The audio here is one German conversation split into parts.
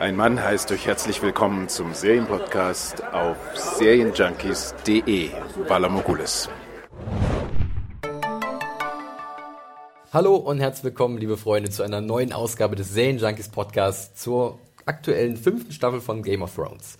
Ein Mann heißt euch herzlich willkommen zum Serienpodcast auf serienjunkies.de. Valamogulis. Hallo und herzlich willkommen, liebe Freunde, zu einer neuen Ausgabe des Serienjunkies Podcasts zur aktuellen fünften Staffel von Game of Thrones.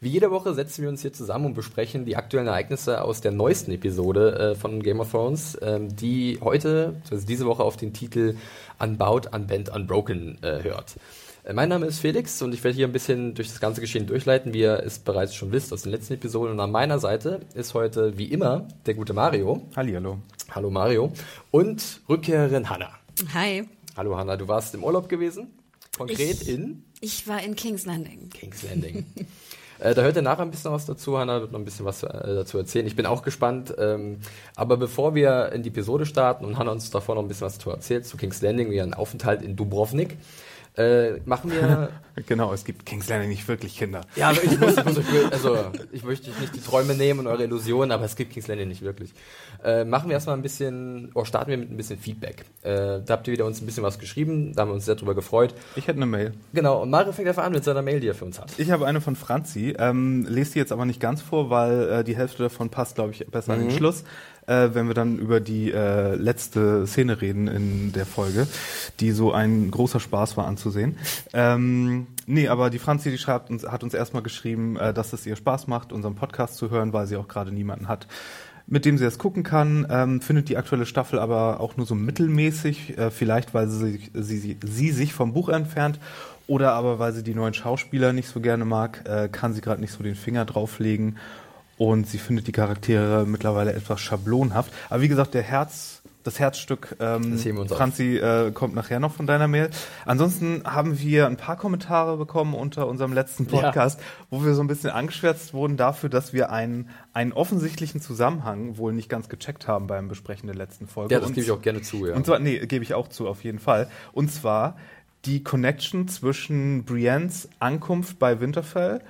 Wie jede Woche setzen wir uns hier zusammen und besprechen die aktuellen Ereignisse aus der neuesten Episode äh, von Game of Thrones, ähm, die heute, also diese Woche auf den Titel Unbound, Unbent, Unbroken äh, hört. Äh, mein Name ist Felix und ich werde hier ein bisschen durch das ganze Geschehen durchleiten, wie ihr es bereits schon wisst aus den letzten Episoden. Und an meiner Seite ist heute, wie immer, der gute Mario. Hallihallo. Hallo Mario. Und Rückkehrerin Hanna. Hi. Hallo Hanna, du warst im Urlaub gewesen? Konkret Ich- in Ich war in King's Landing. King's Landing. äh, da hört ihr nachher ein bisschen was dazu. Hanna wird noch ein bisschen was äh, dazu erzählen. Ich bin auch gespannt. Ähm, aber bevor wir in die Episode starten und Hanna uns davor noch ein bisschen was dazu erzählt, zu King's Landing, wie ein Aufenthalt in Dubrovnik, äh, machen wir Genau, es gibt King's Landing nicht wirklich Kinder. Ja, aber ich muss, ich muss euch, also ich möchte euch nicht die Träume nehmen und eure Illusionen, aber es gibt King's Landing nicht wirklich. Äh, machen wir erstmal ein bisschen, oder starten wir mit ein bisschen Feedback. Äh, da habt ihr wieder uns ein bisschen was geschrieben, da haben wir uns sehr drüber gefreut. Ich hätte eine Mail. Genau, und Mario fängt einfach an mit seiner Mail, die er für uns hat. Ich habe eine von Franzi, ähm, lese die jetzt aber nicht ganz vor, weil äh, die Hälfte davon passt, glaube ich, besser an den Schluss, äh, wenn wir dann über die äh, letzte Szene reden in der Folge, die so ein großer Spaß war anzusehen. Ähm, nee, aber die Franzi, die schreibt uns, hat uns erstmal geschrieben, äh, dass es ihr Spaß macht, unseren Podcast zu hören, weil sie auch gerade niemanden hat, mit dem sie es gucken kann, ähm, findet die aktuelle Staffel aber auch nur so mittelmäßig, äh, vielleicht weil sie, sie, sie, sie sich vom Buch entfernt oder aber weil sie die neuen Schauspieler nicht so gerne mag, äh, kann sie gerade nicht so den Finger drauflegen und sie findet die Charaktere mittlerweile etwas schablonhaft. Aber wie gesagt, der Herz, das Herzstück ähm, Das. Franzi äh, kommt nachher noch von deiner Mail. Ansonsten haben wir ein paar Kommentare bekommen unter unserem letzten Ja. Podcast, wo wir so ein bisschen angeschwärzt wurden dafür, dass wir einen, einen offensichtlichen Zusammenhang wohl nicht ganz gecheckt haben beim Besprechen der letzten Folge. Ja, das Und- gebe ich auch gerne zu, ja. und zwar, nee, gebe ich auch zu, auf jeden Fall. Und zwar die Connection zwischen Briennes Ankunft bei Winterfell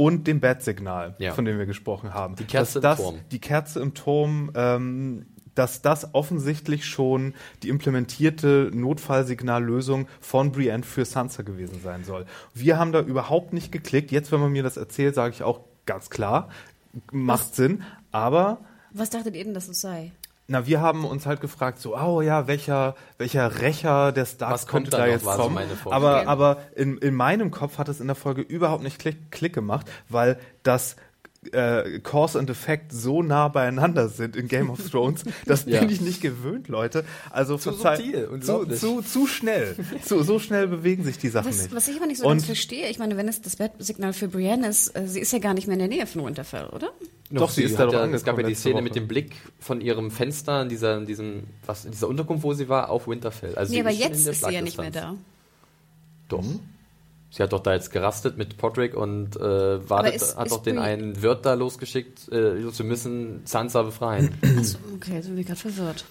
und dem Bat-Signal, Ja. von dem wir gesprochen haben. Die Kerze Dass im das, Turm. Die Kerze im Turm, ähm, dass das offensichtlich schon die implementierte Notfallsignallösung von Brienne für Sansa gewesen sein soll. Wir haben da überhaupt nicht geklickt. Jetzt, wenn man mir das erzählt, sage ich auch ganz klar, macht Sinn. Aber Was dachtet ihr denn, dass es sei? Na, wir haben uns halt gefragt, so, oh ja, welcher, welcher Rächer der Was Starks kommt könnte da da jetzt so kommen. meine Vorstellung. aber aber in, in meinem Kopf hat es in der Folge überhaupt nicht Klick, Klick gemacht, weil das äh, Cause and Effect so nah beieinander sind in Game of Thrones, das Ja. bin ich nicht gewöhnt, Leute. Also Zu subtil, zu, unglaublich. zu, zu schnell. zu, so schnell bewegen sich die Sachen Was, nicht. was ich aber nicht so Und- ganz verstehe, ich meine, wenn es das Bettsignal für Brienne ist, äh, sie ist ja gar nicht mehr in der Nähe von Winterfell, oder? Noch, Doch, sie ist da doch ja, Es gab ja die Szene Woche. mit dem Blick von ihrem Fenster in dieser, in diesem, was, in dieser Unterkunft, wo sie war, auf Winterfell. Also nee, sie aber jetzt der ist sie ja nicht mehr da. Doch. Sie hat doch da jetzt gerastet mit Podrick und äh, wartet, ist- hat ist doch den einen Wirt da losgeschickt, äh, wir müssen Sansa befreien. Achso, okay, jetzt bin ich gerade verwirrt.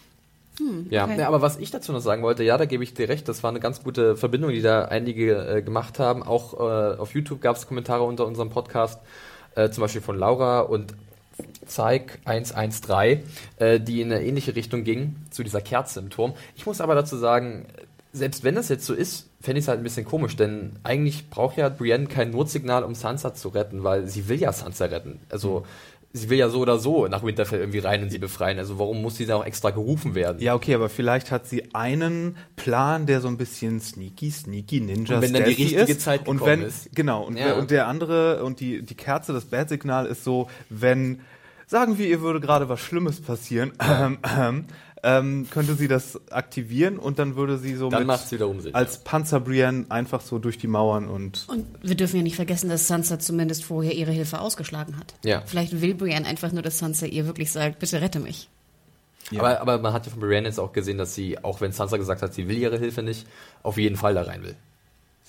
ja. Okay. ja, aber was ich dazu noch sagen wollte, ja, da gebe ich dir recht, das war eine ganz gute Verbindung, die da einige äh, gemacht haben. Auch äh, auf YouTube gab es Kommentare unter unserem Podcast, äh, zum Beispiel von Laura und Zeig 113, äh, die in eine ähnliche Richtung ging, zu dieser Kerze im Turm. Ich muss aber dazu sagen, selbst wenn das jetzt so ist, fände ich es halt ein bisschen komisch, denn eigentlich braucht ja Brienne kein Notsignal, um Sansa zu retten, weil sie will ja Sansa retten. Also sie will ja so oder so nach Winterfell irgendwie rein und sie befreien. Also warum muss sie da auch extra gerufen werden? Ja, okay, aber vielleicht hat sie einen Plan, der so ein bisschen sneaky, sneaky Ninja Und wenn dann die richtige ist. Zeit und wenn ist. genau und, Ja. und der andere und die die Kerze, das Bad-Signal ist so, wenn sagen wir, ihr würde gerade was Schlimmes passieren, ähm, ähm, ähm, könnte sie das aktivieren und dann würde sie so Dann mit, wiederum Sinn, als Panzer Brienne einfach so durch die Mauern und Und wir dürfen ja nicht vergessen, dass Sansa zumindest vorher ihre Hilfe ausgeschlagen hat. Ja. Vielleicht will Brienne einfach nur, dass Sansa ihr wirklich sagt, bitte rette mich. Ja. Aber, aber man hat ja von Brienne jetzt auch gesehen, dass sie, auch wenn Sansa gesagt hat, sie will ihre Hilfe nicht, auf jeden Fall da rein will.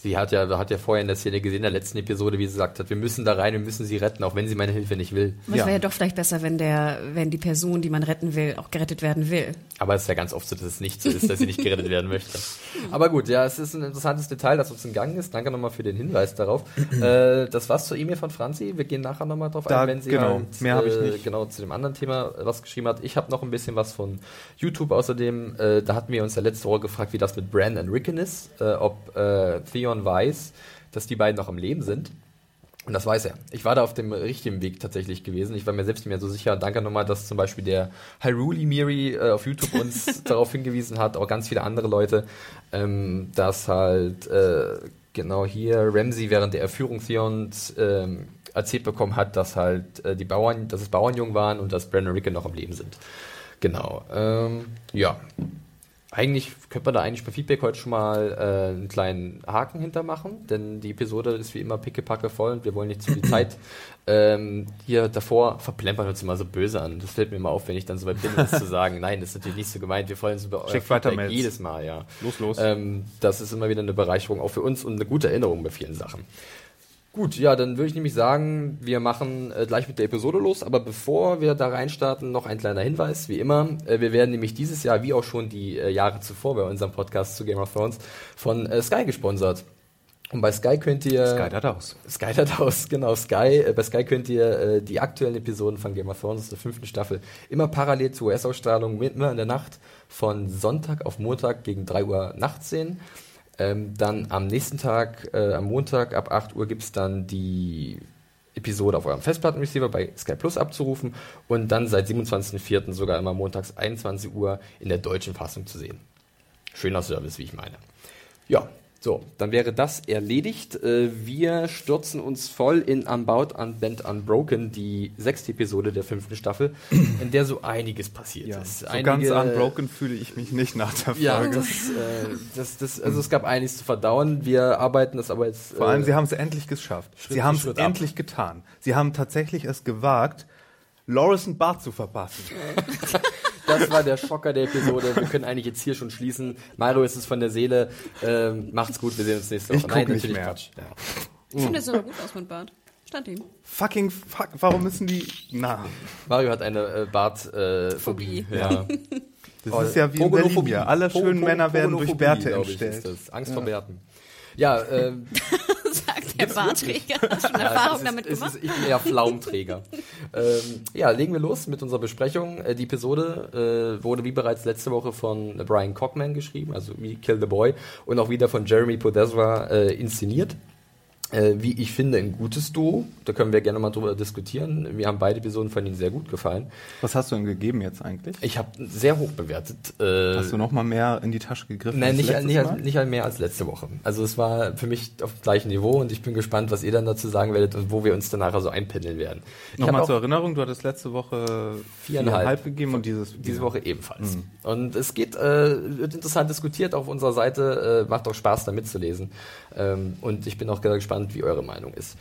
Sie hat ja, hat ja vorher in der Szene gesehen, in der letzten Episode, wie sie gesagt hat, wir müssen da rein, wir müssen sie retten, auch wenn sie meine Hilfe nicht will. Aber es Ja. wäre ja doch vielleicht besser, wenn der, wenn die Person, die man retten will, auch gerettet werden will. Aber es ist ja ganz oft so, dass es nicht so ist, dass sie nicht gerettet werden möchte. Aber gut, ja, es ist ein interessantes Detail, das uns entgangen ist. Danke nochmal für den Hinweis darauf. äh, das war's zur E-Mail von Franzi. Wir gehen nachher nochmal drauf Da- ein, wenn sie genau. halt, Mehr hab ich äh, nicht. genau zu dem anderen Thema was geschrieben hat. Ich habe noch ein bisschen was von YouTube außerdem. Äh, da hatten wir uns ja letzte Woche gefragt, wie das mit Bran und Rickon ist, äh, ob äh, Theon weiß, dass die beiden noch am Leben sind. Und das weiß er. Ich war da auf dem richtigen Weg tatsächlich gewesen. Ich war mir selbst nicht mehr so sicher. Danke nochmal, dass zum Beispiel der Hyrule Miri äh, auf YouTube uns darauf hingewiesen hat, auch ganz viele andere Leute, ähm, dass halt äh, genau hier Ramsey während der Erführung Theons ähm, erzählt bekommen hat, dass halt äh, die Bauern, dass es Bauernjungen waren und dass Bran und Rickon noch am Leben sind. Genau. Ähm, ja. Eigentlich könnte man da eigentlich bei Feedback heute schon mal äh, einen kleinen Haken hintermachen, denn die Episode ist wie immer pickepacke voll und wir wollen nicht zu viel Zeit ähm, hier davor verplempern uns immer so böse an. Das fällt mir immer auf, wenn ich dann so weit bin, das zu sagen. Nein, das ist natürlich nicht so gemeint. Wir freuen uns über euer Feedback jedes Mal, ja. Los, los. Ähm, das ist immer wieder eine Bereicherung auch für uns und eine gute Erinnerung bei vielen Sachen. Gut, ja, dann würde ich nämlich sagen, wir machen äh, gleich mit der Episode los, aber bevor wir da reinstarten, noch ein kleiner Hinweis, wie immer. Äh, wir werden nämlich dieses Jahr, wie auch schon die äh, Jahre zuvor bei unserem Podcast zu Game of Thrones, von äh, Sky gesponsert. Und bei Sky könnt ihr... Sky hat aus. Sky hat aus, genau, Sky. Äh, bei Sky könnt ihr äh, die aktuellen Episoden von Game of Thrones der fünften Staffel immer parallel zur US-Ausstrahlung immer in der Nacht von Sonntag auf Montag gegen 3 Uhr nachts sehen. Ähm, dann am nächsten Tag, äh, am Montag ab 8 Uhr gibt's dann die Episode auf eurem Festplattenreceiver bei Sky Plus abzurufen und dann seit 27.04. sogar immer montags 21 Uhr in der deutschen Fassung zu sehen. Schöner Service, wie ich meine. Ja, so, dann wäre das erledigt. Äh, Wir stürzen uns voll in Unbound, Unbent, Unbroken, die sechste Episode der fünften Staffel, in der so einiges passiert Ja, ist. so Einige- ganz unbroken fühle ich mich nicht nach der Folge. Ja, das, äh, das, das, also es gab einiges zu verdauen. Wir arbeiten das aber jetzt. Vor allem, äh, sie haben es endlich geschafft. Schritt sie haben es ab. endlich getan. Sie haben tatsächlich es gewagt, Loris ein Bart zu verpassen. Das war der Schocker der Episode. Wir können eigentlich jetzt hier schon schließen. Mario ist es von der Seele. Ähm, macht's gut, wir sehen uns nächste Woche. Ich guck nicht natürlich mehr. Quatsch. Ja. Ich finde, es sah gut aus mit Bart. Stand ihm. Fucking fuck, warum müssen die. Na, Mario hat eine äh, Bartphobie. Phobie. ja. das Oh, ist ja wie in Berlin Pogonophobie. hier. Alle schönen Männer werden durch Bärte entstellt. ist das. Angst vor Bärten. Ja, ähm, der Bartträger. Hast du schon Ja, Erfahrung es ist, damit gemacht? Ist, ich bin eher Pflaumträger. ähm, ja, legen wir los mit unserer Besprechung. Äh, die Episode äh, wurde wie bereits letzte Woche von Brian Cockman geschrieben, also wie Kill the Boy, und auch wieder von Jeremy Podesra äh, inszeniert. Äh, wie ich finde, ein gutes Duo. Da können wir gerne mal drüber diskutieren. Mir haben beide Episoden von ihnen sehr gut gefallen. Was hast du denn gegeben jetzt eigentlich? Ich habe sehr hoch bewertet. Äh, Hast du noch mal mehr in die Tasche gegriffen? Nein, nicht, nicht, nicht mehr als letzte Woche. Also es war für mich auf dem gleichen Niveau und ich bin gespannt, was ihr dann dazu sagen werdet und wo wir uns dann nachher so einpendeln werden. Nochmal zur Erinnerung, du hattest letzte Woche Viereinhalb. gegeben und dieses diese Woche ebenfalls. Und es geht, äh, wird interessant diskutiert auf unserer Seite, äh, macht auch Spaß da mitzulesen. Ähm, und ich bin auch sehr gespannt, wie eure Meinung ist.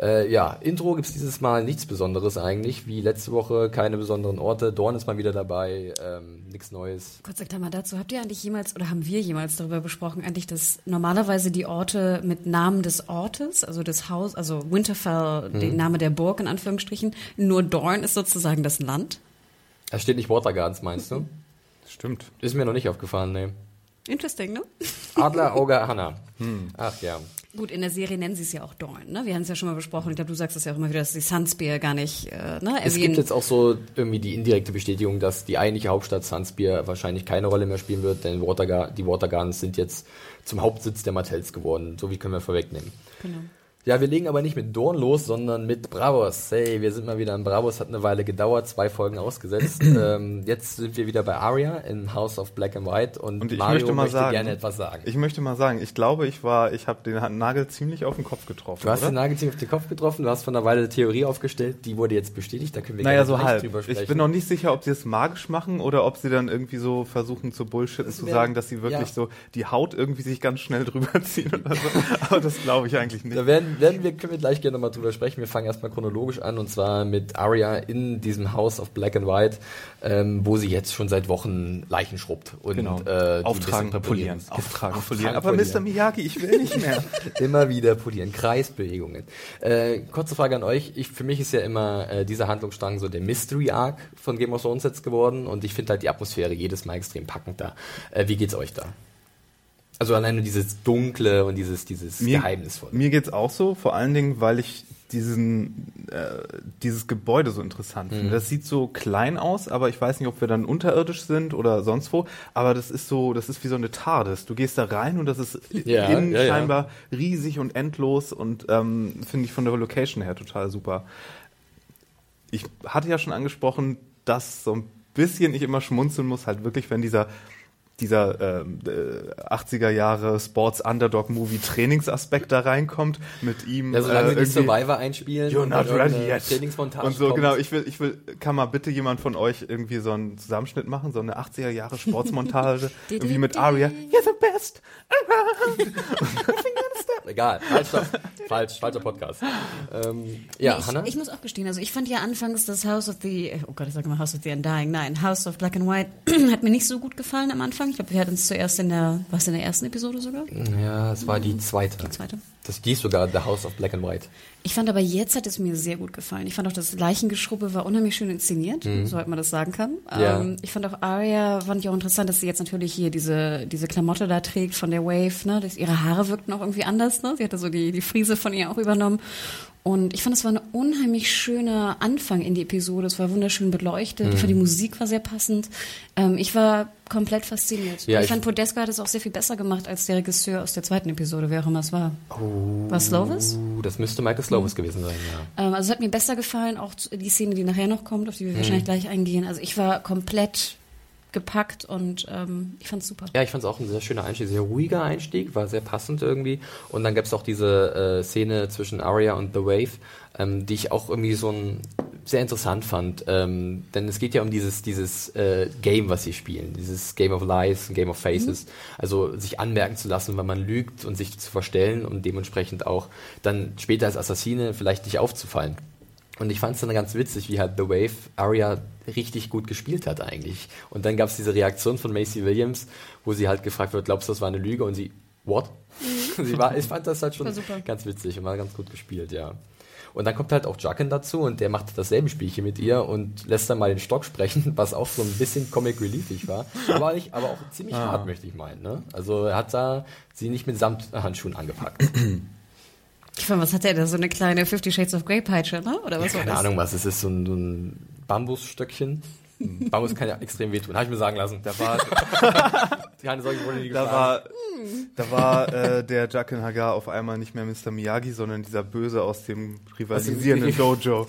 Äh, ja, Intro gibt's dieses Mal nichts Besonderes eigentlich, wie letzte Woche, keine besonderen Orte. Dorn ist mal wieder dabei, ähm, nichts Neues. Kurz sagt mal dazu, habt ihr eigentlich jemals oder haben wir jemals darüber besprochen, eigentlich, dass normalerweise die Orte mit Namen des Ortes, also des Haus, also Winterfell, Mhm. der Name der Burg in Anführungsstrichen, nur Dorn ist sozusagen das Land? Da steht nicht Watergardens, meinst du? Stimmt. Ist mir noch nicht aufgefallen, ne. Interesting, ne? Adler, Auge, Hanna. Ach ja. Gut, in der Serie nennen sie es ja auch Dorn, ne? Wir haben es ja schon mal besprochen. Ich glaube, du sagst es ja auch immer wieder, dass die Sunspear gar nicht, äh, ne? Es gibt jetzt auch so irgendwie die indirekte Bestätigung, dass die eigentliche Hauptstadt Sunspear wahrscheinlich keine Rolle mehr spielen wird, denn Watergar die Watergardens sind jetzt zum Hauptsitz der Martells geworden. So wie können wir vorwegnehmen. Genau. Ja, wir legen aber nicht mit Dorn los, sondern mit Bravos. Hey, wir sind mal wieder in Bravos, hat eine Weile gedauert, zwei Folgen ausgesetzt. ähm, jetzt sind wir wieder bei Arya in House of Black and White und, Und ich Mario möchte mal sagen, gerne etwas sagen. Ich möchte mal sagen, ich glaube, ich war, ich habe den Nagel ziemlich auf den Kopf getroffen. du hast oder? den Nagel ziemlich auf den Kopf getroffen, du hast von einer Weile eine Theorie aufgestellt, die wurde jetzt bestätigt, da können wir Naja, gerne so halb. drüber sprechen. Ich bin noch nicht sicher, ob sie es magisch machen oder ob sie dann irgendwie so versuchen zu bullshitten, zu sagen, dass sie wirklich ja. so die Haut irgendwie sich ganz schnell drüber ziehen oder so. Aber das glaube ich eigentlich nicht. Da werden werden wir, können wir gleich gerne nochmal drüber sprechen. Wir fangen erstmal chronologisch an und zwar mit Arya in diesem House of Black and White, ähm, wo sie jetzt schon seit Wochen Leichen schrubbt. Und, Genau. äh, Auftragen, polieren. Auftragen, Auftragen, polieren. Aber polieren. Mr. Miyagi, ich will nicht mehr. immer wieder polieren, Kreisbewegungen. Äh, kurze Frage an euch. Ich, für mich ist ja immer äh, dieser Handlungsstrang so der Mystery Arc von Game of Thrones jetzt geworden und ich finde halt die Atmosphäre jedes Mal extrem packend da. Äh, wie geht's euch da? Also alleine dieses Dunkle und dieses, dieses Geheimnisvolle. Mir geht's auch so, vor allen Dingen, weil ich diesen, äh, dieses Gebäude so interessant Mhm. finde. Das sieht so klein aus, aber ich weiß nicht, ob wir dann unterirdisch sind oder sonst wo. Aber das ist so, das ist wie so eine TARDIS. Du gehst da rein und das ist Ja, innen ja, ja. scheinbar riesig und endlos und ähm, finde ich von der Location her total super. Ich hatte ja schon angesprochen, dass so ein bisschen ich immer schmunzeln muss, halt wirklich, wenn dieser dieser ähm, äh, 80er Jahre Sports Underdog Movie Trainingsaspekt da reinkommt mit ihm Ja, solange äh, sie die irgendwie- Survivor einspielen You're und not ready yet. Trainingsmontage und so kommt. genau ich will ich will kann mal bitte jemand von euch irgendwie so einen Zusammenschnitt machen so eine 80er Jahre Sportsmontage irgendwie mit Aria you're the best Egal, falsch, stopp. falsch, falscher Podcast. Ähm, ja, Nee, ich, Hannah? ich muss auch gestehen, also ich fand ja anfangs das House of the, oh Gott, ich sage mal House of the Undying, nein, House of Black and White hat mir nicht so gut gefallen am Anfang. Ich glaube, wir hatten es zuerst in der, was in der ersten Episode sogar? ja, es war die zweite. Die zweite. Das die sogar The House of Black and White. Ich fand aber jetzt hat es mir sehr gut gefallen. Ich fand auch das Leichengeschruppe war unheimlich schön inszeniert, soweit man das sagen kann. Mhm. Ja. Ähm, ich fand auch Arya, fand ich auch interessant, dass sie jetzt natürlich hier diese, diese Klamotte da trägt von der Wave, ne? Das, ihre Haare wirkten auch irgendwie anders, ne? Sie hatte so die, die Frise von ihr auch übernommen. Und ich fand, es war ein unheimlich schöner Anfang in die Episode. Es war wunderschön beleuchtet. Ich fand, Mhm. die Musik war sehr passend. Ähm, ich war komplett fasziniert. Ja, ich, ich- fand, Podesco hat es auch sehr viel besser gemacht als der Regisseur aus der zweiten Episode, wer auch immer es war. War es Slovis? Das müsste Michael Slovis gewesen sein, ja. Ähm, also es hat mir besser gefallen, auch die Szene, die nachher noch kommt, auf Mhm. die wir wahrscheinlich gleich eingehen. Also ich war komplett gepackt und ähm, ich fand's super. Ja, ich fand es auch ein sehr schöner Einstieg, sehr ruhiger Einstieg, war sehr passend irgendwie. Und dann gab es auch diese äh, Szene zwischen Arya und The Wave, ähm, die ich auch irgendwie so ein, sehr interessant fand. Ähm, denn es geht ja um dieses, dieses äh, Game, was sie spielen, dieses Game of Lies, Game of Faces. Also sich anmerken zu lassen, wenn man lügt und sich zu verstellen und dementsprechend auch dann später als Assassine vielleicht nicht aufzufallen. Und ich fand es dann ganz witzig, wie halt The Wave Arya richtig gut gespielt hat eigentlich. Und dann gab es diese Reaktion von Macy Williams, wo sie halt gefragt wird, glaubst du, das war eine Lüge? Und sie, what? sie war, ich fand das halt schon ganz witzig und war ganz gut gespielt, ja. Und dann kommt halt auch Jaqen dazu und der macht dasselbe Spielchen mit ihr und lässt dann mal den Stock sprechen, was auch so ein bisschen Comic Reliefig war. Aber, nicht, aber auch ziemlich hart, möchte ich meinen. Ne? Also er hat da sie nicht mit Samthandschuhen angepackt. Ich fand, was hat der da? So eine kleine Fifty Shades of Grey Peitsche, ne? Oder was Ja, war keine das? Ahnung, was es ist, so ein, so ein Bambusstöckchen. Bambus kann ja extrem wehtun, habe ich mir sagen lassen. da war Keine Sorge, wurde nie da war da war äh, der Jaqen Hagar auf einmal nicht mehr Mr. Miyagi, sondern dieser Böse aus dem rivalisierenden Dojo.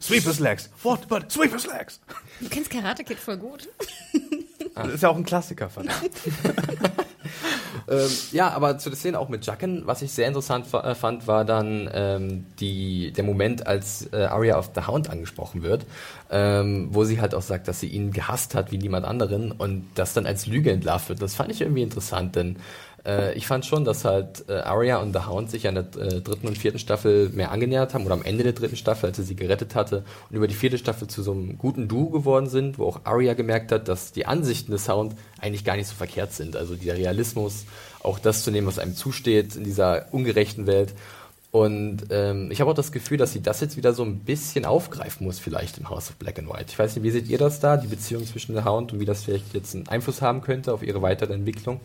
sweep his legs. What? But sweep his legs. Du kennst Karate Kid voll gut. Das ist ja auch ein Klassiker, verdammt. Ähm, ja, aber zu der Szene auch mit Jaqen, was ich sehr interessant äh, fand, war dann ähm, die, der Moment, als äh, Arya of the Hound angesprochen wird, ähm, wo sie halt auch sagt, dass sie ihn gehasst hat wie niemand anderen und das dann als Lüge entlarvt wird. Das fand ich irgendwie interessant, denn äh, ich fand schon, dass halt äh, Arya und The Hound sich an der äh, dritten und vierten Staffel mehr angenähert haben oder am Ende der dritten Staffel, als er sie gerettet hatte und über die vierte Staffel zu so einem guten Duo geworden sind, wo auch Arya gemerkt hat, dass die Ansichten des Hound eigentlich gar nicht so verkehrt sind. Also dieser Realismus, auch das zu nehmen, was einem zusteht in dieser ungerechten Welt. Und ähm, ich habe auch das Gefühl, dass sie das jetzt wieder so ein bisschen aufgreifen muss, vielleicht im House of Black and White. Ich weiß nicht, wie seht ihr das da, die Beziehung zwischen The Hound und wie das vielleicht jetzt einen Einfluss haben könnte auf ihre weitere Entwicklung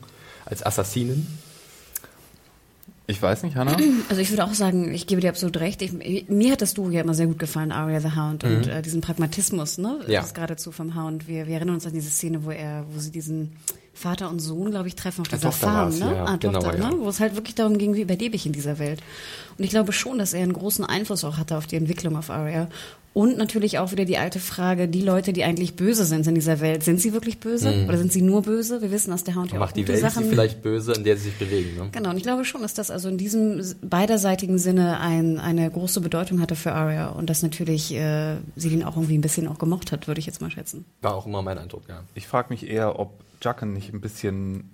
als Assassinen? Ich weiß nicht, Hannah. Also ich würde auch sagen, ich gebe dir absolut recht. Ich, mir hat das Duo ja immer sehr gut gefallen, Arya the Hound und äh, diesen Pragmatismus, ne? Ja. Das geradezu vom Hound. Wir, wir erinnern uns an diese Szene, wo er, wo sie diesen Vater und Sohn, glaube ich, treffen auf dieser Tochter Farm, ne? ja, ah, genau, Tochter, ja. ne? Wo es halt wirklich darum ging, wie überlebe ich in dieser Welt. Und ich glaube schon, dass er einen großen Einfluss auch hatte auf die Entwicklung auf Arya. Und natürlich auch wieder die alte Frage, die Leute, die eigentlich böse sind in dieser Welt, sind sie wirklich böse? Oder sind sie nur böse? Wir wissen, dass der Hound ja auch Mhm. Macht die Welt Sachen sie vielleicht böse, in der sie sich bewegen. Ne? Genau, und ich glaube schon, dass das also in diesem beiderseitigen Sinne ein, eine große Bedeutung hatte für Arya und dass natürlich äh, sie den auch irgendwie ein bisschen auch gemocht hat, würde ich jetzt mal schätzen. War auch immer mein Eindruck, ja. Ich frage mich eher, ob Jaqen nicht ein bisschen.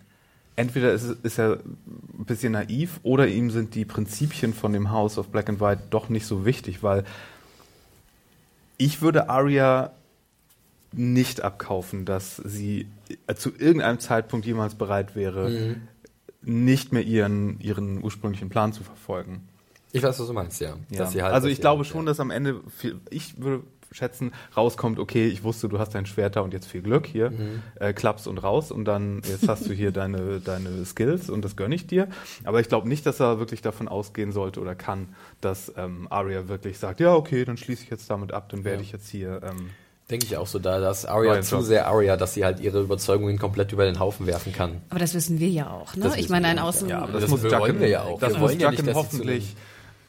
Entweder ist, ist er ein bisschen naiv oder ihm sind die Prinzipien von dem House of Black and White doch nicht so wichtig, weil ich würde Arya nicht abkaufen, dass sie äh, zu irgendeinem Zeitpunkt jemals bereit wäre, Mhm. nicht mehr ihren, ihren ursprünglichen Plan zu verfolgen. Ich weiß, was du meinst, ja. Ja. Halt- also ich glaube schon, ja. dass am Ende, viel, ich würde schätzen, rauskommt, okay, ich wusste, du hast dein Schwert da und jetzt viel Glück hier, Mhm. äh, klappst und raus und dann, jetzt hast du hier deine, deine Skills und das gönne ich dir. Aber ich glaube nicht, dass er wirklich davon ausgehen sollte oder kann, dass ähm, Arya wirklich sagt, ja, okay, dann schließe ich jetzt damit ab, dann werde Ja. ich jetzt hier, ähm, Denke ich auch so, da dass Arya zu Job. sehr Arya, dass sie halt ihre Überzeugungen komplett über den Haufen werfen kann. Aber das wissen wir ja auch, ne? Das Ich meine, ein Außen. ja. aber das das, muss wollen Jacken, wir ja auch. Das Wir muss wollen ja nicht, dass sie zu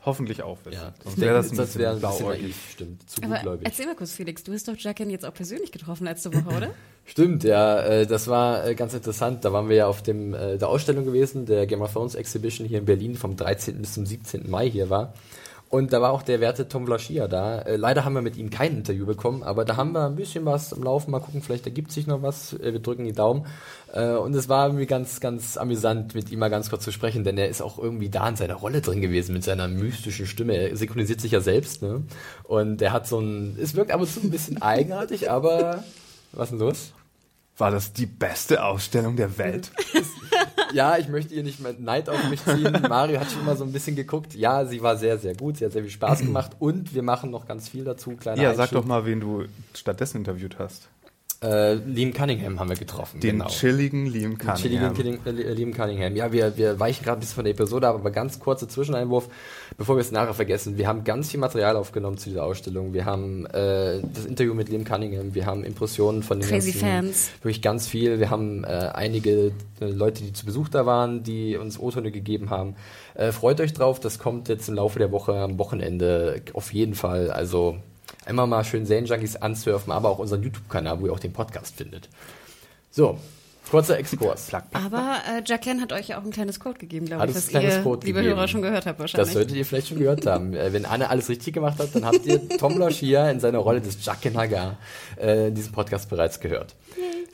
hoffentlich, auch wissen. Ja, Sonst wäre das ein das wäre ein bisschen blauäugig. naiv, stimmt. Zu aber gutgläubig. erzähl mal kurz, Felix, du hast doch Jackin jetzt auch persönlich getroffen letzte Woche, oder? Stimmt, ja, äh, das war äh, ganz interessant. Da waren wir ja auf dem äh, der Ausstellung gewesen, der Game of Thrones Exhibition hier in Berlin vom 13. bis zum 17. Mai hier war. Und da war auch der werte Tom Vlaschia da. Äh, leider haben wir mit ihm kein Interview bekommen, aber da haben wir ein bisschen was am Laufen. Mal gucken, vielleicht ergibt sich noch was. Äh, wir drücken die Daumen. Äh, und es war irgendwie ganz, ganz amüsant, mit ihm mal ganz kurz zu sprechen, denn er ist auch irgendwie da in seiner Rolle drin gewesen, mit seiner mystischen Stimme. Er synchronisiert sich ja selbst, ne? Und er hat so ein, es wirkt ab und zu ein bisschen eigenartig, aber was ist denn los? War das die beste Ausstellung der Welt? Ja, ich möchte ihr nicht mehr Neid auf mich ziehen. Mario hat schon immer so ein bisschen geguckt. Ja, sie war sehr, sehr gut. Sie hat sehr viel Spaß gemacht und wir machen noch ganz viel dazu. Kleiner ja, sag Einschub. doch mal, wen du stattdessen interviewt hast. Äh, Liam Cunningham haben wir getroffen. Den genau. chilligen Liam Den chilligen Cunningham. Killing, äh, Liam Cunningham. Ja, wir, wir weichen gerade ein bisschen von der Episode ab, aber ganz kurzer Zwischeneinwurf, bevor wir es nachher vergessen. Wir haben ganz viel Material aufgenommen zu dieser Ausstellung. Wir haben äh, das Interview mit Liam Cunningham, wir haben Impressionen von den Crazy ganzen, Fans. Wirklich ganz viel. Wir haben äh, einige äh, Leute, die zu Besuch da waren, die uns O-Töne gegeben haben. Äh, freut euch drauf, das kommt jetzt im Laufe der Woche am Wochenende auf jeden Fall. Also einmal mal schön Serienjunkies ansurfen, aber auch unseren YouTube-Kanal, wo ihr auch den Podcast findet. So, kurzer Exkurs. Aber äh, Jacqueline hat euch ja auch ein kleines Code gegeben, glaube Hat ich, ein kleines ihr, Code liebe gegeben. Hörer, schon gehört habt wahrscheinlich. Das solltet ihr vielleicht schon gehört haben. Äh, wenn Anne alles richtig gemacht hat, dann habt ihr Tom Laschia in seiner Rolle des Jaqen Hagar äh, in diesem Podcast bereits gehört.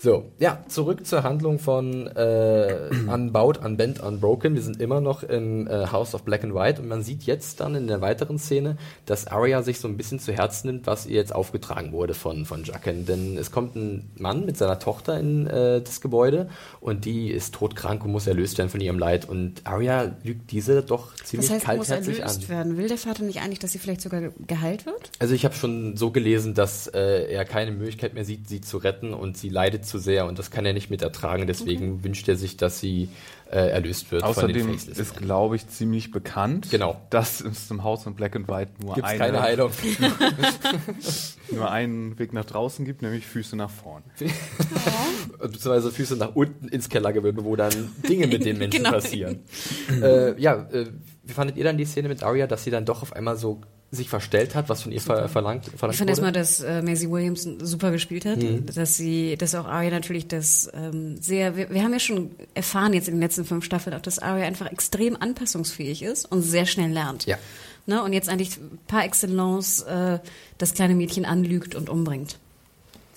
So, ja, zurück zur Handlung von äh, Unbound, Unbent, Unbroken. Wir sind immer noch im äh, House of Black and White und man sieht jetzt dann in der weiteren Szene, dass Arya sich so ein bisschen zu Herzen nimmt, was ihr jetzt aufgetragen wurde von, von Jaqen. Denn es kommt ein Mann mit seiner Tochter in äh, das Gebäude und die ist todkrank und muss erlöst werden von ihrem Leid. Und Arya lügt diese doch ziemlich das heißt, muss kaltherzig erlöst an. werden. Will der Vater nicht eigentlich, dass sie vielleicht sogar ge- geheilt wird? Also ich habe schon so gelesen, dass äh, er keine Möglichkeit mehr sieht, sie zu retten und sie leidet zu sehr und das kann er nicht mit ertragen. Deswegen wünscht er sich, dass sie äh, erlöst wird von den Außerdem ist, glaube ich, ziemlich bekannt, Genau. dass es im Haus von Black and White nur, Gibt's eine, keine Heilung. nur einen Weg nach draußen gibt, nämlich Füße nach vorn. beziehungsweise Füße nach unten ins Kellergewölbe, wo dann Dinge mit den Menschen Genau. passieren. äh, ja, äh, wie fandet ihr dann die Szene mit Arya, dass sie dann doch auf einmal so sich verstellt hat, was von ihr ver verlangt, verlangt Ich wurde? erstmal, dass äh, Maisie Williams super gespielt hat, Mhm. dass sie, dass auch Arya natürlich das ähm, sehr, wir, wir haben ja schon erfahren jetzt in den letzten fünf Staffeln auch, dass Arya einfach extrem anpassungsfähig ist und sehr schnell lernt. Ja. Ne? Und jetzt eigentlich par excellence äh, das kleine Mädchen anlügt und umbringt.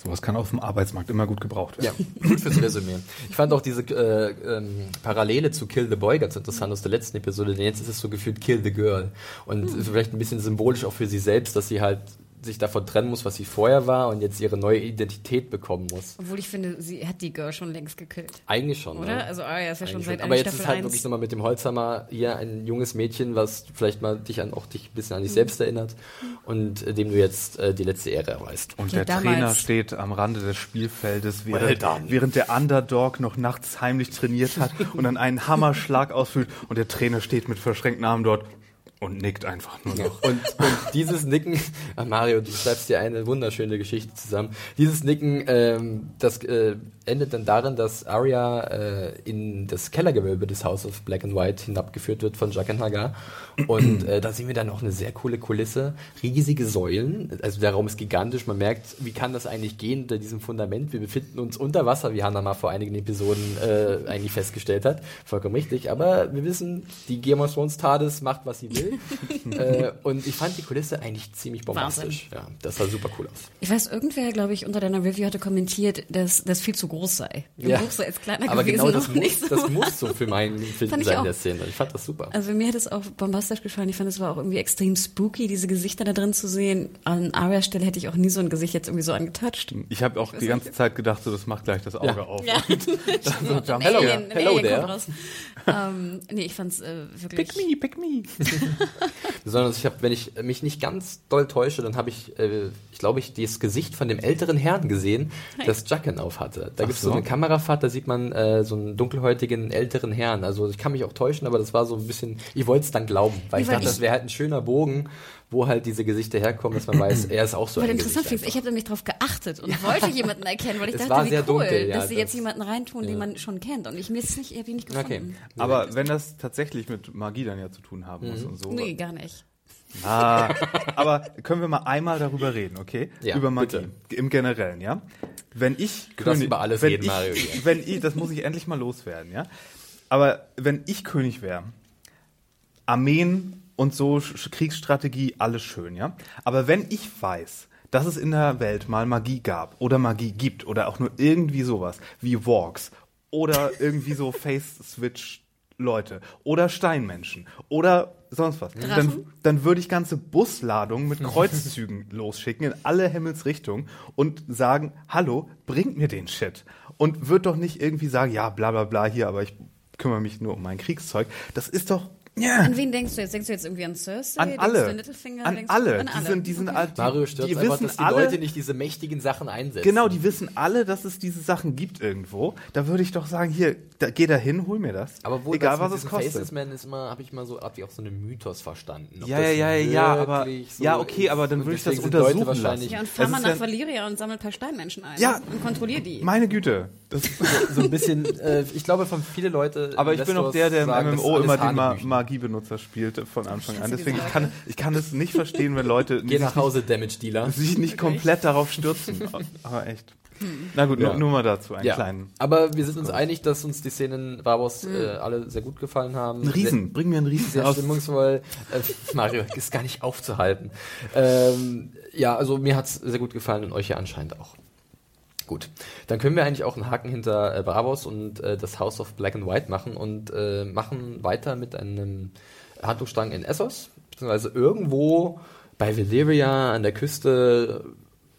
Sowas kann auf dem Arbeitsmarkt immer gut gebraucht werden. Ja, gut fürs Resümee. Ich fand auch diese äh, ähm, Parallele zu Kill the Boy ganz interessant aus der letzten Episode, denn jetzt ist es so gefühlt Kill the Girl. Und vielleicht ein bisschen symbolisch auch für sie selbst, dass sie halt sich davon trennen muss, was sie vorher war und jetzt ihre neue Identität bekommen muss. Obwohl ich finde, sie hat die Girl schon längst gekillt. Eigentlich schon. Oder? Ne? Also Arya ist ja schon Eigentlich seit schon. Aber jetzt Staffel ist halt 1. wirklich nochmal mit dem Holzhammer hier ein junges Mädchen, was vielleicht mal dich an auch dich ein bisschen an dich selbst erinnert und äh, dem du jetzt äh, die letzte Ehre erweist. Und Ja, der Trainer steht am Rande des Spielfeldes, Well während, done. während der Underdog noch nachts heimlich trainiert hat und dann einen Hammerschlag ausführt und der Trainer steht mit verschränkten Armen dort und nickt einfach nur noch. Und, und dieses Nicken, Mario, du schreibst dir eine wunderschöne Geschichte zusammen. Dieses Nicken, ähm, das äh, endet dann darin, dass Arya äh, in das Kellergewölbe des House of Black and White hinabgeführt wird von Jaqen Hagar. Und äh, da sehen wir dann noch eine sehr coole Kulisse, riesige Säulen. Also der Raum ist gigantisch. Man merkt, wie kann das eigentlich gehen unter diesem Fundament? Wir befinden uns unter Wasser, wie Hannah mal vor einigen Episoden äh, eigentlich festgestellt hat. Vollkommen richtig. Aber wir wissen, die Game of Thrones TARDIS macht, was sie will. äh, und ich fand die Kulisse eigentlich ziemlich bombastisch. Ja, das sah super cool aus. Ich weiß, irgendwer, glaube ich, unter deiner Review hatte kommentiert, dass das viel zu groß groß sei. Im Ja. Buch so als kleiner Aber gewesen genau das muss, nicht so. das muss so für meinen Film sein der Szene. Ich fand das super. Also mir hat es auch bombastisch gefallen. Ich fand, es war auch irgendwie extrem spooky, diese Gesichter da drin zu sehen. An Arias Stelle hätte ich auch nie so ein Gesicht jetzt irgendwie so angetatscht. Ich habe auch die ganze Zeit gedacht, so das macht gleich das Auge Ja. auf. Ja. So, Hello. Alien, Hello Alien there. ähm, nee, ich fand's äh, wirklich. Pick me, pick me. Besonders, ich habe, wenn ich mich nicht ganz doll täusche, dann habe ich, äh, ich glaube, ich das Gesicht von dem älteren Herrn gesehen, das Jacken auf hatte. Da gibt es so. so. eine Kamerafahrt, da sieht man äh, so einen dunkelhäutigen älteren Herrn. Also ich kann mich auch täuschen, aber das war so ein bisschen, ich wollte es dann glauben, weil ich weil dachte, ich- das wäre halt ein schöner Bogen, wo halt diese Gesichter herkommen, dass man weiß, er ist auch so Weil ein interessant Gesicht ist, ich habe nämlich darauf geachtet und wollte jemanden erkennen, weil ich Es dachte, war wie sehr cool, dunkel, ja, dass sie das- jetzt jemanden reintun, den man schon kennt. Und ich mir ist es nicht, ich ihn nicht gefunden. Okay. Aber wenn das tatsächlich mit Magie dann ja zu tun haben muss und so. Nee, gar nicht. Ah, aber können wir mal einmal darüber reden, okay? Ja, über Magie. bitte. Im Generellen, ja? Wenn ich Du darfst über alles wenn reden, ich, Mario. Wenn ich, das muss ich endlich mal loswerden, ja? Aber wenn ich König wäre, Armeen und so Kriegsstrategie, alles schön, ja? Aber wenn ich weiß, dass es in der Welt mal Magie gab oder Magie gibt oder auch nur irgendwie sowas wie Walks oder irgendwie so Face-Switch Leute oder Steinmenschen oder sonst was, dann, dann würde ich ganze Busladungen mit Kreuzzügen losschicken in alle Himmelsrichtungen und sagen, hallo, bringt mir den Shit. Und wird doch nicht irgendwie sagen, ja, bla bla bla hier, aber ich kümmere mich nur um mein Kriegszeug. Das ist doch, ja, An wen denkst du jetzt? Denkst du jetzt irgendwie an Cersei? an Denkst alle. Du an Littlefinger? An Denkst du- alle. An Die alle. sind, die sind okay. alt. Die, Mario stört die einfach, wissen dass die alle, Leute nicht diese mächtigen Sachen einsetzen. Genau, die wissen alle, dass es diese Sachen gibt irgendwo. Da würde ich doch sagen, hier, da, geh da hin, hol mir das. Aber wo Egal, das was mit es kostet. Faceless Man ist immer, habe ich mal so, hab ich auch so einen Mythos verstanden. Ob Ja, ja, ja, ja, aber- wirklich ja, okay, aber dann würde ich das untersuchen wahrscheinlich- Ja, und fahr mal nach Valyria und sammel ein paar Steinmenschen ein. Ja. Und kontrollier die. Meine Güte. Das, so ein bisschen, äh, ich glaube, von viele Leute. aber ich bin auch der, der im sagen, ist MMO immer den Ma. Magiebenutzer spielt von Anfang an. Deswegen ich kann ich kann es nicht verstehen, wenn Leute Geh nach Hause, Damage Dealer. sich nicht komplett darauf stürzen. Aber echt. Na gut, Ja. nur, nur mal dazu einen Ja, kleinen. aber wir sind uns einig, dass uns die Szenen in Bravos äh, alle sehr gut gefallen haben. Ein Riesen, bring mir einen Riesen Sehr, sehr aus. stimmungsvoll. Äh, Mario ist gar nicht aufzuhalten. Ähm, ja, also mir hat's sehr gut gefallen und euch ja anscheinend auch. Gut, dann können wir eigentlich auch einen Haken hinter äh, Bravos und äh, das House of Black and White machen und äh, machen weiter mit einem Handlungsstrang in Essos, beziehungsweise irgendwo bei Valyria an der Küste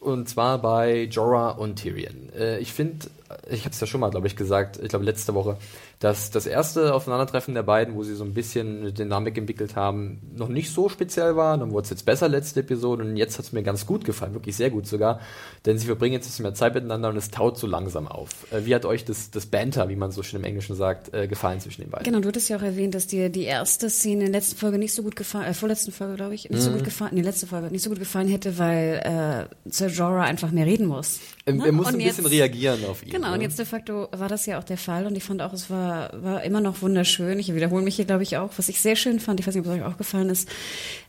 und zwar bei Jorah und Tyrion. Äh, ich finde, ich habe es ja schon mal, glaube ich, gesagt, ich glaube letzte Woche, dass das erste Aufeinandertreffen der beiden, wo sie so ein bisschen eine Dynamik entwickelt haben, noch nicht so speziell war. Dann wurde es jetzt besser letzte Episode und jetzt hat es mir ganz gut gefallen, wirklich sehr gut sogar, denn sie verbringen jetzt ein bisschen mehr Zeit miteinander und es taut so langsam auf. Äh, wie hat euch das, das Banter, wie man so schön im Englischen sagt, äh, gefallen zwischen den beiden? Genau, du hattest ja auch erwähnt, dass dir die erste Szene in der letzten Folge nicht so gut gefallen, äh, vorletzten Folge, glaube ich, nicht Mhm. so gut gefallen, nee, letzte Folge, nicht so gut gefallen hätte, weil äh, Sir Jorah einfach mehr reden muss. Ähm, Ne? er muss Und ein bisschen jetzt- reagieren auf ihn. Genau, ne? und jetzt de facto war das ja auch der Fall und ich fand auch, es war, war immer noch wunderschön. Ich wiederhole mich hier, glaube ich, auch. Was ich sehr schön fand, ich weiß nicht, ob es euch auch gefallen ist,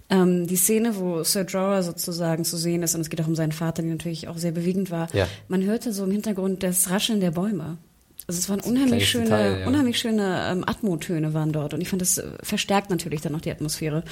ähm, die Szene, wo Sir Jorah sozusagen zu sehen ist und es geht auch um seinen Vater, der natürlich auch sehr bewegend war. Ja. Man hörte so im Hintergrund das Rascheln der Bäume. Also es waren unheimlich schöne, Detail, ja. unheimlich schöne ähm, Atmotöne waren dort und ich fand das verstärkt natürlich dann noch die Atmosphäre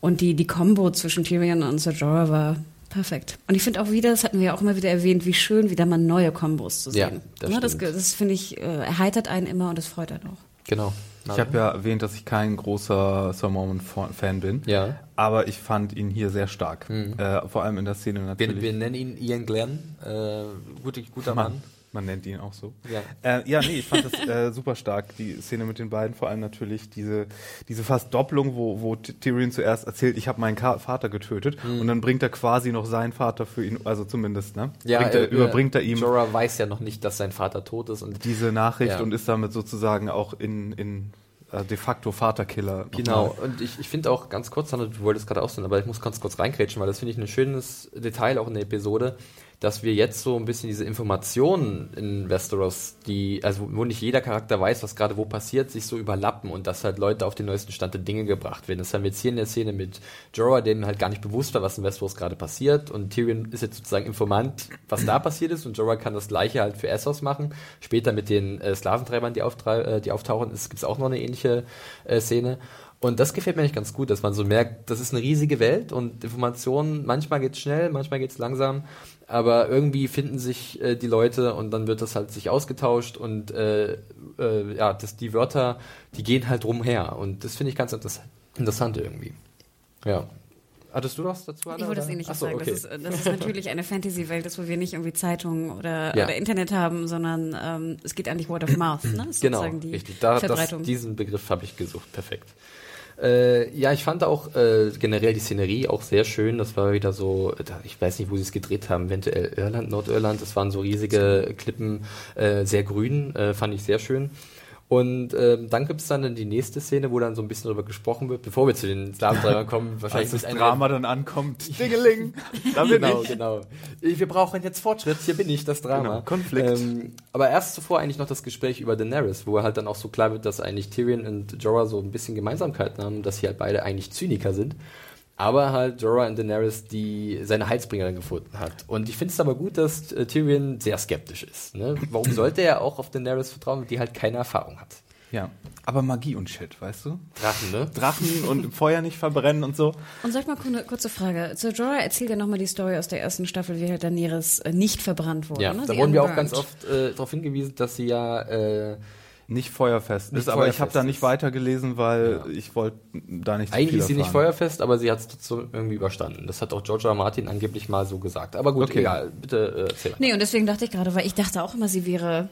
und die die Combo zwischen Tyrion und Sir Jorah war perfekt. Und ich finde auch wieder, das hatten wir ja auch immer wieder erwähnt, wie schön wieder mal neue Kombos zu Ja, sehen. das Ne, das, das finde ich äh, erheitert einen immer und das freut einen auch. Genau. Ich habe ja erwähnt, dass ich kein großer Sir Mormon-Fan bin. Ja. Aber ich fand ihn hier sehr stark. Äh, vor allem in der Szene Wir, natürlich. wir nennen ihn Ian Glenn, äh, guter, guter Mann. Man, man nennt ihn auch so. Ja. Äh, ja, nee, ich fand das äh, super stark, die Szene mit den beiden, vor allem natürlich diese, diese fast Doppelung, wo, wo Tyrion zuerst erzählt, ich habe meinen Ka Vater getötet und dann bringt er quasi noch seinen Vater für ihn, also zumindest, ne? bringt er, äh, überbringt er ihm Jorah weiß ja noch nicht, dass sein Vater tot ist und diese Nachricht Ja. und ist damit sozusagen auch in, in äh, de facto Vaterkiller. Genau, nochmal. und ich, ich finde auch ganz kurz, du wolltest gerade aussehen, aber ich muss ganz kurz reingrätschen, weil das finde ich ein schönes Detail auch in der Episode, dass wir jetzt so ein bisschen diese Informationen in Westeros, die, also wo nicht jeder Charakter weiß, was gerade wo passiert, sich so überlappen und dass halt Leute auf den neuesten Stand der Dinge gebracht werden. Das haben wir jetzt hier in der Szene mit Jorah, dem halt gar nicht bewusst war, was in Westeros gerade passiert und Tyrion ist jetzt sozusagen Informant, was da passiert ist und Jorah kann das gleiche halt für Essos machen. Später mit den äh, Sklaventreibern, die, äh, die auftauchen, gibt es auch noch eine ähnliche äh, Szene. Und das gefällt mir eigentlich ganz gut, dass man so merkt, das ist eine riesige Welt und Informationen, manchmal geht's schnell, manchmal geht's langsam, aber irgendwie finden sich äh, die Leute und dann wird das halt sich ausgetauscht und äh, äh, ja, das, die Wörter, die gehen halt rumher und das finde ich ganz interess interessant irgendwie. Ja. Hattest du was dazu, Anna? Ich wollte das oder? ähnliches Ach so, sagen. okay. Das, ist, das ist natürlich eine Fantasy-Welt, ist, wo wir nicht irgendwie Zeitungen oder, Ja. oder Internet haben, sondern ähm, es geht eigentlich Word of Mouth. Ne? Genau, die richtig. Da, das, diesen Begriff habe ich gesucht. Perfekt. Äh, ja, ich fand auch äh, generell die Szenerie auch sehr schön. Das war wieder so, da- ich weiß nicht, wo sie es gedreht haben, eventuell Irland, Nordirland. Das waren so riesige Klippen, äh, sehr grün, äh, fand ich sehr schön. Und ähm, dann gibt es dann die nächste Szene, wo dann so ein bisschen darüber gesprochen wird, bevor wir zu den Sklaventreibern kommen. Als Wahrscheinlich das mit einer- Drama dann ankommt, Dingeling, da bin genau, ich. genau. Wir brauchen jetzt Fortschritt, hier bin ich, das Drama. Genau, Konflikt. Ähm, aber erst zuvor eigentlich noch das Gespräch über Daenerys, wo halt dann auch so klar wird, dass eigentlich Tyrion und Jorah so ein bisschen Gemeinsamkeiten haben, dass sie halt beide eigentlich Zyniker sind. Aber halt Jorah und Daenerys, die seine Heilsbringerin gefunden hat. Und ich finde es aber gut, dass äh, Tyrion sehr skeptisch ist. Ne? Warum sollte er auch auf Daenerys vertrauen, die halt keine Erfahrung hat? Ja, aber Magie und Shit, weißt du? Drachen, ne? Drachen und im Feuer nicht verbrennen und so. Und sag mal eine kurze Frage. Zu Jorah erzählt ja nochmal die Story aus der ersten Staffel, wie halt Daenerys äh, nicht verbrannt wurde. Ja, ne? da wurden wir auch ganz oft äh, darauf hingewiesen, dass sie ja äh, Nicht feuerfest Nicht ist, aber ich habe da nicht weitergelesen, weil Ja. ich wollte da nicht Eigentlich viel ist sie nicht feuerfest, aber sie hat es trotzdem irgendwie überstanden. Das hat auch. R. Martin angeblich mal so gesagt. Aber gut, Okay. egal. Bitte äh, erzähl. Nee, und deswegen dachte ich gerade, weil ich dachte auch immer, sie wäre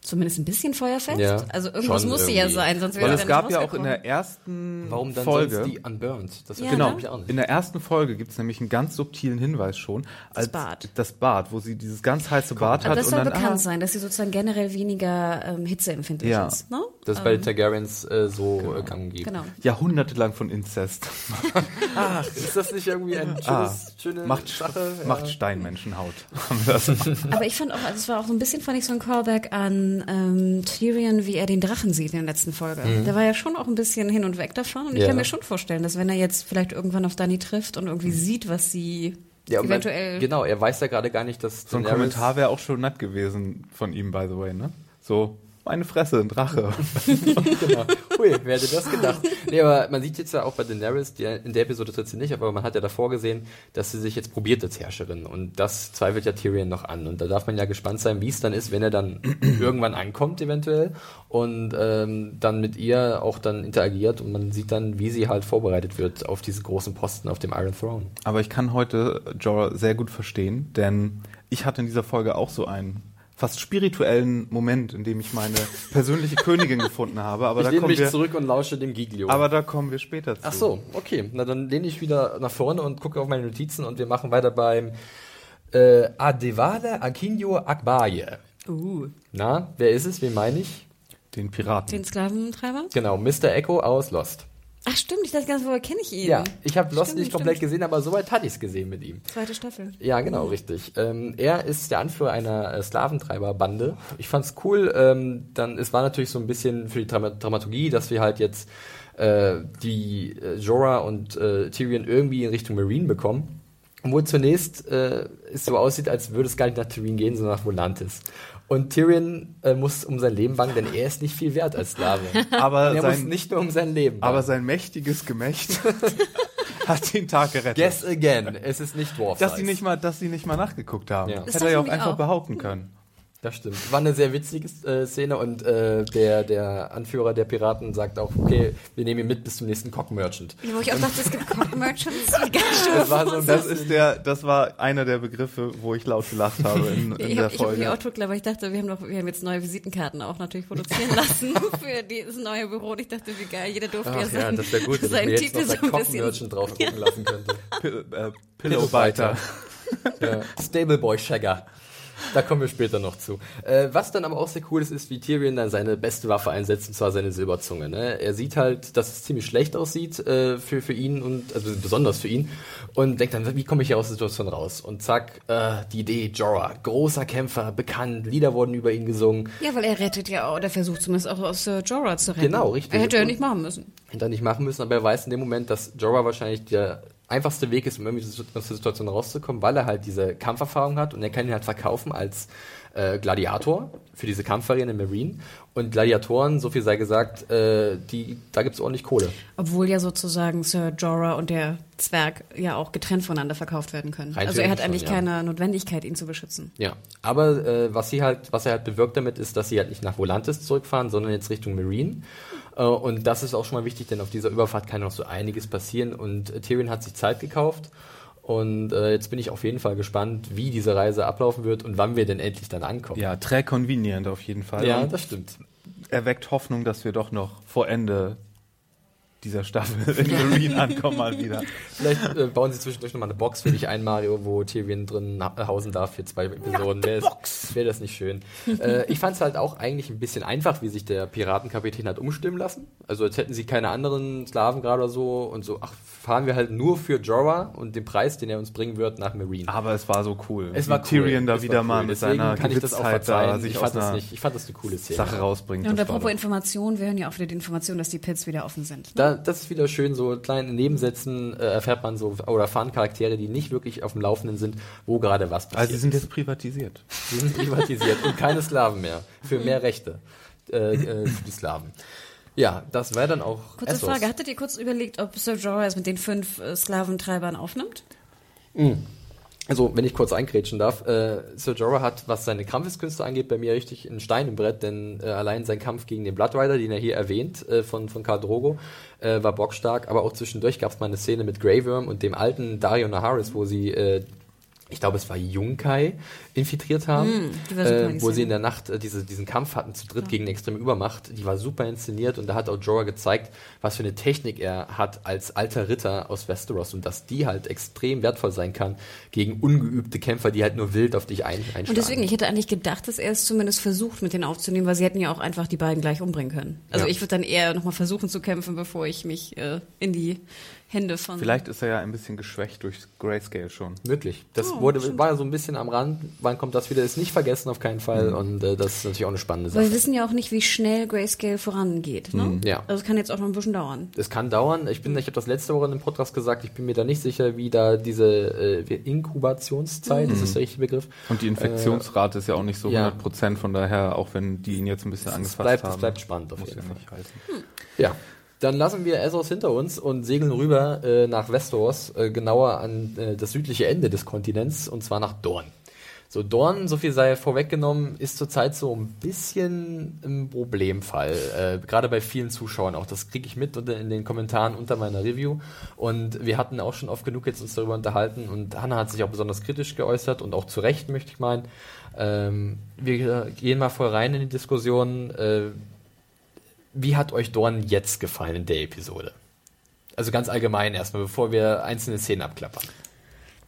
zumindest ein bisschen feuerfest. Ja, also irgendwas muss sie ja sein, sonst wäre Weil es ja gab nicht ja auch in der ersten Warum dann Folge. sonst die Unburned? Das Ja, verstehe ne? ich auch nicht. In der ersten Folge gibt es nämlich einen ganz subtilen Hinweis schon. Als Bad. Das Bad, wo sie dieses ganz heiße Bad Aber hat das und soll dann bekannt ah, sein, dass sie sozusagen generell weniger ähm, hitzeempfindlich Ja. ist. Ne? Das ist bei den Targaryens äh, so äh, gang und gäbe. Genau. jahrhundertelang von Inzest. Ach, ist das nicht irgendwie ein schönes, Ah, schöne macht, Sache? Ja. macht Steinmenschenhaut. Aber ich fand auch, also es war auch so ein bisschen, fand ich so ein Callback an ähm, Tyrion, wie er den Drachen sieht in der letzten Folge. Der war ja schon auch ein bisschen hin und weg davon. Und ich Mhm. Ja. kann mir schon vorstellen, dass wenn er jetzt vielleicht irgendwann auf Dani trifft und irgendwie sieht, was sie Ja, und man- eventuell. Genau, er weiß ja gerade gar nicht, dass So ein Daenerys- Kommentar wäre auch schon nett gewesen von ihm, by the way, ne? So, meine Fresse, ein Drache. genau. Ui, wer hätte das gedacht? Nee, aber man sieht jetzt ja auch bei Daenerys, die, in der Episode tritt sie nicht, aber man hat ja davor gesehen, dass sie sich jetzt probiert als Herrscherin. Und das zweifelt ja Tyrion noch an. Und da darf man ja gespannt sein, wie es dann ist, wenn er dann irgendwann ankommt, eventuell. Und ähm, dann mit ihr auch dann interagiert und man sieht dann, wie sie halt vorbereitet wird auf diese großen Posten auf dem Iron Throne. Aber ich kann heute Jorah sehr gut verstehen, denn ich hatte in dieser Folge auch so einen fast spirituellen Moment, in dem ich meine persönliche Königin gefunden habe. Aber ich da lehne kommen mich wir, zurück und lausche dem Giglio. aber da kommen wir später zu. Ach so, okay. Na dann lehne ich wieder nach vorne und gucke auf meine Notizen und wir machen weiter beim äh, Adevale Akinyo Akbaye. Uh, Na, wer ist es? Wen meine ich? Den Piraten. den Sklaventreiber? Genau, Mr. Echo aus Lost. Ach stimmt, ich dachte ganz, woher kenne ich ihn? Ja, ich habe Lost Stimmt, nicht komplett stimmt. gesehen, aber soweit hatte ich es gesehen mit ihm. Zweite Staffel. Ja, genau, richtig. Ähm, er ist der Anführer einer äh, Sklaventreiberbande. Ich fand's cool. Ähm, dann, es war natürlich so ein bisschen für die Drama Dramaturgie, dass wir halt jetzt äh, die äh, Jorah und äh, Tyrion irgendwie in Richtung Marine bekommen. Wo zunächst äh, es so aussieht, als würde es gar nicht nach Tyrion gehen, sondern nach Volantis. Und Tyrion äh, muss um sein Leben bangen, denn er ist nicht viel wert als Sklave. Aber Und er muss sein, nicht nur um sein Leben bangen. aber sein mächtiges Gemächt hat den Tag gerettet. Guess again, es ist nicht Dwarf Dass sie nicht mal, dass sie nicht mal nachgeguckt haben. Ja. Das Hätte er ja auch einfach auch. behaupten können. Das stimmt. War eine sehr witzige äh, Szene und äh, der, der Anführer der Piraten sagt auch, okay, wir nehmen ihn mit bis zum nächsten Cock Merchant. Ja, wo ich auch dachte, es gibt Cock-Merchants. Wie geil Das war so Das ist der, das war einer der Begriffe, wo ich laut gelacht habe in, in Ich der habe hab mich Folge. auch totgelacht, weil ich dachte, wir haben doch, wir haben jetzt neue Visitenkarten auch natürlich produzieren lassen für dieses neue Büro. Und ich dachte, wie geil, jeder durfte ja Ach ja, sein, das wäre gut, wenn ich seinen jetzt Titel noch so der ein Cock bisschen. Merchant draufdrucken lassen könnte. Pill, äh, Pillowbiter. ja. Stableboy Shagger. Da kommen wir später noch zu. Äh, was dann aber auch sehr cool ist, ist, wie Tyrion dann seine beste Waffe einsetzt, und zwar seine Silberzunge. Ne? Er sieht halt, dass es ziemlich schlecht aussieht äh, für, für ihn und also besonders für ihn und denkt dann, wie komme ich hier aus der Situation raus? Und zack, äh, die Idee, Jorah, großer Kämpfer, bekannt, Lieder wurden über ihn gesungen. Ja, weil er rettet ja auch, oder versucht zumindest auch aus äh, Jorah zu retten. Genau, richtig. Er hätte ja nicht machen müssen. hätte er nicht machen müssen, aber er weiß in dem Moment, dass Jorah wahrscheinlich der einfachste Weg ist, um irgendwie aus der Situation rauszukommen, weil er halt diese Kampferfahrung hat und er kann ihn halt verkaufen als äh, Gladiator für diese Kampfarena Marine. Und Gladiatoren, so viel sei gesagt, äh, die, da gibt's ordentlich Kohle. Obwohl ja sozusagen Sir Jorah und der Zwerg ja auch getrennt voneinander verkauft werden können. Rein also er hat eigentlich schon, ja. keine Notwendigkeit, ihn zu beschützen. Ja, aber äh, was sie halt, was er halt bewirkt damit, ist, dass sie halt nicht nach Volantis zurückfahren, sondern jetzt Richtung Marine. Äh, und das ist auch schon mal wichtig, denn auf dieser Überfahrt kann noch so einiges passieren. Und äh, Tyrion hat sich Zeit gekauft. Und äh, jetzt bin ich auf jeden Fall gespannt, wie diese Reise ablaufen wird und wann wir denn endlich dann ankommen. Ja, très convenient auf jeden Fall. ja das stimmt. erweckt Hoffnung, dass wir doch noch vor Ende dieser Staffel in Marine ankommen mal wieder. Vielleicht äh, bauen sie zwischendurch nochmal eine Box für dich ein, Mario, wo Tyrion drin ha- hausen darf für zwei Episoden. Wäre wär das nicht schön? äh, ich fand es halt auch eigentlich ein bisschen einfach, wie sich der Piratenkapitän hat umstimmen lassen. Also als hätten sie keine anderen Sklaven gerade oder so und so, ach, fahren wir halt nur für Jorah und den Preis, den er uns bringen wird, nach Marine. Aber es war so cool. es war cool. Tyrion da wieder cool. mal mit Deswegen seiner kann ich das auch da verzeihen. sich Ich fand, das nicht, ich fand das eine coole Szene. Sache rausbringt. Ja, und Das apropos doch- Information, wir hören ja auch wieder die Information, dass die Pits wieder offen sind. Da, das ist wieder schön, so kleine Nebensätzen äh, erfährt man so, oder erfahren Charaktere, die nicht wirklich auf dem Laufenden sind, wo gerade was passiert. Also sie sind jetzt privatisiert. Sie sind privatisiert und keine Sklaven mehr. Für mehr Rechte äh, äh, für die Sklaven. Ja, das wäre dann auch Kurze Essos. Frage, hattet ihr kurz überlegt, ob Sir Jorah es mit den fünf äh, Sklaventreibern aufnimmt? Also, wenn ich kurz eingrätschen darf, äh, Sir Jorah hat, was seine Kampfeskünste angeht, bei mir richtig einen Stein im Brett, denn äh, allein sein Kampf gegen den Blood Rider, den er hier erwähnt, äh, von, von Khal Drogo, äh, war bockstark, aber auch zwischendurch gab es mal eine Szene mit Grey Worm und dem alten Dario Naharis, wo sie, äh, ich glaube, es war Junkai, infiltriert haben, Mm, äh, wo sie in der Nacht äh, diese, diesen Kampf hatten zu dritt gegen eine extreme Übermacht. Die war super inszeniert und da hat auch Jorah gezeigt, was für eine Technik er hat als alter Ritter aus Westeros und dass die halt extrem wertvoll sein kann gegen ungeübte Kämpfer, die halt nur wild auf dich ein, einschlagen. Und deswegen, ich hätte eigentlich gedacht, dass er es zumindest versucht, mit denen aufzunehmen, weil sie hätten ja auch einfach die beiden gleich umbringen können. Also Ja. ich würde dann eher nochmal versuchen zu kämpfen, bevor ich mich äh, in die Hände von... Vielleicht ist er ja ein bisschen geschwächt durch Grayscale schon. Möglich. Das Oh, wurde, stimmt. war ja so ein bisschen am Rand. Wann kommt das wieder? Ist nicht vergessen, auf keinen Fall. Und äh, das ist natürlich auch eine spannende weil Sache. wir wissen ja auch nicht, wie schnell Grayscale vorangeht. Ne? Ja. Also es kann jetzt auch noch ein bisschen dauern. Es kann dauern. Ich bin, ich habe das letzte Woche in einem Podcast gesagt. Ich bin mir da nicht sicher, wie da diese äh, Inkubationszeit, ist das der richtige Begriff? Und die Infektionsrate ist ja auch nicht so ja. 100 von daher, auch wenn die ihn jetzt ein bisschen angefasst bleibt, haben. es bleibt spannend auf jeden ja Fall. heißen. Ja. Dann lassen wir Essos hinter uns und segeln rüber äh, nach Westeros, äh, genauer an äh, das südliche Ende des Kontinents, und zwar nach Dorn. So, Dorn, so viel sei vorweggenommen, ist zurzeit so ein bisschen ein Problemfall. Äh, Gerade bei vielen Zuschauern auch. Das kriege ich mit unter, in den Kommentaren unter meiner Review. Und wir hatten auch schon oft genug jetzt uns darüber unterhalten. Und Hannah hat sich auch besonders kritisch geäußert und auch zu Recht, möchte ich meinen. Ähm, wir gehen mal voll rein in die Diskussion. Äh, wie hat euch Dorn jetzt gefallen in der Episode? Also ganz allgemein erstmal, bevor wir einzelne Szenen abklappern.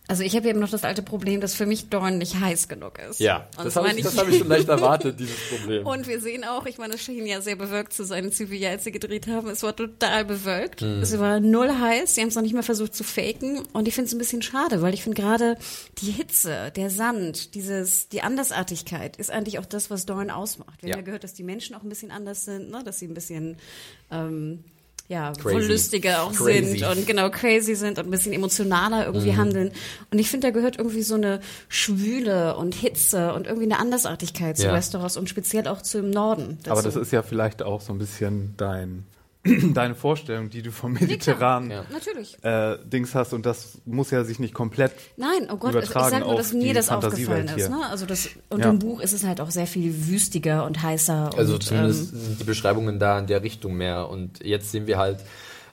Also ich habe eben noch das alte Problem, dass für mich Dorn nicht heiß genug ist. Ja, Und das habe ich, das hab ich schon leicht erwartet, dieses Problem. Und wir sehen auch, ich meine, es schien ja sehr bewölkt zu sein in CBI, als sie gedreht haben. Es war total bewölkt. Es war null heiß. Sie haben es noch nicht mal versucht zu faken. Und ich finde es ein bisschen schade, weil ich finde gerade die Hitze, der Sand, dieses, die Andersartigkeit ist eigentlich auch das, was Dorn ausmacht. Wir Ja. haben ja gehört, dass die Menschen auch ein bisschen anders sind, ne? dass sie ein bisschen ähm, ja, wollüstiger auch Crazy. sind und genau crazy sind und ein bisschen emotionaler irgendwie handeln. Und ich finde, da gehört irgendwie so eine Schwüle und Hitze und irgendwie eine Andersartigkeit zu Ja. Westeros und speziell auch zum Norden. Aber das dazu. ist ja vielleicht auch so ein bisschen dein, deine Vorstellung, die du vom mediterranen Ja. Natürlich. äh, Dings hast und das muss ja sich nicht komplett Nein, oh Gott, ich übertragen sag nur, dass auf mir die das Fantasiewelt aufgefallen ist. hier. Ne? Also das, und Ja. im Buch ist es halt auch sehr viel wüstiger und heißer. Also und, zumindest ähm, sind die Beschreibungen da in der Richtung mehr. Und jetzt sehen wir halt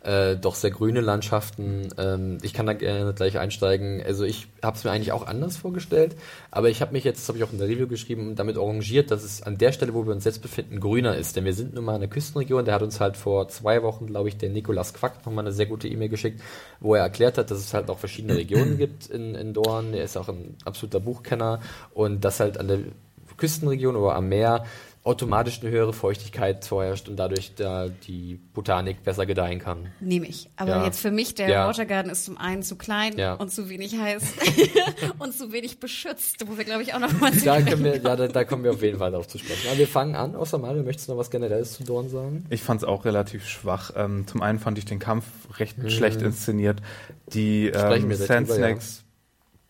äh, doch sehr grüne Landschaften. Ähm, ich kann da gerne gleich einsteigen. Also ich habe es mir eigentlich auch anders vorgestellt, aber ich habe mich jetzt, das habe ich auch in der Review geschrieben, damit arrangiert, dass es an der Stelle, wo wir uns jetzt befinden, grüner ist. Denn wir sind nun mal in einer Küstenregion. Der hat uns halt vor zwei Wochen, glaube ich, der Nikolas Quack nochmal eine sehr gute E-Mail geschickt, wo er erklärt hat, dass es halt auch verschiedene Regionen gibt in, in Dorn. Er ist auch ein absoluter Buchkenner und dass halt an der Küstenregion oder am Meer automatisch eine höhere Feuchtigkeit vorherrscht und dadurch da die Botanik besser gedeihen kann. Nehme ich. Aber Ja. jetzt für mich, der Ja. Watergarden ist zum einen zu klein Ja. und zu wenig heiß und zu wenig beschützt, wo wir, glaube ich, auch noch mal Da, können wir, ja, da, da kommen wir auf jeden Fall drauf zu sprechen. Aber wir fangen an. Außer Mario, möchtest du noch was Generelles zu Dorn sagen? Ich fand es auch relativ schwach. Ähm, zum einen fand ich den Kampf recht Mhm. schlecht inszeniert. Die Sprechen ähm, wir gleich Sand drüber,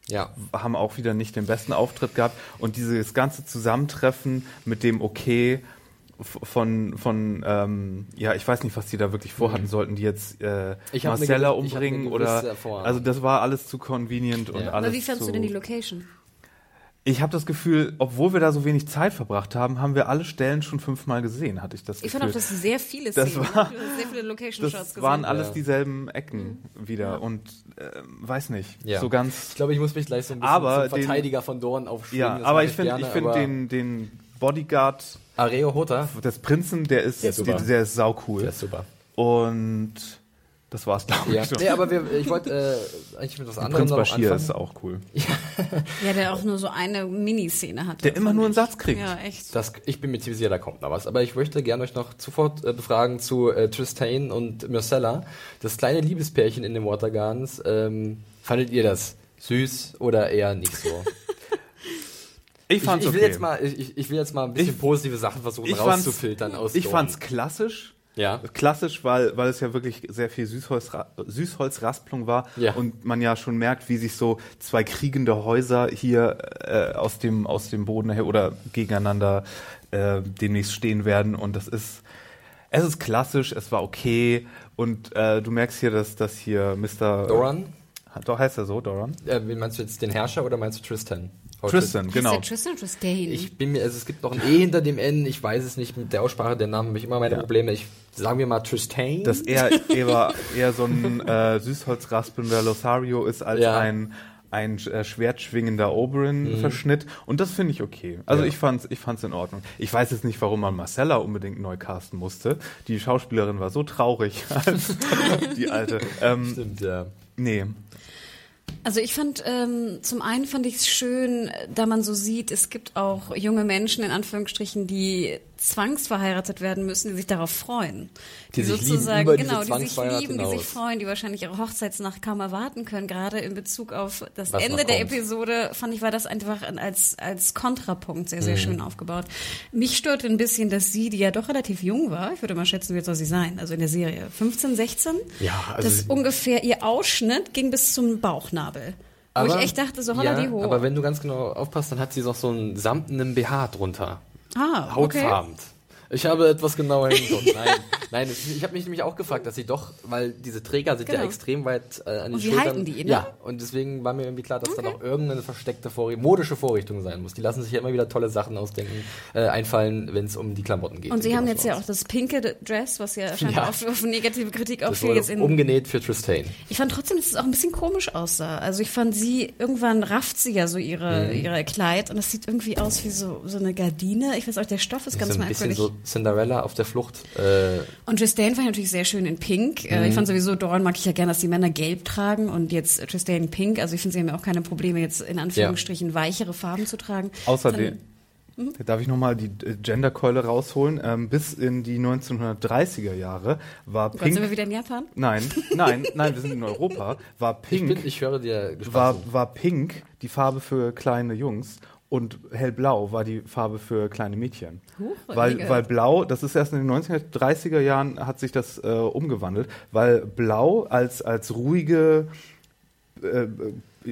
ja. Haben auch wieder nicht den besten Auftritt gehabt. Und dieses ganze Zusammentreffen mit dem Okay f- von, von ähm, ja, ich weiß nicht, was die da wirklich vorhatten. Sollten die jetzt äh, Mhm. Marcella gewiss- ich hab eine umbringen gewisse oder Erfahrung. also das war alles zu convenient und Ja. alles Aber wie fandst zu, du denn die Location? Ich habe das Gefühl, obwohl wir da so wenig Zeit verbracht haben, haben wir alle Stellen schon fünfmal gesehen, hatte ich das Ich Gefühl. fand auch, dass sehr viele Das Szenen, war- sehr viele Location-Shots das gesehen. waren alles Ja. dieselben Ecken wieder und äh, weiß nicht, Ja. so ganz Ich glaube, ich muss mich gleich so ein bisschen Aber zum den- Verteidiger von Dorn aufschwingen. Ja, Das aber ich finde ich aber den, den Bodyguard Areo Hota, des Prinzen, der ist, Der ist super. der, der ist sau cool. der ist super. Und das war's, glaube Ja, ich. schon. nee, aber wir, ich wollte äh, eigentlich mit was anderem Prinz Bashir anfangen. ist auch cool. Ja, der auch nur so eine Miniszene hatte. Der immer nur einen ich. Satz kriegt. Ja, echt. Das, ich bin mir ziemlich sicher, da kommt noch was. Aber ich möchte gerne euch noch sofort äh, befragen zu äh, Tristain und Myrcella. Das kleine Liebespärchen in den Watergardens. Ähm, fandet ihr das süß oder eher nicht so? Ich Ich, fand's ich, will okay. jetzt mal, ich, ich will jetzt mal ein bisschen Ich- positive Sachen versuchen ich fand's- rauszufiltern aus ich fand's klassisch. Ja. Klassisch, weil, weil es ja wirklich sehr viel Süßholzra Süßholzraspelung war Ja. und man ja schon merkt, wie sich so zwei kriegende Häuser hier äh, aus, dem, aus dem Boden her oder gegeneinander äh, demnächst stehen werden und das ist es ist klassisch, es war okay und äh, du merkst hier, dass, dass hier Mr. Doran? Doch heißt er so, Doran? Äh, wen meinst du jetzt den Herrscher oder meinst du Tristan? Oh, Tristan, genau. Ist der Tristan oder Tristan? Ich bin mir, also es gibt noch ein E hinter dem N, ich weiß es nicht, mit der Aussprache der Namen habe ich immer meine Ja. Probleme. Ich sagen wir mal Tristan. dass er eher, eher so ein äh, süßholzraspelnder Lothario ist als Ja. ein ein äh, schwertschwingender Oberyn-Verschnitt und das finde ich okay. Also Ja. ich fand's, ich fand's in Ordnung. Ich weiß jetzt nicht, warum man Marcella unbedingt neu casten musste. Die Schauspielerin war so traurig als die alte. Ähm, Stimmt, ja. nee, Also ich fand, ähm, zum einen fand ich es schön, da man so sieht, es gibt auch junge Menschen in Anführungsstrichen, die zwangsverheiratet werden müssen, die sich darauf freuen. Die sich lieben sozusagen, diese genau, die sich lieben, die sich hinaus. freuen, die wahrscheinlich ihre Hochzeitsnacht kaum erwarten können. Gerade in Bezug auf das Was Ende der. Episode fand ich, war das einfach als, als Kontrapunkt sehr, Mhm. sehr schön aufgebaut. Mich stört ein bisschen, dass sie, die ja doch relativ jung war, ich würde mal schätzen, wie soll sie sein, also in der Serie, 15, 16? Ja, also das sie- ungefähr, ihr Ausschnitt ging bis zum Bauchnabel. Wo ich echt dachte, so holla ja, die ho. Aber wenn du ganz genau aufpasst, dann hat sie noch so einen samtenen BH drunter. Ah, okay. Ich habe etwas genauer hingeguckt. Nein, nein, ich, habe mich nämlich auch gefragt, dass sie doch, weil diese Träger sind ja Genau. extrem weit äh, an den Und wie Schultern. halten die, ne? Ja, und deswegen war mir irgendwie klar, dass da noch irgendeine versteckte Vorrichtung, modische Vorrichtung sein muss. Die lassen sich ja immer wieder tolle Sachen ausdenken, äh, einfallen, wenn es um die Klamotten geht. Und sie haben jetzt ja auch das pinke Dress, was ja scheinbar Ja. auf, auf negative Kritik auch das viel jetzt in. umgenäht für Tristan. Ich fand trotzdem, dass es auch ein bisschen komisch aussah. Also ich fand sie, irgendwann rafft sie ja so ihre, Mhm. ihre Kleid und es sieht irgendwie aus wie so, so eine Gardine. Ich weiß auch, der Stoff ist ganz merkwürdig. so Cinderella auf der Flucht. Äh, Und Tristan fand ich natürlich sehr schön in Pink. Äh, Mhm. Ich fand sowieso, Doran mag ich ja gerne, dass die Männer gelb tragen und jetzt Tristan Pink. Also ich finde, sie haben ja auch keine Probleme, jetzt in Anführungsstrichen weichere Farben zu tragen. Außerdem, Mhm. darf ich nochmal die äh, Genderkeule rausholen? Ähm, bis in die 1930er Jahre war Gott, sind wir Pink. wieder in Japan? Nein, nein, nein, wir sind in Europa. War ich, Pink. bin, ich höre dir war, gespannt. war pink die Farbe für kleine Jungs und hellblau war die Farbe für kleine Mädchen. Huch, weil, weil blau, das ist erst in den 1930er Jahren hat sich das äh, umgewandelt, weil blau als, als ruhige, äh,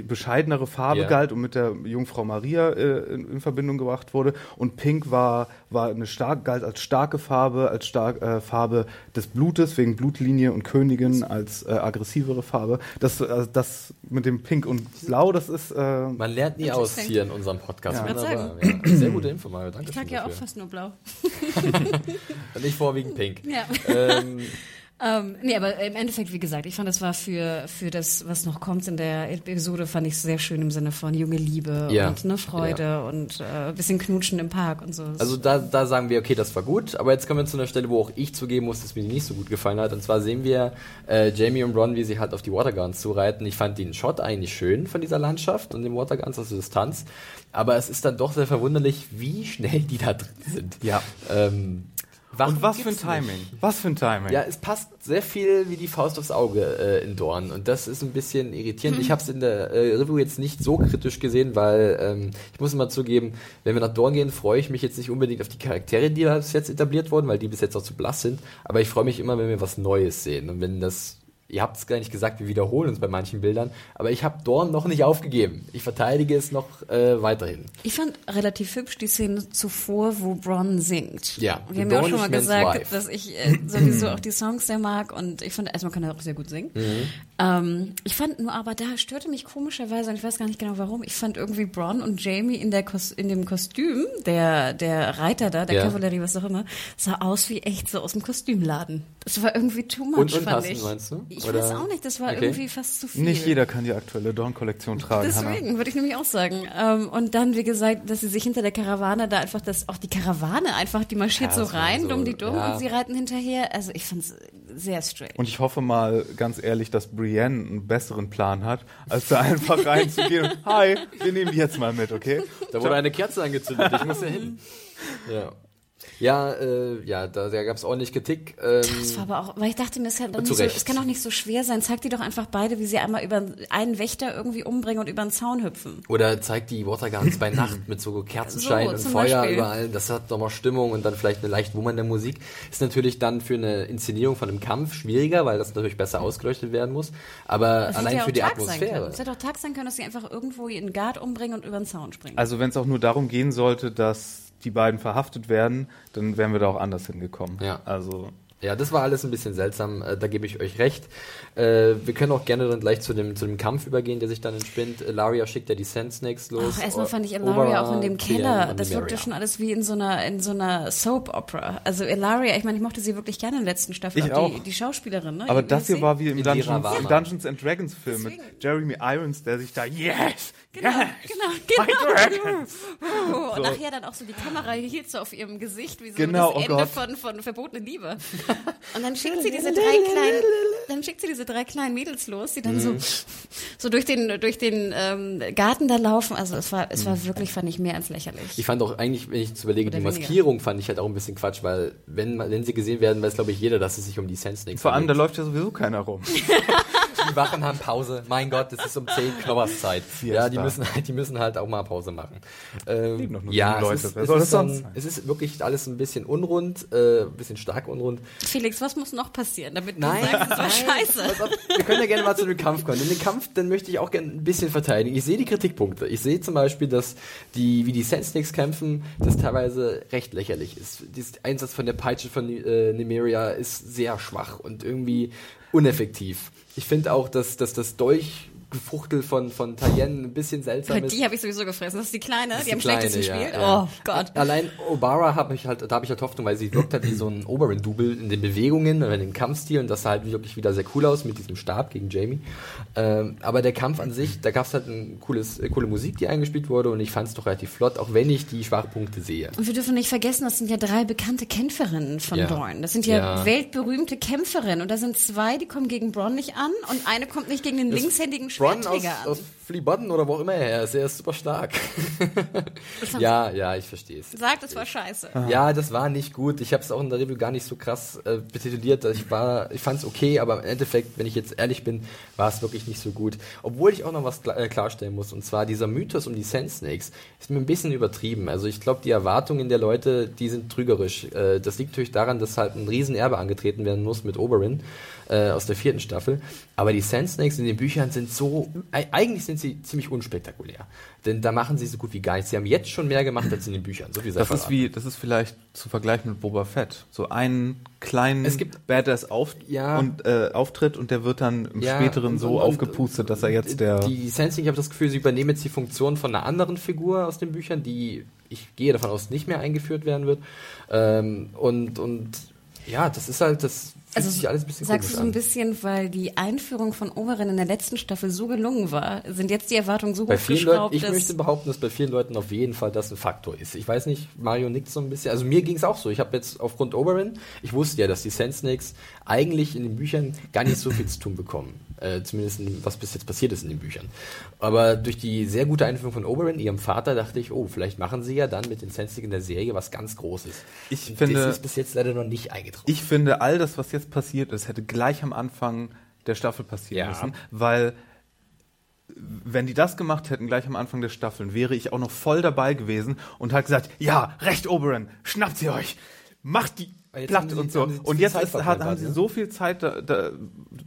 bescheidenere Farbe Ja. galt und mit der Jungfrau Maria äh, in, in Verbindung gebracht wurde und Pink war war eine stark galt als starke Farbe als stark äh, Farbe des Blutes wegen Blutlinie und Königin als äh, aggressivere Farbe das äh, das mit dem Pink und Blau das ist äh, Man lernt nie aus hier in unserem Podcast. Ja. Wunderbar. Ja, sehr gute Info, Mario. Danke Ich trage schön ja auch dafür. fast nur blau. Und nicht vorwiegend pink. Ja. Ähm, Ähm, nee, aber im Endeffekt, wie gesagt, ich fand, das war für, für das, was noch kommt in der Episode, fand ich sehr schön im Sinne von junge Liebe Ja. und ne, Freude und äh, ein bisschen knutschen im Park und so. also da, da sagen wir, okay, das war gut, aber jetzt kommen wir zu einer Stelle, wo auch ich zugeben muss, dass mir die nicht so gut gefallen hat. Und zwar sehen wir äh, Jamie und Ron, wie sie halt auf die Waterguns zureiten. Ich fand den Shot eigentlich schön von dieser Landschaft und den Waterguns aus der Distanz. Aber es ist dann doch sehr verwunderlich, wie schnell die da drin sind. Ja. Ähm, warum und was für ein gibt's nicht? Timing. Was für ein Timing. Ja, es passt sehr viel wie die Faust aufs Auge äh, in Dorn. Und das ist ein bisschen irritierend. Ich habe es in der äh, Review jetzt nicht so kritisch gesehen, weil ähm, ich muss mal zugeben, wenn wir nach Dorn gehen, freue ich mich jetzt nicht unbedingt auf die Charaktere, die da bis jetzt etabliert wurden, weil die bis jetzt auch zu blass sind, aber ich freue mich immer, wenn wir was Neues sehen. Und wenn das ihr habt es gar nicht gesagt, wir wiederholen uns bei manchen Bildern, aber ich habe Dorn noch nicht aufgegeben. Ich verteidige es noch äh, weiterhin. Ich fand relativ hübsch die Szene zuvor, wo Bronn singt. Ja, wir haben ja auch schon mal gesagt, Wife. dass ich äh, sowieso auch die Songs sehr mag und ich fand, erstmal kann er auch sehr gut singen. Mhm. Ähm, ich fand nur, aber da störte mich komischerweise, und ich weiß gar nicht genau warum, ich fand irgendwie Bronn und Jamie in, der Kos in dem Kostüm, der, der Reiter da, der Ja. Kavallerie, was auch immer, sah aus wie echt so aus dem Kostümladen. Das war irgendwie too much, Und fand ich. meinst du? Ich Oder- weiß auch nicht, das war Okay. irgendwie fast zu viel. Nicht jeder kann die aktuelle Dawn-Kollektion tragen, Hannah. Deswegen würde ich nämlich auch sagen. Ähm, und dann, wie gesagt, dass sie sich hinter der Karawane da einfach, das, auch die Karawane einfach, die marschiert Ja, so rein, so, dumm die dumm, ja. und sie reiten hinterher. Also ich fand's sehr straight. Und ich hoffe mal ganz ehrlich, dass Brienne einen besseren Plan hat, als da einfach reinzugehen und Hi, wir nehmen die jetzt mal mit, okay? Da wurde eine Kerze angezündet, ich muss ja hin. Ja. Ja, äh, ja, da, da gab es ordentlich Kritik. Ähm, Das war aber auch, weil ich dachte mir, es, kann doch so, Recht. es kann doch nicht so schwer sein. Zeig die doch einfach beide, wie sie einmal über einen Wächter irgendwie umbringen und über den Zaun hüpfen. Oder zeigt die Waterguns bei Nacht mit so Kerzenschein So, und Feuer Beispiel. überall. Das hat nochmal Stimmung und dann vielleicht eine leicht wummernde Musik. Ist natürlich dann für eine Inszenierung von einem Kampf schwieriger, weil das natürlich besser ausgeleuchtet werden muss. Aber Das allein ja für die Tag. Atmosphäre. Es hätte auch Tag sein können, dass sie einfach irgendwo ihren Guard umbringen und über den Zaun springen. Also wenn es auch nur darum gehen sollte, dass die beiden verhaftet werden, dann wären wir da auch anders hingekommen. Ja. Also Ja, das war alles ein bisschen seltsam, äh, da gebe ich euch recht. Äh, wir können auch gerne dann gleich zu dem, zu dem Kampf übergehen, der sich dann entspinnt. Ilaria schickt ja die Sand Snakes los. Ach, erstmal fand ich Ilaria auch in dem Keller. Das wirkte schon alles wie in so einer, in so einer Soap-Opera. Also Ilaria, ich meine, ich mochte sie wirklich gerne in der letzten Staffel. Ich Die, auch. die Schauspielerin, ne? Aber das hier war wie im Dungeons, Dungeons and Dragons Film mit. Jeremy Irons, der sich da Yes, Genau, yes, genau, genau. dragons. Und nachher dann auch so die Kamera hielt so auf ihrem Gesicht, wie so Genau, das oh Ende Gott. von, von Verbotene Liebe. Und dann schickt sie diese drei kleinen, dann schickt sie diese drei kleinen Mädels los, die dann Mhm. so, so durch den, durch den ähm, Garten da laufen. Also es war, es war Mhm. wirklich, fand ich mehr als lächerlich. Ich fand auch eigentlich, wenn ich jetzt überlege, Oder die weniger. Maskierung fand ich halt auch ein bisschen Quatsch, weil wenn, wenn sie gesehen werden, weiß glaube ich jeder, dass es sich um die Sand Snakes Vor allem, da läuft ja sowieso keiner rum. Die Wachen haben Pause. Mein Gott, es ist um 10 Knobberszeit. Ja, die müssen, halt, die müssen halt auch mal Pause machen. Ähm, doch nur ja, sieben Leute. Es ist, es, ist sein? es ist wirklich alles ein bisschen unrund, äh, ein bisschen stark unrund. Felix, was muss noch passieren, damit Nein, du sagst, es war scheiße? Wir können ja gerne mal zu dem Kampf kommen. In den Kampf, dann möchte ich auch gerne ein bisschen verteidigen. Ich sehe die Kritikpunkte. Ich sehe zum Beispiel, dass die, wie die Sand Snakes kämpfen, das teilweise recht lächerlich ist. Dieser Einsatz von der Peitsche von äh, Nymeria ist sehr schwach und irgendwie uneffektiv. Ich finde auch, dass, dass das Dolchgefuchtel von, von Tayenne ein bisschen seltsam ist. Die habe ich sowieso gefressen. Das ist die Kleine, Das die ist am schlechtesten ja, spielt. ja. Oh Gott. Allein Obara habe ich halt, da habe ich halt Hoffnung, weil sie wirkt halt wie so ein Oberyn-Double in den Bewegungen oder in den Kampfstilen. Das sah halt wirklich wieder sehr cool aus mit diesem Stab gegen Jamie. Ähm, aber der Kampf an sich, da gab es halt ein cooles, äh, coole Musik, die eingespielt wurde und ich fand es doch relativ flott, auch wenn ich die Schwachpunkte sehe. Und wir dürfen nicht vergessen, das sind ja drei bekannte Kämpferinnen von Ja. Dorn. Das sind ja, Ja. weltberühmte Kämpferinnen. Und da sind zwei, die kommen gegen Bronn nicht an und eine kommt nicht gegen den linkshändigen Bronn aus, an. aus Fleabottom oder wo auch immer er ist, er ist super stark. ja, ja, ich verstehe es. Sagt, es war scheiße. Ja, das war nicht gut. Ich habe es auch in der Review gar nicht so krass äh, betituliert. Ich war, ich fand es okay, aber im Endeffekt, wenn ich jetzt ehrlich bin, war es wirklich nicht so gut. Obwohl ich auch noch was kla äh, klarstellen muss. Und zwar dieser Mythos um die Sand Snakes ist mir ein bisschen übertrieben. Also ich glaube, die Erwartungen der Leute, die sind trügerisch. Äh, das liegt natürlich daran, dass halt ein Riesenerbe angetreten werden muss mit Oberyn äh, aus der vierten Staffel. Aber die Sand Snakes in den Büchern sind so, eigentlich sind sie ziemlich unspektakulär. Denn da machen sie so gut wie gar nichts. Sie haben jetzt schon mehr gemacht als in den Büchern. So viel Das ist wie, das ist vielleicht zu vergleichen mit Boba Fett. So einen kleinen Es gibt- Badass auf Ja. und äh, Auftritt und der wird dann im Ja, späteren und- so und- aufgepustet, dass er jetzt der Die Sensing, ich habe das Gefühl, sie übernehmen jetzt die Funktion von einer anderen Figur aus den Büchern, die ich gehe davon aus nicht mehr eingeführt werden wird. Ähm, und, und ja, das ist halt, das fühlt sich alles ein bisschen Also sagst du so ein bisschen, weil die Einführung von Oberyn in der letzten Staffel so gelungen war, sind jetzt die Erwartungen so Bei vielen Leuten, hochgeschraubt, ich möchte behaupten, dass bei vielen Leuten auf jeden Fall das ein Faktor ist. Ich weiß nicht, Mario nickt so ein bisschen. Also mir ging es auch so. Ich habe jetzt aufgrund Oberyn, ich wusste ja, dass die Sand Snakes eigentlich in den Büchern gar nicht so viel zu tun bekommen. Äh, zumindest in, was bis jetzt passiert ist in den Büchern. Aber durch die sehr gute Einführung von Oberyn, ihrem Vater, dachte ich, oh, vielleicht machen sie ja dann mit den Snakes in der Serie was ganz Großes. Ich Und finde- das ist bis jetzt leider noch nicht eingetroffen. Ich finde, all das, was jetzt passiert ist, hätte gleich am Anfang der Staffel passieren Ja. müssen, weil wenn die das gemacht hätten, gleich am Anfang der Staffeln, wäre ich auch noch voll dabei gewesen und hat gesagt, ja, recht, Oberon, schnappt sie euch, macht die platt haben sie- und so. Und jetzt ist, hat, haben sie so viel Zeit da, da,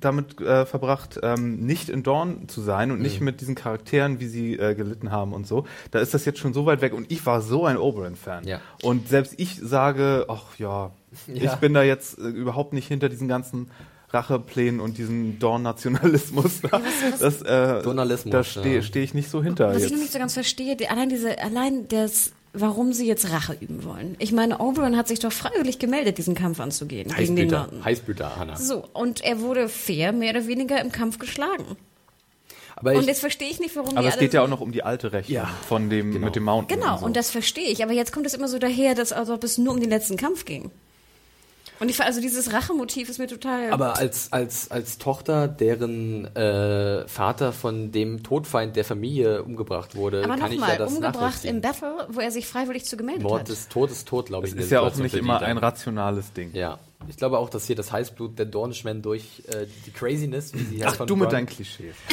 damit äh, verbracht, ähm, nicht in Dawn zu sein und nicht mit diesen Charakteren, wie sie äh, gelitten haben und so. Da ist das jetzt schon so weit weg und ich war so ein Oberyn-Fan. Ja. Und selbst ich sage, ach ja, Ja. ich bin da jetzt äh, überhaupt nicht hinter diesen ganzen Racheplänen und diesen Dawn-Nationalismus. Da, das, äh, da stehe ja. steh ich nicht so hinter Was ich jetzt. noch nicht so ganz verstehe, die, allein diese, allein das, warum sie jetzt Rache üben wollen. Ich meine, Oberyn hat sich doch freiwillig gemeldet, diesen Kampf anzugehen gegen den Heißblüter, Mountain. Heißblüter, Hanna. So, und er wurde fair, mehr oder weniger im Kampf geschlagen. Aber Und ich, jetzt verstehe ich nicht, warum Aber die es alle geht ja auch noch um die alte Rechnung Ja, von dem genau. mit dem Mountain. Genau, und, und, so. das verstehe ich. Aber jetzt kommt es immer so daher, dass, als ob es nur um den letzten Kampf ging. Und ich, also dieses Rachemotiv ist mir total. aber als, als, als Tochter, deren äh, Vater von dem Todfeind der Familie umgebracht wurde, aber kann ich ja nochmal, das umgebracht im Battle, wo er sich freiwillig zu gemeldet Mord hat. ist Tod ist tot, glaube ich. In ist ja auch nicht immer ein rationales Ding. Ja, ich glaube auch, dass hier das Heißblut der Dornschmen durch äh, die Craziness, wie sie halt Ach, von du mit deinen Klischees.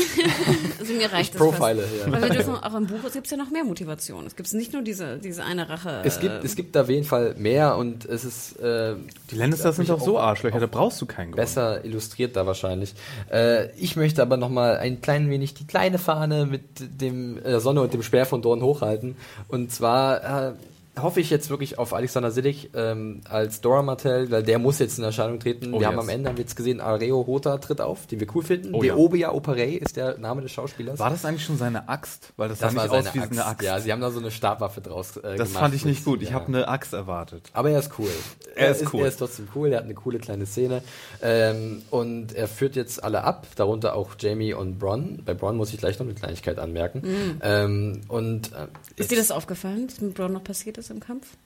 Also mir reicht Ich das profile fast. hier. Weil wir dürfen auch im Buch gibt es ja noch mehr Motivation. Es gibt nicht nur diese, diese eine Rache. Es gibt, es gibt da auf jeden Fall mehr und es ist äh, Die Lannisters sind doch so auch- Arschlöcher, da brauchst du keinen Grund. besser illustriert da wahrscheinlich. Äh, ich möchte aber noch mal ein klein wenig die kleine Fahne mit dem äh, Sonne und dem Speer von Dorn hochhalten. Und zwar äh, hoffe ich jetzt wirklich auf Alexander Siddig ähm, als Dora Martell, weil der muss jetzt in Erscheinung treten. Oh, wir haben yes. am Ende haben wir jetzt gesehen, Areo Hota tritt auf, den wir cool finden. Oh, ja. Deobia Operei ist der Name des Schauspielers. War das eigentlich schon seine Axt? Weil das, das sah war nicht seine aus wie Axt. eine Axt. Ja, sie haben da so eine Stabwaffe draus äh, das gemacht. fand ich nicht gut. Ich ja. habe eine Axt erwartet. Aber er ist cool. Er ist cool. Er ist trotzdem cool, er hat eine coole kleine Szene. Ähm, und er führt jetzt alle ab, darunter auch Jamie und Bronn. Bei Bronn muss ich gleich noch eine Kleinigkeit anmerken. Ähm, und äh, Ist dir das aufgefallen, was mit Braun noch passiert ist im Kampf?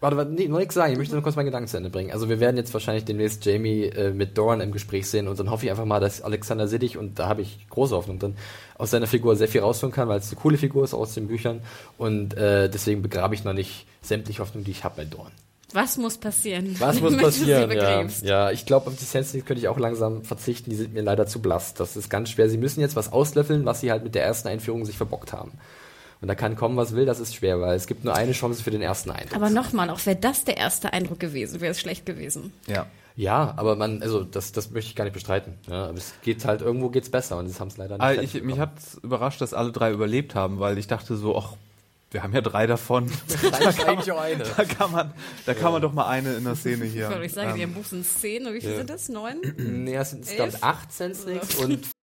Warte, warte, nee, noch nichts sagen. Ich möchte nur kurz meinen Gedanken zu Ende bringen. Also wir werden jetzt wahrscheinlich demnächst Jamie äh, mit Doran im Gespräch sehen und dann hoffe ich einfach mal, dass Alexander Siddig, und da habe ich große Hoffnung, dann aus seiner Figur sehr viel rausholen kann, weil es eine coole Figur ist aus den Büchern und äh, deswegen begrabe ich noch nicht sämtliche Hoffnung, die ich habe bei Doran. Was muss passieren? Was muss passieren? Ja, ja, ich glaube, auf die Sensitive könnte ich auch langsam verzichten. Die sind mir leider zu blass. Das ist ganz schwer. Sie müssen jetzt was auslöffeln, was sie halt mit der ersten Einführung sich verbockt haben. Und da kann kommen, was will, das ist schwer, weil es gibt nur eine Chance für den ersten Eindruck. Aber nochmal, auch wäre das der erste Eindruck gewesen, wäre es schlecht gewesen. Ja. Ja, aber man, also das, das möchte ich gar nicht bestreiten. Ja, aber es geht halt, irgendwo geht's besser und das haben es leider nicht. Fertig ich, mich hat überrascht, dass alle drei überlebt haben, weil ich dachte so, ach, wir haben ja drei davon. Eigentlich auch eine. da kann man, da kann man doch mal eine in der Szene hier. Ich euch sagen, ähm, die im Buch sind zehn, oder wie viele ja. sind das? Neun? Nee, es sind acht Senslings und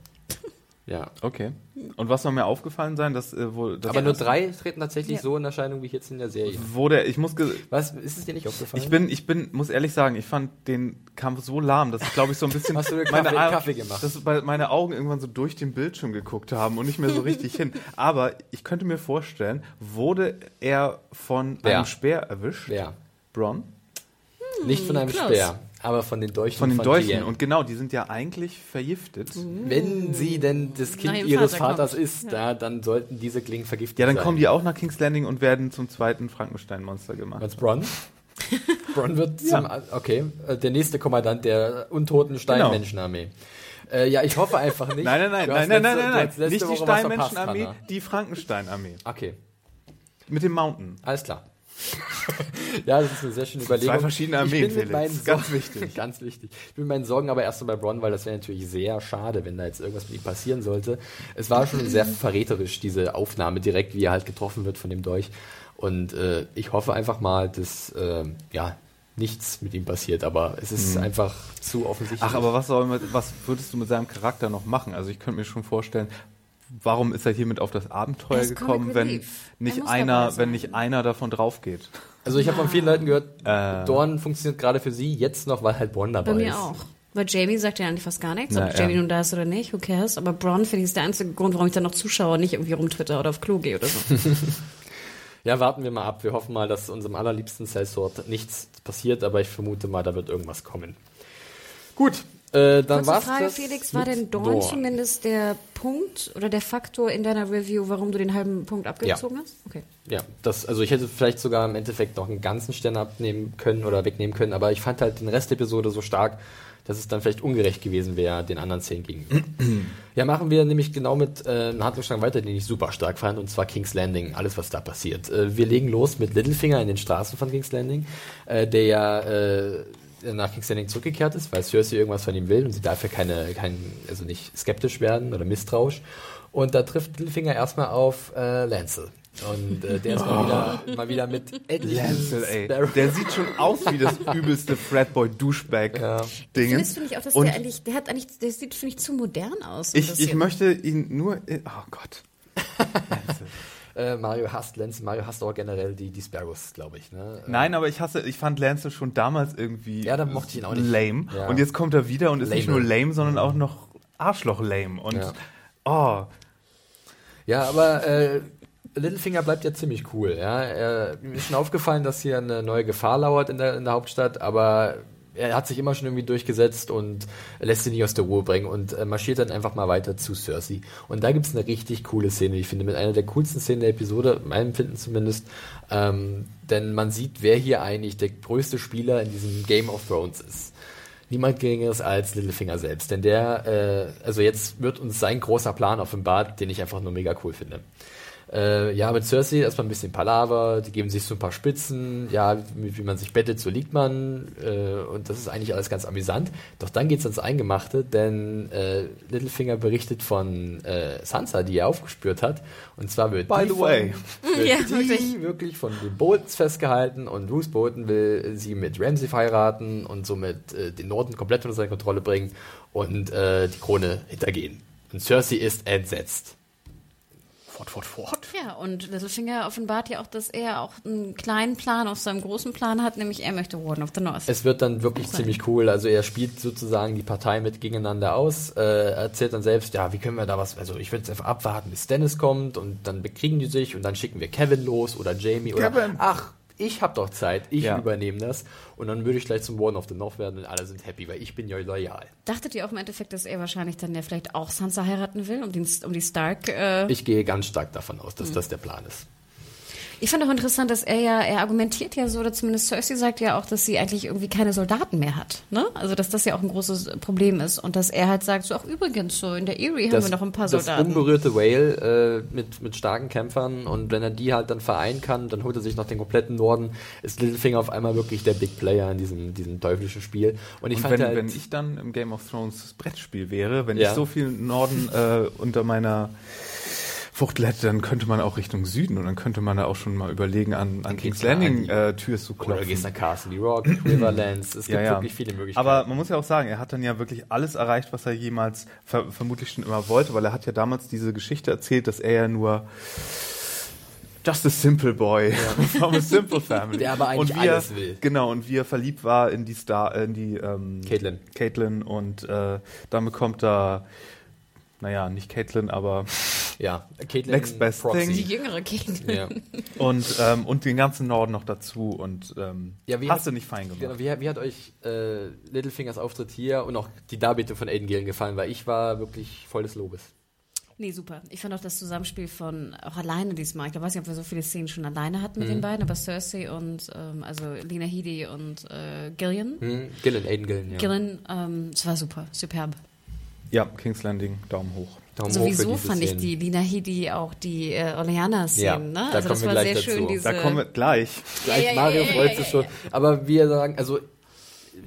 Ja. Okay. Und was soll mir aufgefallen sein, dass äh, wohl, dass Aber nur drei treten tatsächlich Ja. so in Erscheinung wie jetzt in der Serie. wo der, ich muss, Was, ist es dir nicht aufgefallen? ich bin, ich bin, muss ehrlich sagen, ich fand den Kampf so lahm, dass ich glaube ich so ein bisschen Hast du dir meine Kaffee- Kaffee gemacht? dass meine Augen irgendwann so durch den Bildschirm geguckt haben und nicht mehr so richtig hin. Aber ich könnte mir vorstellen, wurde er von Wer? einem Speer erwischt? Wer? Bronn? Nicht von einem close. Speer, aber von den Dolchen Von den Dolchen. Und genau, die sind ja eigentlich vergiftet. wenn sie denn das Kind ihrem ihres Vater Vaters kommt. ist, da, dann sollten diese Klingen vergiftet Ja, dann sein. kommen die auch nach King's Landing und werden zum zweiten Frankenstein-Monster gemacht. Als Bronn? Bronn wird zum, okay, äh, der nächste Kommandant der untoten Steinmenschenarmee. Äh, ja, ich hoffe einfach nicht. Nein, nein, nein, nein, nein, nein, nein, nein. letzte Nicht die Steinmenschenarmee, die Frankenstein-Armee. Okay, Mit dem Mountain. alles klar. Ja, das ist eine sehr schöne Überlegung. Zwei verschiedene Armeen, ich bin mit Felix. meinen Ganz wichtig. ganz wichtig. Ich bin mit meinen Sorgen aber erst so bei Bronn, weil das wäre natürlich sehr schade, wenn da jetzt irgendwas mit ihm passieren sollte. Es war schon sehr verräterisch, diese Aufnahme direkt, wie er halt getroffen wird von dem Dolch. Und äh, ich hoffe einfach mal, dass äh, ja nichts mit ihm passiert, aber es ist einfach zu offensichtlich. Mhm. Ach, aber was, soll man, was würdest du mit seinem Charakter noch machen? Also ich könnte mir schon vorstellen, warum ist er hier mit auf das Abenteuer Er ist gekommen, wenn nicht einer, wenn nicht einer davon drauf geht? Also ich habe von vielen Leuten gehört, Äh. Dorn funktioniert gerade für sie jetzt noch, weil halt Bronn dabei Bei ist. mir auch. Weil Jamie sagt ja eigentlich fast gar nichts, Na, ob Jamie ja. nun da ist oder nicht, who cares. Aber Bronn finde ich ist der einzige Grund, warum ich dann noch zuschaue, nicht irgendwie rum Twitter oder auf Klo gehe oder so. Ja, warten wir mal ab. Wir hoffen mal, dass unserem allerliebsten Sellsword nichts passiert, aber ich vermute mal, da wird irgendwas kommen. Gut, äh, dann Kurze Frage, das Felix, war denn Dorn, Dorn. zumindest der Punkt oder der Faktor in deiner Review, warum du den halben Punkt abgezogen hast? Okay. Ja, das, also ich hätte vielleicht sogar im Endeffekt noch einen ganzen Stern abnehmen können oder wegnehmen können, aber ich fand halt den Rest der Episode so stark, dass es dann vielleicht ungerecht gewesen wäre, den anderen zehn gegenüber. ja, machen wir nämlich genau mit äh, einem Handlungsstrang weiter, den ich super stark fand, und zwar King's Landing, alles was da passiert. Äh, wir legen los mit Littlefinger in den Straßen von King's Landing, äh, der ja äh, nach King's Landing zurückgekehrt ist, weil Cersei irgendwas von ihm will und sie darf ja keine, kein, also nicht skeptisch werden oder misstrauisch. Und da trifft Littlefinger erstmal auf äh, Lancel. Und äh, der ist mal wieder, mal wieder mit Lancel, ey. Der sieht schon aus wie das übelste Fratboy-Douchebag-Ding. Findest du nicht auch, dass Und der eigentlich, der hat eigentlich, der sieht, finde ich, zu modern aus. ich, ich möchte ihn nur. Oh Gott. Lancel. Äh, Mario hasst Lancel, Mario hasst auch generell die, die Sparrows, glaube ich. Ne? Nein, aber ich hasse, ich fand Lancel schon damals irgendwie Ja, da mochte ich ihn auch nicht. lame. Ja. Und jetzt kommt er wieder und ist nicht Lame. nur lame, sondern auch noch Arschloch-lame. Und Ja. oh, Ja, aber äh, Littlefinger bleibt ja ziemlich cool. Ja? Er, mir ist schon aufgefallen, dass hier eine neue Gefahr lauert in der, in der Hauptstadt, aber er hat sich immer schon irgendwie durchgesetzt und lässt sie nicht aus der Ruhe bringen und äh, marschiert dann einfach mal weiter zu Cersei. Und da gibt's eine richtig coole Szene, ich finde, mit einer der coolsten Szenen der Episode, meinem Empfinden zumindest. Ähm, denn man sieht, wer hier eigentlich der größte Spieler in diesem Game of Thrones ist. Niemand geringeres als Littlefinger selbst. Denn der, äh, also jetzt wird uns sein großer Plan offenbart, den ich einfach nur mega cool finde. Äh, ja, mit Cersei erstmal ein bisschen Palaver, die geben sich so ein paar Spitzen, ja, wie, wie man sich bettet, so liegt man, äh, und das ist eigentlich alles ganz amüsant. Doch dann geht's ans Eingemachte, denn äh, Littlefinger berichtet von äh, Sansa, die er aufgespürt hat, und zwar wird By die the von, way. wird Ja, die wirklich. wirklich. von den Boltons festgehalten und Bruce Bolton will sie mit Ramsay verheiraten und somit äh, den Norden komplett unter seine Kontrolle bringen und äh, die Krone hintergehen. Und Cersei ist entsetzt. Fort, fort, fort. Ja, und Littlefinger offenbart ja auch, dass er auch einen kleinen Plan auf seinem großen Plan hat, nämlich er möchte Warden of the North. Es wird dann wirklich ziemlich cool. Also er spielt sozusagen die Partei mit gegeneinander aus, äh, erzählt dann selbst, ja, wie können wir da was, also ich würde jetzt einfach abwarten, bis Dennis kommt und dann bekriegen die sich und dann schicken wir Kevin los oder Jamie oder Kevin. ach, ich hab doch Zeit, ich Ja. übernehme das und dann würde ich gleich zum Warden of the North werden und alle sind happy, weil ich bin ja loyal. Dachtet ihr auch im Endeffekt, dass er wahrscheinlich dann ja vielleicht auch Sansa heiraten will, um, den, um die Stark... Äh, Ich gehe ganz stark davon aus, dass das der Plan ist. Ich fand auch interessant, dass er ja, er argumentiert ja so, oder zumindest Cersei sagt ja auch, dass sie eigentlich irgendwie keine Soldaten mehr hat. Ne? Also, dass das ja auch ein großes Problem ist. Und dass er halt sagt, so, ach übrigens, so in der Erie haben wir noch ein paar das Soldaten. unberührte Whale äh, mit, mit starken Kämpfern und wenn er die halt dann vereinen kann, dann holt er sich noch den kompletten Norden, ist Littlefinger auf einmal wirklich der Big Player in diesem, diesem teuflischen Spiel. Und ich und fand wenn, halt, wenn ich dann im Game of Thrones Brettspiel wäre, wenn Ja. ich so viel Norden äh, unter meiner Fuchtel hätte, dann könnte man auch Richtung Süden und dann könnte man da auch schon mal überlegen, an, an King's Landing äh, Tür zu klopfen. oder gehst nach Castle Rock, Riverlands, es gibt ja, ja. wirklich viele Möglichkeiten. Aber man muss ja auch sagen, er hat dann ja wirklich alles erreicht, was er jemals ver vermutlich schon immer wollte, weil er hat ja damals diese Geschichte erzählt, dass er ja nur just a simple boy from a simple family. Der aber eigentlich und wie er, alles will. Genau, und wie er verliebt war in die Star, in die ähm, Caitlyn. Caitlyn und äh, dann bekommt er, naja, nicht Caitlyn, aber ja, Caitlyn Next best Proxy. thing. die jüngere Kind. Ja. und ähm, und den ganzen Norden noch dazu und ähm, Ja, wie hast hat- du nicht fein gemacht. Genau, wie, wie hat euch äh, Littlefingers Auftritt hier und auch die Darbietung von Aiden Gillen gefallen? Weil ich war wirklich voll des Lobes. Nee, super. Ich fand auch das Zusammenspiel von, auch alleine diesmal, ich weiß nicht, ob wir so viele Szenen schon alleine hatten mit Mhm. den beiden, aber Cersei und, ähm, also Lena Headey und äh, Gillian. Hm? Gillen, Aiden Gillen, ja. Gillian, ähm, es war super, superb. Ja, King's Landing, Daumen hoch. Daumen hoch für Sowieso diese fand ich Szenen. die Lina Headey auch die äh, Oleana-Szenen, Ja, ne? da Also das kommen wir war gleich sehr schön, dazu. diese. Da kommen wir gleich. Gleich Ja, ja, Mario ja, ja, freut ja, sich schon. Aber wir sagen, also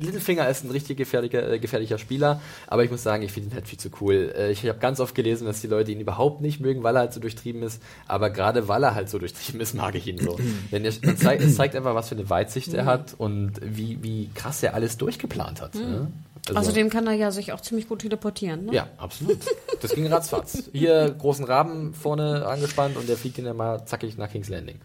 Littlefinger ist ein richtig gefährlicher, äh, gefährlicher Spieler, aber ich muss sagen, ich finde ihn halt viel zu cool. Äh, ich habe ganz oft gelesen, dass die Leute ihn überhaupt nicht mögen, weil er halt so durchtrieben ist, aber gerade weil er halt so durchtrieben ist, mag ich ihn so. Denn er, zeigt, es zeigt einfach, was für eine Weitsicht er hat und wie, wie krass er alles durchgeplant hat. Ne? Also- Außerdem kann er ja sich auch ziemlich gut teleportieren, ne? ja, absolut. Das ging ratzfatz. Hier großen Raben vorne angespannt und der fliegt ihn dann mal zackig nach King's Landing.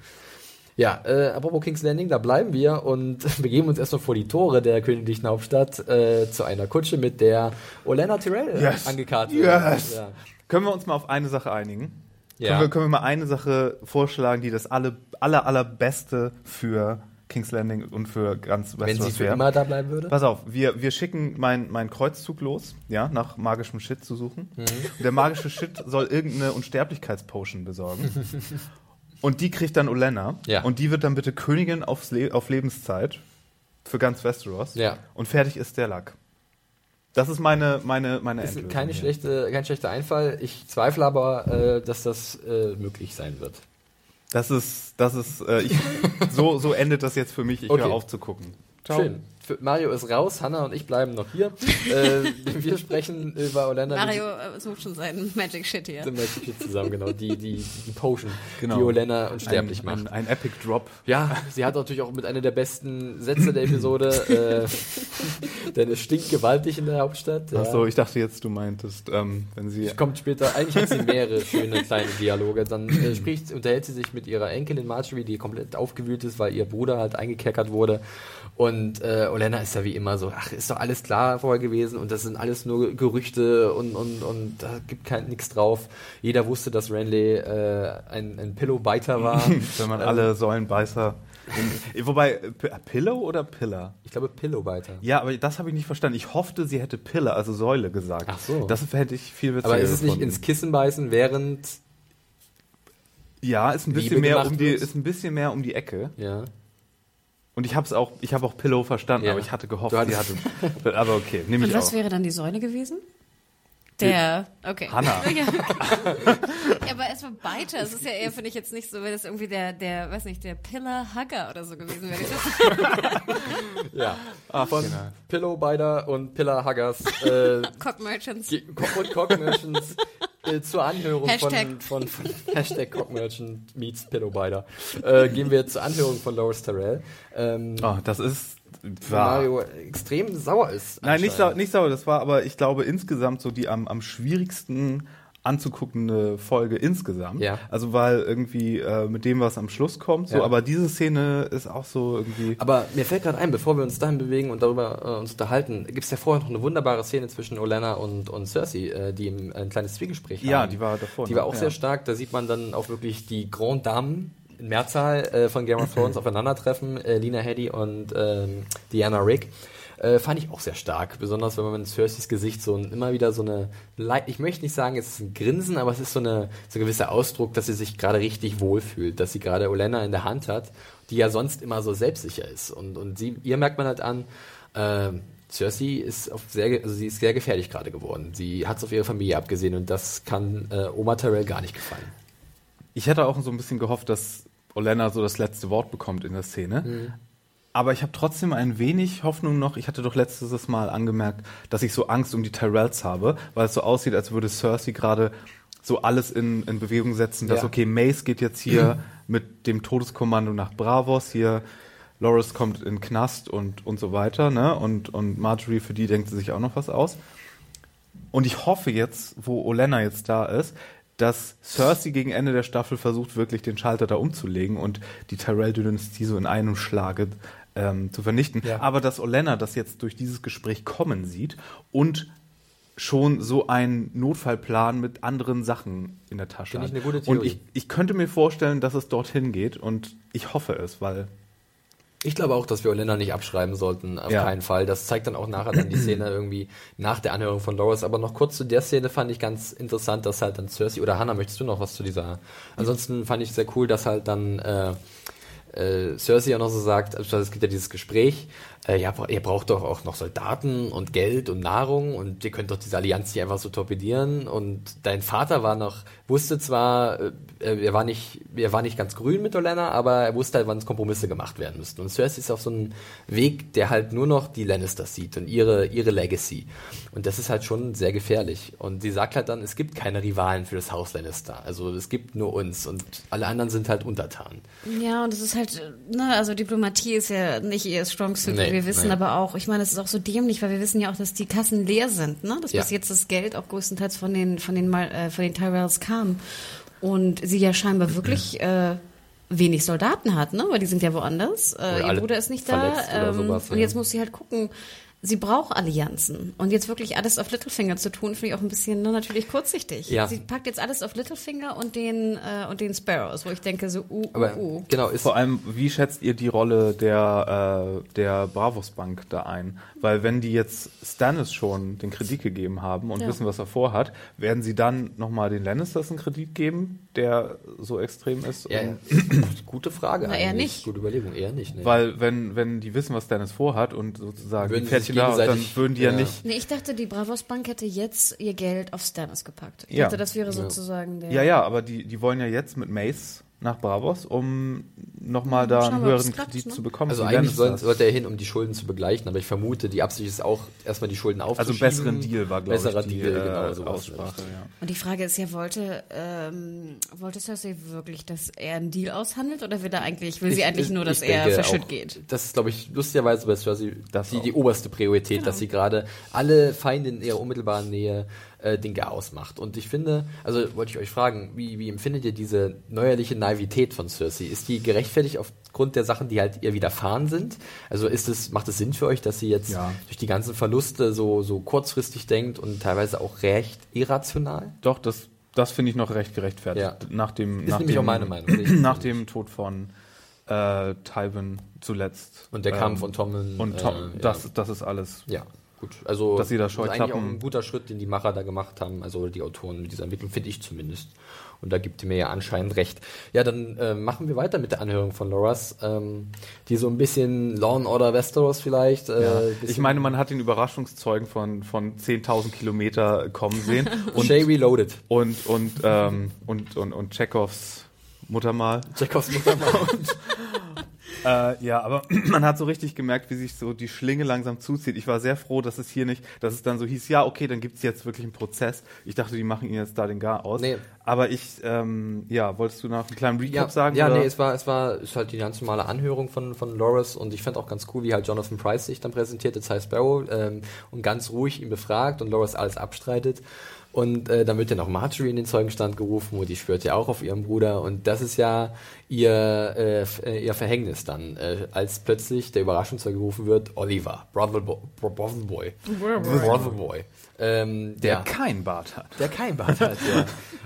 Ja, äh, apropos King's Landing, da bleiben wir und begeben uns erstmal vor die Tore der königlichen Hauptstadt äh, zu einer Kutsche, mit der Olenna Tyrell Yes. angekarrt wird. Yes. Ja. Können wir uns mal auf eine Sache einigen? Ja. Können, wir, können wir mal eine Sache vorschlagen, die das alle, aller, allerbeste für King's Landing und für ganz Wenn sie Westeros für immer da bleiben würde? Pass auf, wir, wir schicken meinen mein Kreuzzug los, ja, nach magischem Shit zu suchen. Mhm. Der magische Shit soll irgendeine Unsterblichkeitspotion besorgen. Und die kriegt dann Olenna. Ja. Und die wird dann bitte Königin aufs Le auf Lebenszeit für ganz Westeros. Ja. Und fertig ist der Lack. Das ist meine, meine, meine Ist Endlösung keine hier. schlechte, kein schlechter Einfall. Ich zweifle aber, äh, dass das äh, möglich sein wird. Das ist, das ist, äh, ich, so, so endet das jetzt für mich. Ich Okay. höre auf zu gucken. Ciao. Schön. Für Mario ist raus, Hanna und ich bleiben noch hier. äh, wir sprechen über Orlando. Mario äh, sucht schon seinen Magic Shit hier. Sind wir hier zusammen, genau. Die, die, die Potion, Genau. die Olenna unsterblich ein, macht. Ein, ein Epic Drop. Ja, sie hat natürlich auch mit einer der besten Sätze der Episode, äh, denn es stinkt gewaltig in der Hauptstadt. Ja. Ach so, ich dachte jetzt, du meintest, ähm, wenn sie. Kommt später, eigentlich hat sie mehrere schöne kleine Dialoge. Dann äh, spricht, unterhält sie sich mit ihrer Enkelin Marjorie, die komplett aufgewühlt ist, weil ihr Bruder halt eingekerkert wurde. Und äh, Olenna ist ja wie immer so, ach, ist doch alles klar vorher gewesen und das sind alles nur Gerüchte und, und, und da gibt kein nichts drauf. Jeder wusste, dass Renly äh, ein, ein Pillow-Biter war. Wenn man alle Säulenbeißer. In, wobei, äh, P- Pillow oder Pillar? Ich glaube, Pillow-Biter. Ja, aber das habe ich nicht verstanden. Ich hoffte, sie hätte Pillar, also Säule gesagt. Ach so. Das hätte ich viel witziger Aber ist es nicht gefunden. ins Kissen beißen, während, Ja, ist ein bisschen Liebe mehr um die, ist ein bisschen mehr um die Ecke. ja. Und ich habe es auch, ich habe auch Pillow verstanden, Ja. aber ich hatte gehofft, Du hattest- sie hatte. aber okay, nehme Und ich was auch. wäre dann die Säule gewesen? Der, okay. Hanna. Ja. ja, aber erstmal Biter. Es ist ja eher, finde ich jetzt nicht so, wenn es irgendwie der, der, weiß nicht, der Pillar Hugger oder so gewesen wäre. Ja. Ach, Von genau. Pillow-Biter und Pillar-Huggers äh, Cock Merchants. Ge- Co- und Cock Merchants äh, zur Anhörung Hashtag. von, von, von Hashtag Cock Merchant meets Pillowbiter. Äh, gehen wir zur Anhörung von Loris Terrell. Ähm, Oh, das ist. Wo Mario extrem sauer ist. Nein, nicht, sau, anscheinend. nicht sauer. Das war aber, ich glaube, insgesamt so die am, am schwierigsten anzuguckende Folge insgesamt. Ja. Also weil irgendwie äh, mit dem, was am Schluss kommt, so, Ja. aber diese Szene ist auch so irgendwie. Aber mir fällt gerade ein, bevor wir uns dahin bewegen und darüber äh, uns unterhalten, gibt es ja vorher noch eine wunderbare Szene zwischen Olenna und, und Cersei, äh, die ein kleines Zwiegespräch Ja, haben. die war davor Die war auch ja. sehr stark. Da sieht man dann auch wirklich die Grand Dame in Mehrzahl äh, von Game of Thrones aufeinandertreffen. Äh, Lina Headey und ähm, Diana Rick. Äh, fand ich auch sehr stark, besonders wenn man in Cerseis Gesicht so immer wieder so eine, ich möchte nicht sagen, es ist ein Grinsen, aber es ist so, eine, so ein gewisser Ausdruck, dass sie sich gerade richtig wohlfühlt, dass sie gerade Olenna in der Hand hat, die ja sonst immer so selbstsicher ist. Und, und sie, ihr merkt man halt an, äh, Cersei ist auf sehr, also sie ist sehr gefährlich gerade geworden. Sie hat es auf ihre Familie abgesehen und das kann äh, Oma Tyrell gar nicht gefallen. Ich hätte auch so ein bisschen gehofft, dass Olenna so das letzte Wort bekommt in der Szene. Mhm. Aber ich habe trotzdem ein wenig Hoffnung noch. Ich hatte doch letztes Mal angemerkt, dass ich so Angst um die Tyrells habe, weil es so aussieht, als würde Cersei gerade so alles in, in Bewegung setzen, dass Ja. okay, Mace geht jetzt hier mit dem Todeskommando nach Bravos, hier Loris kommt in Knast und, und so weiter, ne? Und, und Marjorie, für die denkt sie sich auch noch was aus. Und ich hoffe jetzt, wo Olenna jetzt da ist, dass Cersei gegen Ende der Staffel versucht, wirklich den Schalter da umzulegen und die Tyrell-Dynastie so in einem Schlage ähm, zu vernichten. Ja. Aber dass Olenna das jetzt durch dieses Gespräch kommen sieht und schon so einen Notfallplan mit anderen Sachen in der Tasche hat. eine gute und ich, ich könnte mir vorstellen, dass es dorthin geht und ich hoffe es, weil Ich glaube auch, dass wir Olenna nicht abschreiben sollten, auf Ja. keinen Fall. Das zeigt dann auch nachher dann die Szene irgendwie nach der Anhörung von Loris. Aber noch kurz zu der Szene fand ich ganz interessant, dass halt dann Cersei oder Hannah, möchtest du noch was zu dieser? Ansonsten fand ich sehr cool, dass halt dann äh, äh, Cersei auch noch so sagt, also es gibt ja dieses Gespräch, äh, ja, ihr braucht doch auch noch Soldaten und Geld und Nahrung und ihr könnt doch diese Allianz nicht einfach so torpedieren. Und dein Vater war noch, wusste zwar, äh, er war nicht, er war nicht ganz grün mit Olenna, aber er wusste halt, wann Kompromisse gemacht werden müssten. Und Cersei ist auf so einem Weg, der halt nur noch die Lannisters sieht und ihre, ihre Legacy. Und das ist halt schon sehr gefährlich. Und sie sagt halt dann, es gibt keine Rivalen für das Haus Lannister, also es gibt nur uns und alle anderen sind halt untertan. Ja, und es ist halt, ne, also Diplomatie ist ja nicht ihr Strong Suit. Nee, wir wissen nee. aber auch, ich meine, es ist auch so dämlich, weil wir wissen ja auch, dass die Kassen leer sind, ne? Dass Ja. bis jetzt das Geld auch größtenteils von den, von den, äh, von den Tyrells kam. Und sie ja scheinbar wirklich, äh, wenig Soldaten hat, ne? Weil die sind ja woanders. Äh, ihr Bruder ist nicht da. Ähm, sowas, und ja. jetzt muss sie halt gucken, sie braucht Allianzen. Und jetzt wirklich alles auf Littlefinger zu tun, finde ich auch ein bisschen ne, natürlich kurzsichtig. Ja. Sie packt jetzt alles auf Littlefinger und den, äh, und den Sparrows, wo ich denke so, uh, Aber uh, uh. genau, ist Vor allem, wie schätzt ihr die Rolle der, äh, der Bravos Bank da ein? Weil wenn die jetzt Stannis schon den Kredit gegeben haben und Ja. wissen, was er vorhat, werden sie dann nochmal den Lannisters einen Kredit geben, der so extrem ist? ja, Und, gute Frage Na, eher eigentlich. nicht. Gute Überlegung, eher nicht. Ne? weil wenn, wenn die wissen, was Stannis vorhat und sozusagen Würden Pferdchen da, dann würden die ja, ja. nicht Nee, ich dachte, die Bravos Bank hätte jetzt ihr Geld auf Stannis gepackt. Ich Ja. dachte, das wäre sozusagen der. Ja, ja, aber die, die wollen ja jetzt mit Mace nach Bravos, um nochmal da Schauen einen wir, höheren klappt, Kredit ne? zu bekommen. Also eigentlich soll, sollte er hin, um die Schulden zu begleichen, aber ich vermute, die Absicht ist auch, erstmal die Schulden Also aufzuschieben. besseren Deal war, glaube Besserer ich, die Deal, äh, genau, sowas. Aussprache. Ja. Und die Frage ist ja, wollte, ähm, wollte Cersei wirklich, dass er einen Deal aushandelt oder will er eigentlich, will sie Ich- eigentlich ich- nur, dass er verschütt auch, geht? Das ist, glaube ich, lustigerweise bei Cersei Das die, die oberste Priorität, Genau. dass sie gerade alle Feinde in ihrer unmittelbaren Nähe äh, Dinge ausmacht. Und ich finde, also wollte ich euch fragen, wie, wie empfindet ihr diese neuerliche Naivität von Cersei? Ist die gerechtfertigt aufgrund der Sachen, die halt ihr widerfahren sind? Also ist es, macht es Sinn für euch, dass sie jetzt Ja. durch die ganzen Verluste so, so kurzfristig denkt und teilweise auch recht irrational? Doch, das, das finde ich noch recht gerechtfertigt. Ja. Nach dem, Ist nach nämlich dem, auch meine Meinung. Nach dem Tod von äh, Tywin zuletzt. Und der Ähm, Kampf von Tommen. Und Tom, äh, das, ja. das ist alles. Ja, gut. Also Dass sie da das ist eigentlich auch ein guter Schritt, den die Macher da gemacht haben, also die Autoren mit dieser Entwicklung, finde ich zumindest. Und da gibt ihr mir ja anscheinend recht. Ja, dann äh, machen wir weiter mit der Anhörung von Loras, ähm, die so ein bisschen Law and Order Westeros vielleicht. Äh, Ja. Ich meine, man hat den Überraschungszeugen von, von 10.000 Kilometer kommen sehen. und, Shay Reloaded. und, und, ähm, und, und, und Chekhovs Muttermal. Chekhovs Muttermal. Äh, ja, aber man hat so richtig gemerkt, wie sich so die Schlinge langsam zuzieht. Ich war sehr froh, dass es hier nicht, dass es dann so hieß, ja, okay, dann gibt's jetzt wirklich einen Prozess. Ich dachte, die machen ihn jetzt da den Gar aus. Nee. Aber ich, ähm, ja, wolltest du noch einen kleinen Recap ja, sagen? Ja, oder? nee, es war, es war, ist halt die ganz normale Anhörung von, von Loras und ich fand auch ganz cool, wie halt Jonathan Price sich dann präsentiert, als High Sparrow, ähm, und ganz ruhig ihn befragt und Loras alles abstreitet. Und äh, dann wird dann auch Marjorie in den Zeugenstand gerufen und die schwört ja auch auf ihren Bruder. Und das ist ja ihr, äh, äh, ihr Verhängnis dann, äh, als plötzlich der Überraschungszeuge gerufen wird, Oliver, Brother Bo Brother Boy, Brother Boy, ähm, der der, kein Bart hat. der kein Bart hat, ja.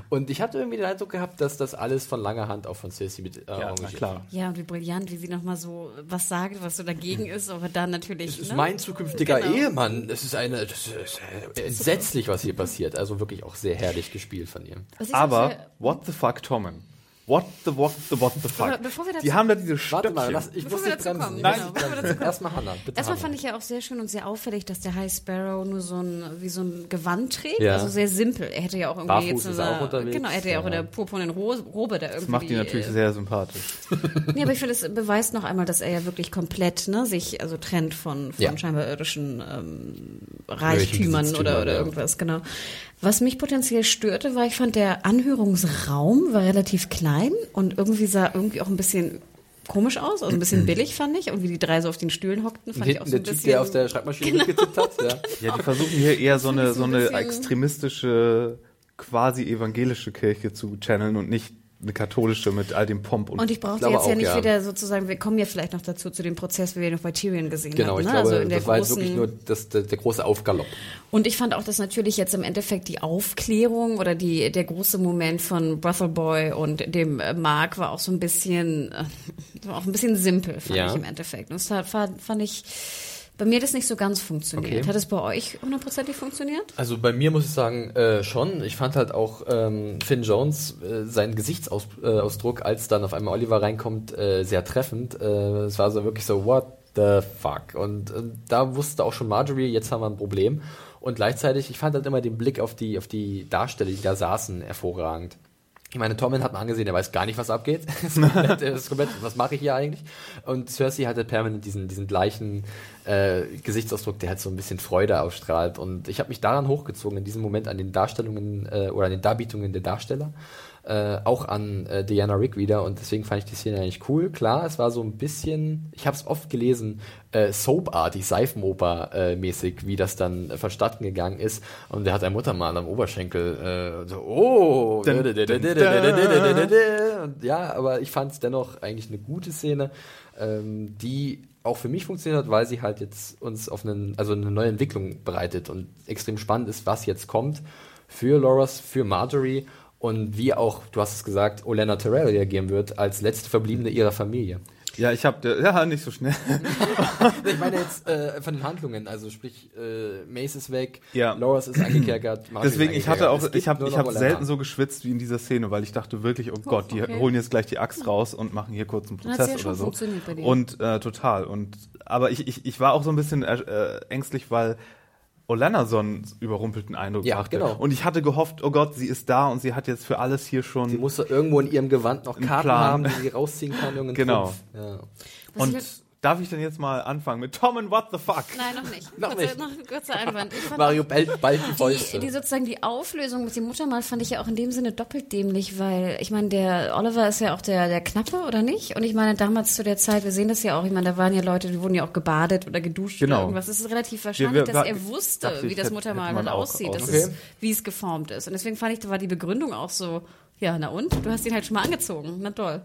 Und ich hatte irgendwie den Eindruck gehabt, dass das alles von langer Hand auch von Cersei mit äh, Ja, na arrangiert klar. war. Ja, und wie brillant, wie sie nochmal so was sagt, was so dagegen ist, aber dann natürlich. Das ist ne? mein zukünftiger Genau. Ehemann. Das ist eine, das ist äh, entsetzlich, was hier passiert. Also wirklich auch sehr herrlich gespielt von ihr. Aber, what the fuck, Tommen? What the, what the, what the fuck? Bevor wir dazu- die haben da diese Warte mal, lass, ich Bevor muss wir nicht dazu bremsen. kommen, Nein. genau, Erstmal Hannah, bitte Erstmal Hannah. fand ich ja auch sehr schön und sehr auffällig, dass der High Sparrow nur so ein, wie so ein Gewand trägt. Ja. Also sehr simpel. Er hätte ja auch irgendwie Barfuß jetzt ist eine, auch unterwegs, Genau, er hätte ja auch in der purpurnen Ro- Robe da irgendwie. Das macht die natürlich äh, sehr sympathisch. Nee, aber ich finde, es beweist noch einmal, dass er ja wirklich komplett ne, sich also trennt von, von Ja. scheinbar irdischen ähm, Reichtümern oder, oder ja. irgendwas, genau. Was mich potenziell störte, war, ich fand, der Anhörungsraum war relativ klein und irgendwie sah irgendwie auch ein bisschen komisch aus, also ein bisschen billig, fand ich. Und wie die drei so auf den Stühlen hockten, fand ich auch hinten so der ein Typ, bisschen... der auf der Schreibmaschine mitgetippt hat. Ja. Ja, die versuchen hier eher so eine, so so ein eine extremistische, quasi evangelische Kirche zu channeln und nicht eine katholische mit all dem Pomp und, Und ich brauchte glaube jetzt ja nicht ja. wieder sozusagen, wir kommen ja vielleicht noch dazu, zu dem Prozess, wie wir noch bei Tyrion gesehen Genau, haben. ich ne? glaube, also in der das war jetzt wirklich nur das, der, der große Aufgalopp. Und ich fand auch, dass natürlich jetzt im Endeffekt die Aufklärung oder die, der große Moment von Brothel Boy und dem äh, Mark war auch so ein bisschen, äh, war auch ein bisschen simpel, fand Ja. ich im Endeffekt. Und das fand, fand ich, bei mir hat es nicht so ganz funktioniert. Okay. Hat es bei euch hundertprozentig funktioniert? Also bei mir muss ich sagen, äh, schon. Ich fand halt auch ähm, Finn Jones, äh, seinen Gesichtsausdruck, äh, als dann auf einmal Oliver reinkommt, äh, sehr treffend. Äh, es war so wirklich so, what the fuck? Und äh, da wusste auch schon Marjorie, jetzt haben wir ein Problem. Und gleichzeitig, ich fand halt immer den Blick auf die, auf die Darsteller, die da saßen, hervorragend. Ich meine, Tommen hat man angesehen, der weiß gar nicht, was abgeht. Das ist komplett, das ist komplett, was mache ich hier eigentlich? Und Cersei hatte permanent diesen, diesen gleichen äh, Gesichtsausdruck, der halt so ein bisschen Freude ausstrahlt. Und ich habe mich daran hochgezogen, in diesem Moment an den Darstellungen äh, oder an den Darbietungen der Darsteller. Äh, auch an äh, Diana Rick wieder und deswegen fand ich die Szene eigentlich cool. Klar, es war so ein bisschen, ich habe es oft gelesen, äh, Soap-artig, Seifenoper-mäßig, wie das dann äh, vonstatten gegangen ist. Und der hat ein Muttermal am Oberschenkel, äh, so, oh, ja, aber ich fand es dennoch eigentlich eine gute Szene. ähm, die auch für mich funktioniert hat, weil sie halt jetzt uns auf einen, also eine neue Entwicklung bereitet und extrem spannend ist, was jetzt kommt für Loras, für Marjorie und wie auch, du hast es gesagt, Olena Terrell reagieren wird als letzte Verbliebene ihrer Familie. Ja, ich habe ja nicht so schnell. ich meine jetzt äh, von den Handlungen, also sprich, äh, Mace ist weg, Ja. Loras ist angekerkert, ist Deswegen, ich hatte auch, ich habe ich hab Olenna. selten so geschwitzt wie in dieser Szene, weil ich dachte wirklich, oh Gott, die okay. holen jetzt gleich die Axt raus und machen hier kurz einen Prozess ja oder so. funktioniert bei dir. Und äh, total. Und aber ich, ich, ich war auch so ein bisschen äh, äh, ängstlich, weil Olenna so einen überrumpelten Eindruck Ja, machte. genau. Und ich hatte gehofft, oh Gott, sie ist da und sie hat jetzt für alles hier schon. Sie musste irgendwo in ihrem Gewand noch Karten Plan. haben, die sie rausziehen kann. irgendeinen Genau. Ja. Und ich- darf ich denn jetzt mal anfangen mit Tom and What the Fuck? Nein, noch nicht. Noch kurzer, nicht. Noch ein kurzer Einwand. Ich fand Mario bellt bald die die, Fäuste. die sozusagen die Auflösung mit dem Muttermal fand ich ja auch in dem Sinne doppelt dämlich, weil ich meine, der Oliver ist ja auch der, der Knappe, oder nicht? Und ich meine, damals zu der Zeit, wir sehen das ja auch, ich meine, da waren ja Leute, die wurden ja auch gebadet oder geduscht Genau. oder irgendwas. Es ist relativ wahrscheinlich, wir- dass wir- er wusste, dachte ich, wie das Muttermal man halt auch aussieht, das Okay. ist, wie es geformt ist. Und deswegen fand ich, da war die Begründung auch so, ja, na und? Du hast ihn halt schon mal angezogen. Na toll.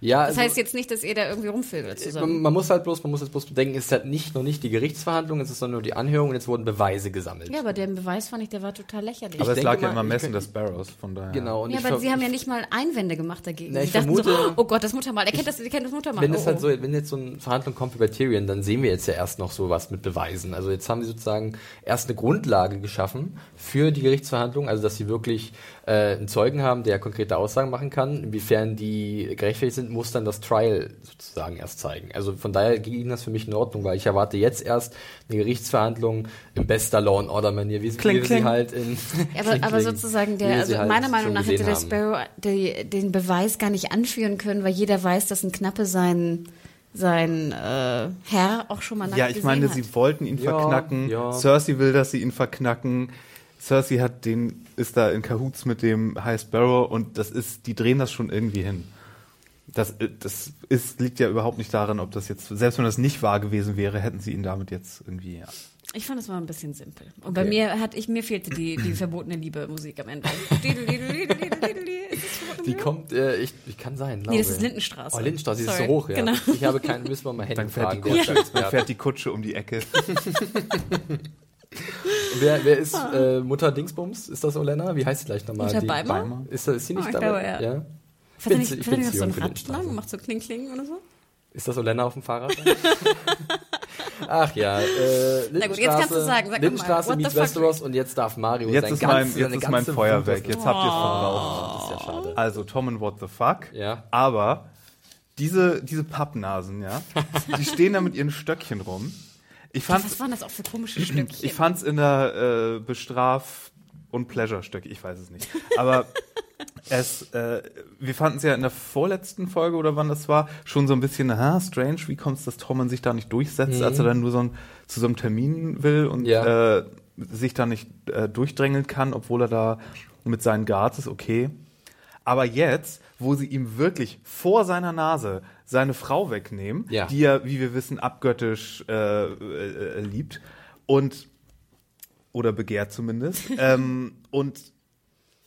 Ja, Das also, heißt jetzt nicht, dass ihr da irgendwie rumvögelt zusammen. man, man muss halt bloß, man muss jetzt bloß bedenken, es ist halt nicht noch nicht die Gerichtsverhandlung, es ist sondern nur die Anhörung und jetzt wurden Beweise gesammelt. Ja, aber der Beweis fand ich, der war total lächerlich. Aber es lag ja immer Messen des Sparrows, von daher. Genau. Und ja, aber sie haben ja nicht mal Einwände gemacht dagegen. Na, sie ich dachten vermute- so, oh Gott, das Muttermal, er kennt das, er kennt das Muttermal. Wenn oh, es halt oh. so, wenn jetzt so eine Verhandlung kommt wie bei Tyrion, dann sehen wir jetzt ja erst noch sowas mit Beweisen. Also jetzt haben sie sozusagen erst eine Grundlage geschaffen für die Gerichtsverhandlung, also dass sie wirklich äh, einen Zeugen haben, der konkrete Aussagen machen kann. Inwiefern die gerechtfertigt sind, muss dann das Trial sozusagen erst zeigen. Also von daher ging das für mich in Ordnung, weil ich erwarte jetzt erst eine Gerichtsverhandlung im bester Law and Order Manier, wie, Kling, wie wir sie kling. halt in Ja, aber, Kling, aber Kling, sozusagen der, also halt meiner Meinung nach hätte der. Sparrow die, den Beweis gar nicht anführen können, weil jeder weiß, dass ein Knappe sein sein äh, Herr auch schon mal Ja, ich meine, hat. sie wollten ihn Ja, verknacken. ja. Cersei will, dass sie ihn verknacken. Cersei hat den, ist da in Cahoots mit dem High Sparrow und das ist, die drehen das schon irgendwie hin. Das, äh, das ist, liegt ja überhaupt nicht daran, ob das jetzt, selbst wenn das nicht wahr gewesen wäre, hätten sie ihn damit jetzt irgendwie, ja. Ich fand es war ein bisschen simpel. Und bei mir hat ich mir fehlte die, die verbotene Liebe Musik am Ende. Die kommt, äh, ich, ich kann sein. Nee, das glaube. ist Lindenstraße. Oh, Lindenstraße, die ist so hoch, ja. Genau. Ich habe keinen, müssen wir mal Henning Dann fährt die, fragen. Kutsche, der dann fährt die Kutsche um die Ecke. Wer, wer ist äh, Mutter Dingsbums? Ist das Olena? Wie heißt sie gleich nochmal? Mutter Die- Beimer? Ist, das- ist sie nicht Oh, ich dabei? glaube, ja. ja? Er bin nicht, ich bin nicht so ein Rad lang, macht so Kling Kling oder so? Ist das Olena auf dem Fahrrad? Ach ja, äh, Na gut, jetzt kannst du sagen, sag mal, Lindenstraße what the meets fuck? Westeros und jetzt darf Mario Jetzt sein ist ganz, mein, jetzt ist mein Feuer weg. Jetzt habt ihr es verbraucht. Das ist ja schade. Also Tom and What the Fuck. Ja. Aber diese, diese Pappnasen, ja, die stehen da mit ihren Stöckchen rum. Ich fand, Was waren das auch für komische Stückchen? ich fand's in der äh, Bestraf- und Pleasure-Stöcke, ich weiß es nicht. Aber es, äh, wir fanden es ja in der vorletzten Folge oder wann das war, schon so ein bisschen, aha, strange, wie kommt es, dass Tormund sich da nicht durchsetzt, als er dann nur so ein, zu so einem Termin will und Ja. äh, sich da nicht äh, durchdrängeln kann, obwohl er da mit seinen Guards ist, okay. Aber jetzt, wo sie ihm wirklich vor seiner Nase seine Frau wegnehmen, Ja. die er, wie wir wissen, abgöttisch äh, äh, äh, liebt und oder begehrt zumindest, ähm, und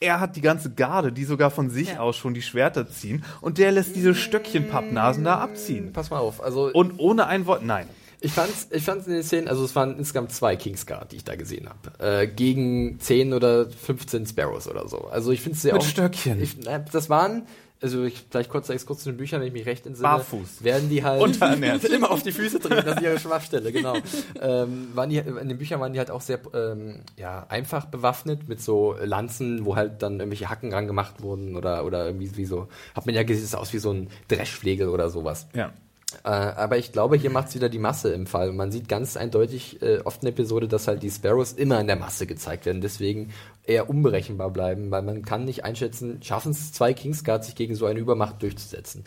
er hat die ganze Garde, die sogar von sich Ja. aus schon die Schwerter ziehen, und der lässt diese Stöckchen Pappnasen da abziehen. Pass mal auf, also Und ohne ein Wort, nein. Ich fand's, ich fand's in den Szenen, also es waren insgesamt zwei Kingsguard, die ich da gesehen habe, äh, gegen 10 oder 15 Sparrows oder so. Also ich finde es sehr Mit auch, Stöckchen. Ich, das waren, also ich, vielleicht kurz kurz zu den Büchern, wenn ich mich recht entsinne. Barfuß. Werden die halt Unterernährt. immer auf die Füße treten, das ist ihre Schwachstelle, genau. ähm, waren die, in den Büchern waren die halt auch sehr ähm, ja, einfach bewaffnet mit so Lanzen, wo halt dann irgendwelche Hacken ran gemacht wurden oder, oder irgendwie wie so, hat man ja gesehen, es sah aus wie so ein Dreschflegel oder sowas. Ja. Äh, aber ich glaube, hier macht's wieder die Masse im Fall. Man sieht ganz eindeutig äh, oft in der Episode, dass halt die Sparrows immer in der Masse gezeigt werden, deswegen eher unberechenbar bleiben, weil man kann nicht einschätzen, schaffen es zwei Kingsguards, sich gegen so eine Übermacht durchzusetzen.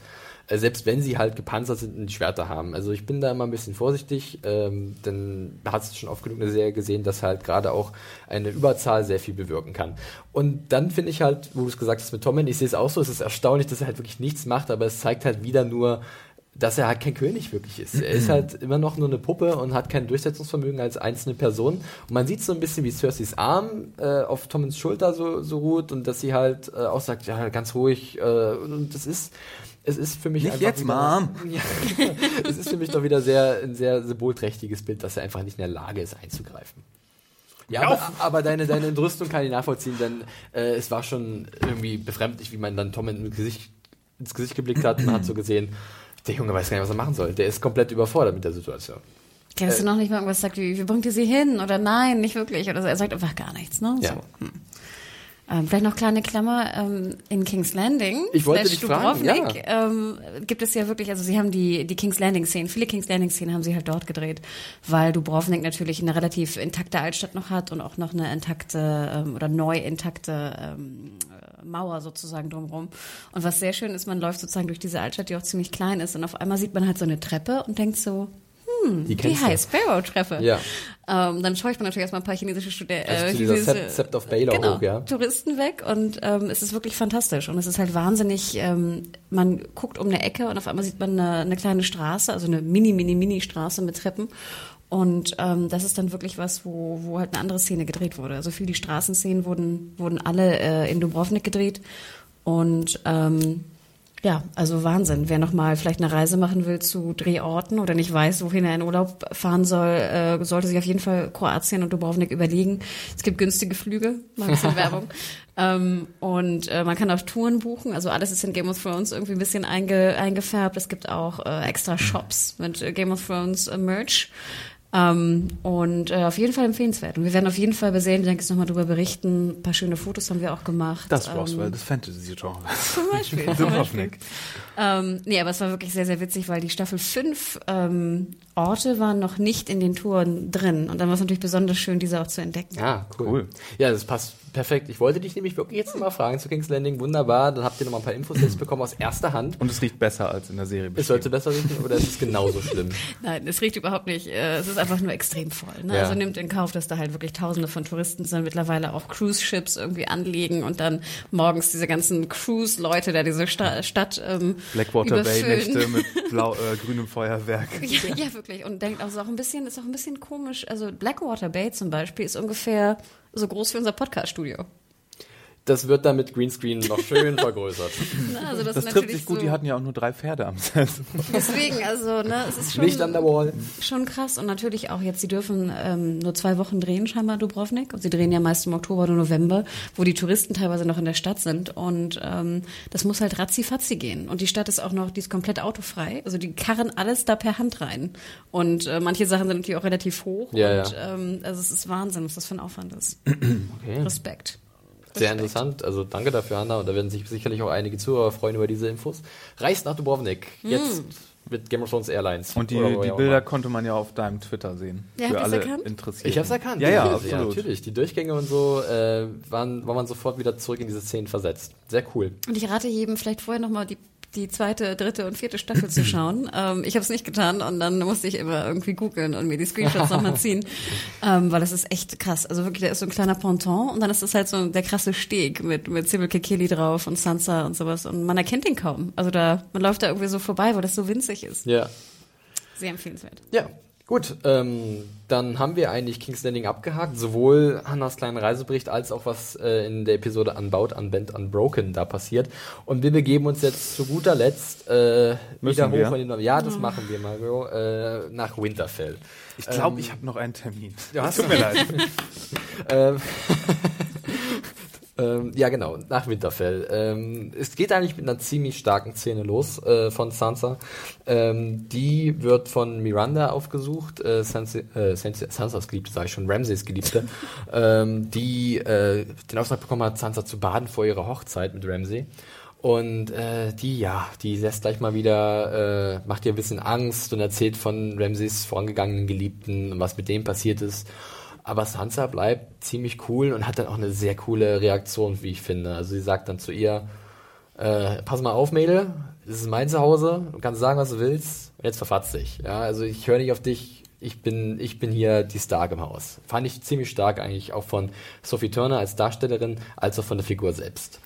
Äh, selbst wenn sie halt gepanzert sind und die Schwerter haben. Also ich bin da immer ein bisschen vorsichtig, ähm, denn hat es schon oft genug in der Serie gesehen, dass halt gerade auch eine Überzahl sehr viel bewirken kann. Und dann finde ich halt, wo du es gesagt hast mit Tommen, ich sehe es auch so, es ist erstaunlich, dass er halt wirklich nichts macht, aber es zeigt halt wieder nur, dass er halt kein König wirklich ist. Er ist halt immer noch nur eine Puppe und hat kein Durchsetzungsvermögen als einzelne Person. Und man sieht so ein bisschen, wie Cerseis Arm äh, auf Tommens Schulter so, so ruht und dass sie halt äh, auch sagt, ja, ganz ruhig. Äh, und das ist, es ist für mich Nicht einfach jetzt, wieder, Mom. Ja, es ist für mich doch wieder sehr, ein sehr symbolträchtiges Bild, dass er einfach nicht in der Lage ist, einzugreifen. Ja, aber, aber deine, deine Entrüstung kann ich nachvollziehen, denn äh, es war schon irgendwie befremdlich, wie man dann Tom ins Gesicht, ins Gesicht geblickt hat und hat so gesehen, der Junge weiß gar nicht, was er machen soll. Der ist komplett überfordert mit der Situation. Ja, dass du noch nicht mal irgendwas sagt, wie, wie bringt ihr sie hin? Oder nein, nicht wirklich. Oder so. er sagt einfach gar nichts, ne? Ja. So. Hm. Ähm, vielleicht noch kleine Klammer, ähm, in King's Landing, Ich wollte dich fragen, Dubrovnik, ähm, gibt es ja wirklich, also sie haben die, die King's Landing-Szenen, viele King's Landing-Szenen haben sie halt dort gedreht, weil Dubrovnik natürlich eine relativ intakte Altstadt noch hat und auch noch eine intakte ähm, oder neu intakte ähm, äh, Mauer sozusagen drumherum. Und was sehr schön ist, man läuft sozusagen durch diese Altstadt, die auch ziemlich klein ist und auf einmal sieht man halt so eine Treppe und denkt so, hm, die, du. High Sparrow-Treppe. Ja. Ähm, dann schaue ich mir natürlich erstmal ein paar chinesische Studenten, Also äh, dieser chinesische- Sept- Sept of Baylor genau, hoch, ja. Touristen weg und ähm, es ist wirklich fantastisch und es ist halt wahnsinnig, ähm, man guckt um eine Ecke und auf einmal sieht man eine, eine kleine Straße, also eine mini, mini, mini Straße mit Treppen und ähm, das ist dann wirklich was, wo, wo halt eine andere Szene gedreht wurde. Also viel die Straßenszenen wurden, wurden alle äh, in Dubrovnik gedreht und ähm, ja, also Wahnsinn. Wer nochmal vielleicht eine Reise machen will zu Drehorten oder nicht weiß, wohin er in Urlaub fahren soll, äh, sollte sich auf jeden Fall Kroatien und Dubrovnik überlegen. Es gibt günstige Flüge, mal ein bisschen Werbung. Ähm, und äh, man kann auch Touren buchen. Also alles ist in Game of Thrones irgendwie ein bisschen einge, eingefärbt. Es gibt auch äh, extra Shops mit äh, Game of Thrones äh, Merch. Ähm, und äh, auf jeden Fall empfehlenswert. Und wir werden auf jeden Fall bei Serienjunkies nochmal drüber berichten. Ein paar schöne Fotos haben wir auch gemacht. Das Ähm, Roswell des Fantasy-Genres. Zum Beispiel. zum Beispiel. Ähm, nee, aber es war wirklich sehr, sehr witzig, weil die Staffel 5 ähm, Orte waren noch nicht in den Touren drin. Und dann war es natürlich besonders schön, diese auch zu entdecken. Ja, cool. Cool. Ja, das passt perfekt. Ich wollte dich nämlich wirklich jetzt mal fragen zu King's Landing. Wunderbar. Dann habt ihr noch mal ein paar Infos jetzt bekommen aus erster Hand. Und es riecht besser als in der Serie. Es sollte besser riechen oder ist es genauso schlimm? Nein, es riecht überhaupt nicht. Äh, es ist einfach nur extrem voll. Ne? Ja. Also nimmt in Kauf, dass da halt wirklich Tausende von Touristen sind, mittlerweile auch Cruise-Ships irgendwie anlegen und dann morgens diese ganzen Cruise-Leute da diese Sta Stadt ähm, Blackwater Bay. Nächte mit blau, äh, grünem Feuerwerk. Ja, ja, wirklich. Und denkt auch, ist auch ein bisschen, ist auch ein bisschen komisch. Also Blackwater Bay zum Beispiel ist ungefähr so groß wie unser Podcast-Studio. Das wird dann mit Greenscreen noch schön vergrößert. Ne, Also das, Das trifft sich gut, so, die hatten ja auch nur drei Pferde am Set. Deswegen, also, ne, es ist schon, Nicht an der Wall. schon krass. Und natürlich auch jetzt, sie dürfen ähm, nur zwei Wochen drehen, scheinbar Dubrovnik. Und sie drehen ja meist im Oktober oder November, wo die Touristen teilweise noch in der Stadt sind. Und ähm, das muss halt ratzi-fatzi gehen. Und die Stadt ist auch noch, die ist komplett autofrei. Also die karren alles da per Hand rein. Und äh, manche Sachen sind natürlich auch relativ hoch. Ja, und ja. Ähm, also es ist Wahnsinn, was das für ein Aufwand ist. Okay. Respekt. Sehr Respekt. interessant. Also danke dafür, Hanna. Und da werden sich sicherlich auch einige Zuhörer freuen über diese Infos. Reist nach Dubrovnik. Jetzt mit Game of Thrones Airlines. Und die, die Bilder konnte man ja auf deinem Twitter sehen. Ja, für alle erkannt? Interessierten. Ich hab's erkannt. Ja, ja, Ja, absolut. natürlich. Die Durchgänge und so äh, waren, war man sofort wieder zurück in diese Szenen versetzt. Sehr cool. Und ich rate jedem vielleicht vorher nochmal die, die zweite, dritte und vierte Staffel zu schauen. Ähm, ich habe es nicht getan und dann musste ich immer irgendwie googeln und mir die Screenshots nochmal ziehen, ähm, weil das ist echt krass. Also wirklich, da ist so ein kleiner Ponton und dann ist das halt so der krasse Steg mit, mit Sybil Kekili drauf und Sansa und sowas und man erkennt ihn kaum. Also da, man läuft da irgendwie so vorbei, weil das so winzig ist. Ja. Sehr empfehlenswert. Ja, gut. Ähm, dann haben wir eigentlich King's Landing abgehakt. Sowohl Hannas kleinen Reisebericht als auch was äh, in der Episode Unbound, Unbent, Unbroken da passiert. Und wir begeben uns jetzt zu guter Letzt äh, wieder hoch wir? von den Ja, das machen wir, Mario. Äh, nach Winterfell. Ich glaube, ich habe noch einen Termin. Ja, hast Tut mir leid. ähm, ja, genau, nach Winterfell. Ähm, es geht eigentlich mit einer ziemlich starken Szene los äh, von Sansa. Ähm, die wird von Miranda aufgesucht, äh, Sansa, äh, Sansa, Sansas Geliebte, sage ich schon, Ramsays Geliebte, ähm, die äh, den Auftrag bekommen hat, Sansa zu baden vor ihrer Hochzeit mit Ramsay. Und äh, die, ja, die lässt gleich mal wieder, äh, macht ihr ein bisschen Angst und erzählt von Ramsays vorangegangenen Geliebten und was mit dem passiert ist. Aber Sansa bleibt ziemlich cool und hat dann auch eine sehr coole Reaktion, wie ich finde. Also sie sagt dann zu ihr, äh, pass mal auf, Mädel, das ist mein Zuhause, du kannst sagen, was du willst, und jetzt verfatz dich. Ja, also ich höre nicht auf dich, ich bin, ich bin hier die Stark im Haus. Fand ich ziemlich stark eigentlich, auch von Sophie Turner als Darstellerin, als auch von der Figur selbst.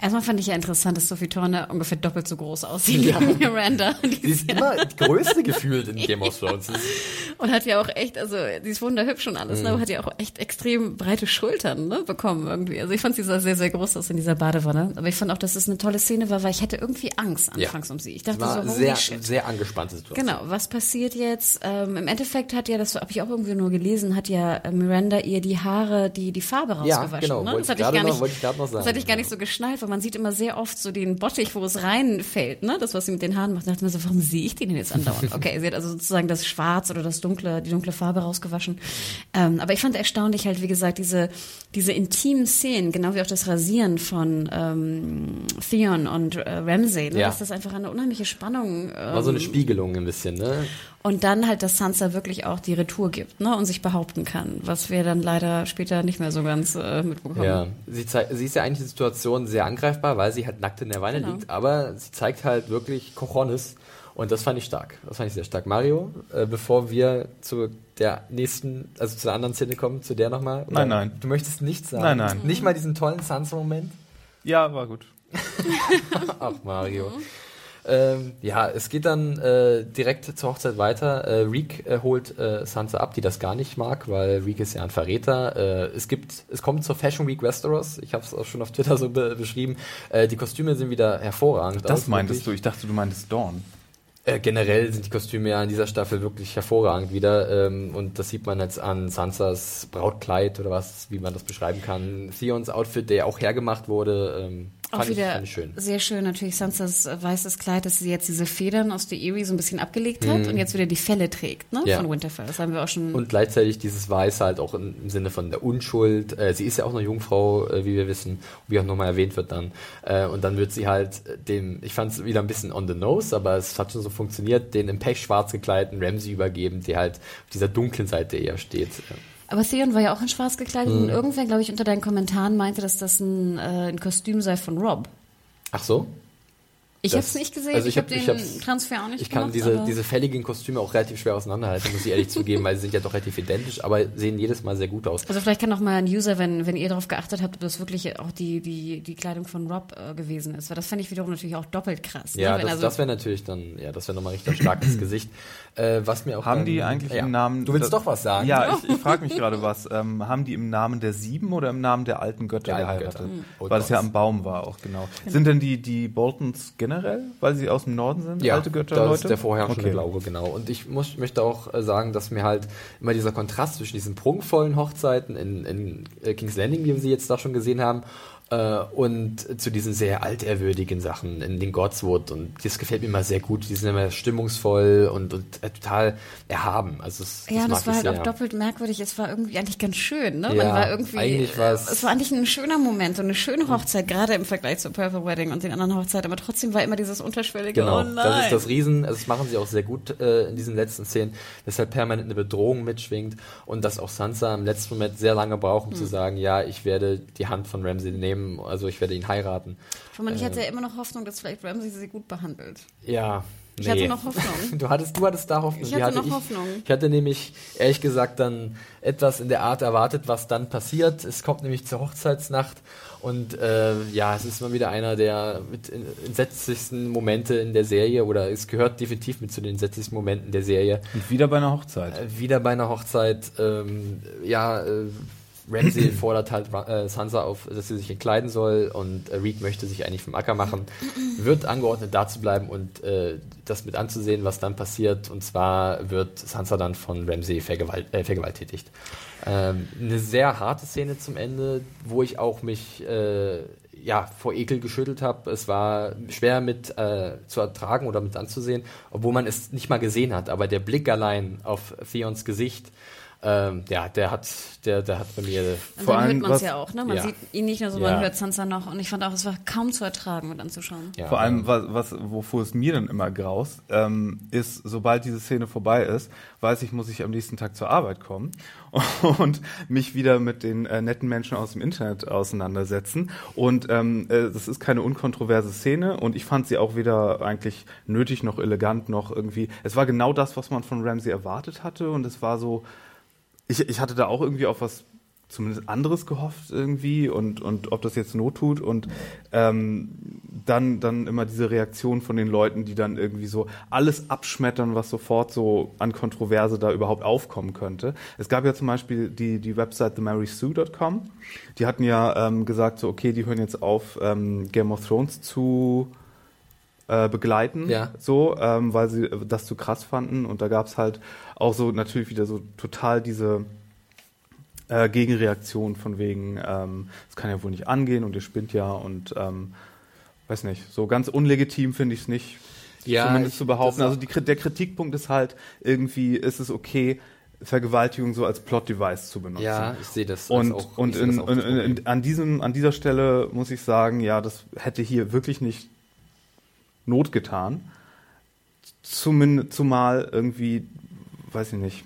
Erstmal fand ich ja interessant, dass Sophie Turner ungefähr doppelt so groß aussieht wie Miranda. Sie ist immer die größte gefühlt in Game of Thrones. Und hat ja auch echt, also sie ist wunderhübsch und alles, ne, aber hat ja auch echt extrem breite Schultern ne, bekommen irgendwie. Also ich fand sie sah sehr, sehr groß aus in dieser Badewanne. Aber ich fand auch, dass es eine tolle Szene war, weil ich hatte irgendwie Angst anfangs um sie. Ich dachte war so, holy sehr, shit. sehr angespannte Situation. Genau, was passiert jetzt? Ähm, Im Endeffekt hat ja, das habe ich auch irgendwie nur gelesen, hat ja äh, Miranda ihr die Haare, die die Farbe Ja, rausgewaschen. genau, ne? Das hatte ich gerade gar noch- nicht, noch das sagen, hatte ich gar ja. nicht so geschnallt, man sieht immer sehr oft so den Bottich, wo es reinfällt, ne? Das, was sie mit den Haaren macht. Da dachte mir so, warum sehe ich die denn jetzt andauernd? Okay, sie hat also sozusagen das Schwarz oder das dunkle, die dunkle Farbe rausgewaschen. Ähm, aber ich fand erstaunlich halt, wie gesagt, diese, diese intimen Szenen, genau wie auch das Rasieren von ähm, Theon und äh, Ramsay, ne? Ja. dass das einfach eine unheimliche Spannung ähm, War so eine Spiegelung ein bisschen, ne? Und dann halt, dass Sansa wirklich auch die Retour gibt, ne, und sich behaupten kann, was wir dann leider später nicht mehr so ganz äh, mitbekommen. Ja, sie, sie ist ja eigentlich in der Situation sehr angreifbar, weil sie halt nackt in der Wanne Genau. liegt, aber sie zeigt halt wirklich Cojones und das fand ich stark. Das fand ich sehr stark. Mario, äh, bevor wir zu der nächsten, also zu der anderen Szene kommen, zu der nochmal? Nein, nein. Du möchtest nichts sagen? Nein, nein. Nicht mal diesen tollen Sansa-Moment? Ja, war gut. Ach, Mario. Ähm, ja, es geht dann äh, direkt zur Hochzeit weiter. Äh, Reek äh, holt äh, Sansa ab, die das gar nicht mag, weil Reek ist ja ein Verräter. Äh, es gibt, es kommt zur Fashion Week Westeros. Ich habe es auch schon auf Twitter so be beschrieben. Äh, die Kostüme sind wieder hervorragend. Das aus, meintest wirklich. du. Ich dachte, du meintest Dawn. Generell sind die Kostüme ja in dieser Staffel wirklich hervorragend wieder. Ähm, und das sieht man jetzt an Sansas Brautkleid oder was, wie man das beschreiben kann. Theons Outfit, der auch hergemacht wurde. Ähm, fand, ich, wieder ich schön. sehr schön natürlich Sansas äh, weißes Kleid, dass sie jetzt diese Federn aus der Erie so ein bisschen abgelegt hat und jetzt wieder die Felle trägt, ne. Ja. von Winterfell. Das haben wir auch schon. Und gleichzeitig dieses Weiß halt auch im im Sinne von der Unschuld. Äh, sie ist ja auch eine Jungfrau, äh, wie wir wissen, wie auch nochmal erwähnt wird dann. Äh, und dann wird sie halt dem, ich fand es wieder ein bisschen on the nose, aber es hat schon so funktioniert, den im Pech schwarz gekleideten Ramsey übergeben, der halt auf dieser dunklen Seite eher steht. Aber Theon war ja auch in schwarz gekleidet Mhm. und irgendwer, glaube ich, unter deinen Kommentaren meinte, dass das ein, äh, ein Kostüm sei von Rob. Ach so? Ich habe es nicht gesehen, also ich, ich habe hab- den Transfer auch nicht Ich kann gemacht, diese, diese fälligen Kostüme auch relativ schwer auseinanderhalten, muss ich ehrlich zugeben, weil sie sind ja doch relativ identisch, aber sehen jedes Mal sehr gut aus. Also vielleicht kann auch mal ein User, wenn, wenn ihr darauf geachtet habt, ob das wirklich auch die, die, die Kleidung von Rob äh, gewesen ist. Weil das fände ich wiederum natürlich auch doppelt krass. Ja, ne? Das, also, das wäre natürlich dann, ja, das wäre nochmal richtig stark ins Gesicht. Äh, was mir auch Haben dann, die eigentlich ja. im Namen. Du willst doch was sagen? Ja, ich, ich frage mich gerade was. Ähm, haben die im Namen der Sieben oder im Namen der alten Götter Der alten geheiratet? Götter. Mhm. Weil es ja am Baum war auch, genau. Sind denn die, die Boltons generell, weil sie aus dem Norden sind, Ja, alte Götter, das ist der vorherrschende Okay. Glaube, genau. Und ich muss, möchte auch äh, sagen, dass mir halt immer dieser Kontrast zwischen diesen prunkvollen Hochzeiten in, in äh, King's Landing, wie wir sie jetzt da schon gesehen haben, äh, und zu diesen sehr altehrwürdigen Sachen in den Godswood. Und das gefällt mir immer sehr gut. Die sind immer stimmungsvoll und, und äh, total erhaben. Also es, ja, mag das war halt sehr. auch doppelt merkwürdig. Es war irgendwie eigentlich ganz schön, ne? Ja, Man war irgendwie, eigentlich war's- es war eigentlich ein schöner Moment und eine schöne Hochzeit, gerade im Vergleich zur Purple Wedding und den anderen Hochzeiten. Aber trotzdem war immer dieses unterschwellige, Genau, oh nein. das ist das Riesen, also das machen sie auch sehr gut äh, in diesen letzten Szenen, dass halt permanent eine Bedrohung mitschwingt und dass auch Sansa im letzten Moment sehr lange braucht, um Hm. zu sagen, ja, ich werde die Hand von Ramsay nehmen, also ich werde ihn heiraten. Und ich hatte ja immer noch Hoffnung, dass vielleicht Ramsey sie gut behandelt. Ja. Ich nee. hatte noch Hoffnung. Du hattest, du hattest da Hoffnung. Ich Die hatte noch ich, Hoffnung. Ich hatte nämlich, ehrlich gesagt, dann etwas in der Art erwartet, was dann passiert. Es kommt nämlich zur Hochzeitsnacht und äh, ja, es ist mal wieder einer der mit entsetzlichsten Momente in der Serie oder es gehört definitiv mit zu den entsetzlichsten Momenten der Serie. Und wieder bei einer Hochzeit. Äh, wieder bei einer Hochzeit, ähm, ja, äh, Ramsey fordert halt äh, Sansa auf, dass sie sich entkleiden soll und äh, Reed möchte sich eigentlich vom Acker machen, wird angeordnet, da zu bleiben und äh, das mit anzusehen, was dann passiert. Und zwar wird Sansa dann von Ramsey vergewalt äh, vergewaltigt. Ähm, eine sehr harte Szene zum Ende, wo ich auch mich äh, ja, vor Ekel geschüttelt habe. Es war schwer mit äh, zu ertragen oder mit anzusehen, obwohl man es nicht mal gesehen hat. Aber der Blick allein auf Theons Gesicht, ähm, ja, der hat, der, der hat bei mir Und Vor dann allem, hört man es was- ja auch, ne? Man Ja. sieht ihn nicht nur so, Ja. man hört Sansa noch. Und ich fand auch, es war kaum zu ertragen und anzuschauen. ja, Vor allem, was, was, wovor es mir dann immer graust, ähm, ist, sobald diese Szene vorbei ist, weiß ich, muss ich am nächsten Tag zur Arbeit kommen und mich wieder mit den äh, netten Menschen aus dem Internet auseinandersetzen. Und ähm, äh, das ist keine unkontroverse Szene und ich fand sie auch weder eigentlich nötig noch elegant noch irgendwie. Es war genau das, was man von Ramsey erwartet hatte und es war so, ich, ich hatte da auch irgendwie auf was zumindest anderes gehofft irgendwie und, und ob das jetzt Not tut und ähm, dann, dann immer diese Reaktion von den Leuten, die dann irgendwie so alles abschmettern, was sofort so an Kontroverse da überhaupt aufkommen könnte. Es gab ja zum Beispiel die, die Website themarysue.com. Die hatten ja ähm, gesagt, so, okay, die hören jetzt auf, ähm, Game of Thrones zu äh, begleiten, Ja. so, ähm, weil sie das zu krass fanden. Und da gab's halt auch so natürlich wieder so total diese äh, Gegenreaktion von wegen, ähm, das kann ja wohl nicht angehen und ihr spinnt ja und ähm, weiß nicht, so ganz unlegitim finde ich es nicht, Ja, zumindest ich- zu behaupten. Also die, der Kritikpunkt ist halt irgendwie, ist es okay, Vergewaltigung so als Plot-Device zu benutzen. Ja, ich sehe das. Und, auch, und in, das in, in, an, diesem, an dieser Stelle muss ich sagen, ja, das hätte hier wirklich nicht Not getan. Zumindest, zumal irgendwie, weiß ich nicht.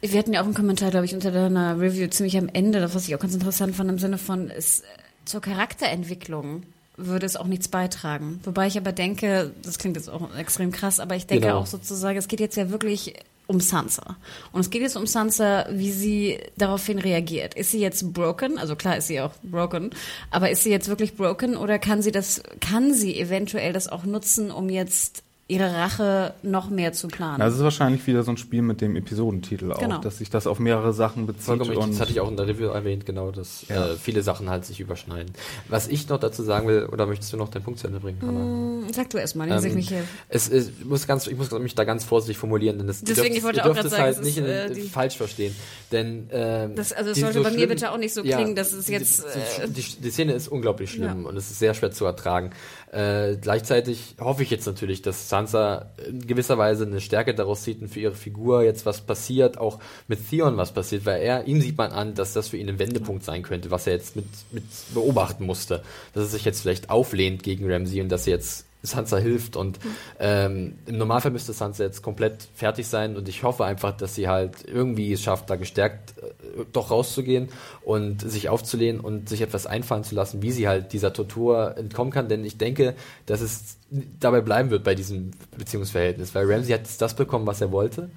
Wir hatten ja auch einen Kommentar, glaube ich, unter deiner Review ziemlich am Ende, das was ich auch ganz interessant fand, im Sinne von, es, äh, zur Charakterentwicklung würde es auch nichts beitragen. Wobei ich aber denke, das klingt jetzt auch extrem krass, aber ich denke Genau. auch sozusagen, es geht jetzt ja wirklich um Sansa. Und es geht jetzt um Sansa, wie sie daraufhin reagiert. Ist sie jetzt broken? Also klar ist sie auch broken, aber ist sie jetzt wirklich broken oder kann sie das, kann sie eventuell das auch nutzen, um jetzt ihre Rache noch mehr zu planen? Also es ist wahrscheinlich wieder so ein Spiel mit dem Episodentitel auch, Genau. dass sich das auf mehrere Sachen bezieht. Vollkommen und das hatte ich auch in der Review erwähnt, genau, dass Ja. äh, viele Sachen halt sich überschneiden. Was ich noch dazu sagen will, oder möchtest du noch deinen Punkt zu Ende bringen, Hannah? Sag du erst mal, dann sehe ich Ähm, mich hier. es, es muss ganz, ich muss mich da ganz vorsichtig formulieren, denn das Deswegen, ihr ich wollte ihr auch dürft grad es sagen, halt es nicht in, äh, falsch verstehen, denn ähm, Das- also es die sollte bei mir bitte auch nicht so klingen, dass es jetzt, die, äh, die, die Szene ist unglaublich schlimm Ja. und es ist sehr schwer zu ertragen. Äh, gleichzeitig hoffe ich jetzt natürlich, dass Sansa in gewisser Weise eine Stärke daraus zieht und für ihre Figur jetzt was passiert, auch mit Theon was passiert, weil er, ihm sieht man an, dass das für ihn ein Wendepunkt sein könnte, was er jetzt mit, mit beobachten musste. Dass er sich jetzt vielleicht auflehnt gegen Ramsey und dass er jetzt Sansa hilft. Und ähm, im Normalfall müsste Sansa jetzt komplett fertig sein. Und ich hoffe einfach, dass sie halt irgendwie es schafft, da gestärkt äh, doch rauszugehen und sich aufzulehnen und sich etwas einfallen zu lassen, wie sie halt dieser Tortur entkommen kann, denn ich denke, dass es dabei bleiben wird bei diesem Beziehungsverhältnis, weil Ramsey hat jetzt das bekommen, was er wollte.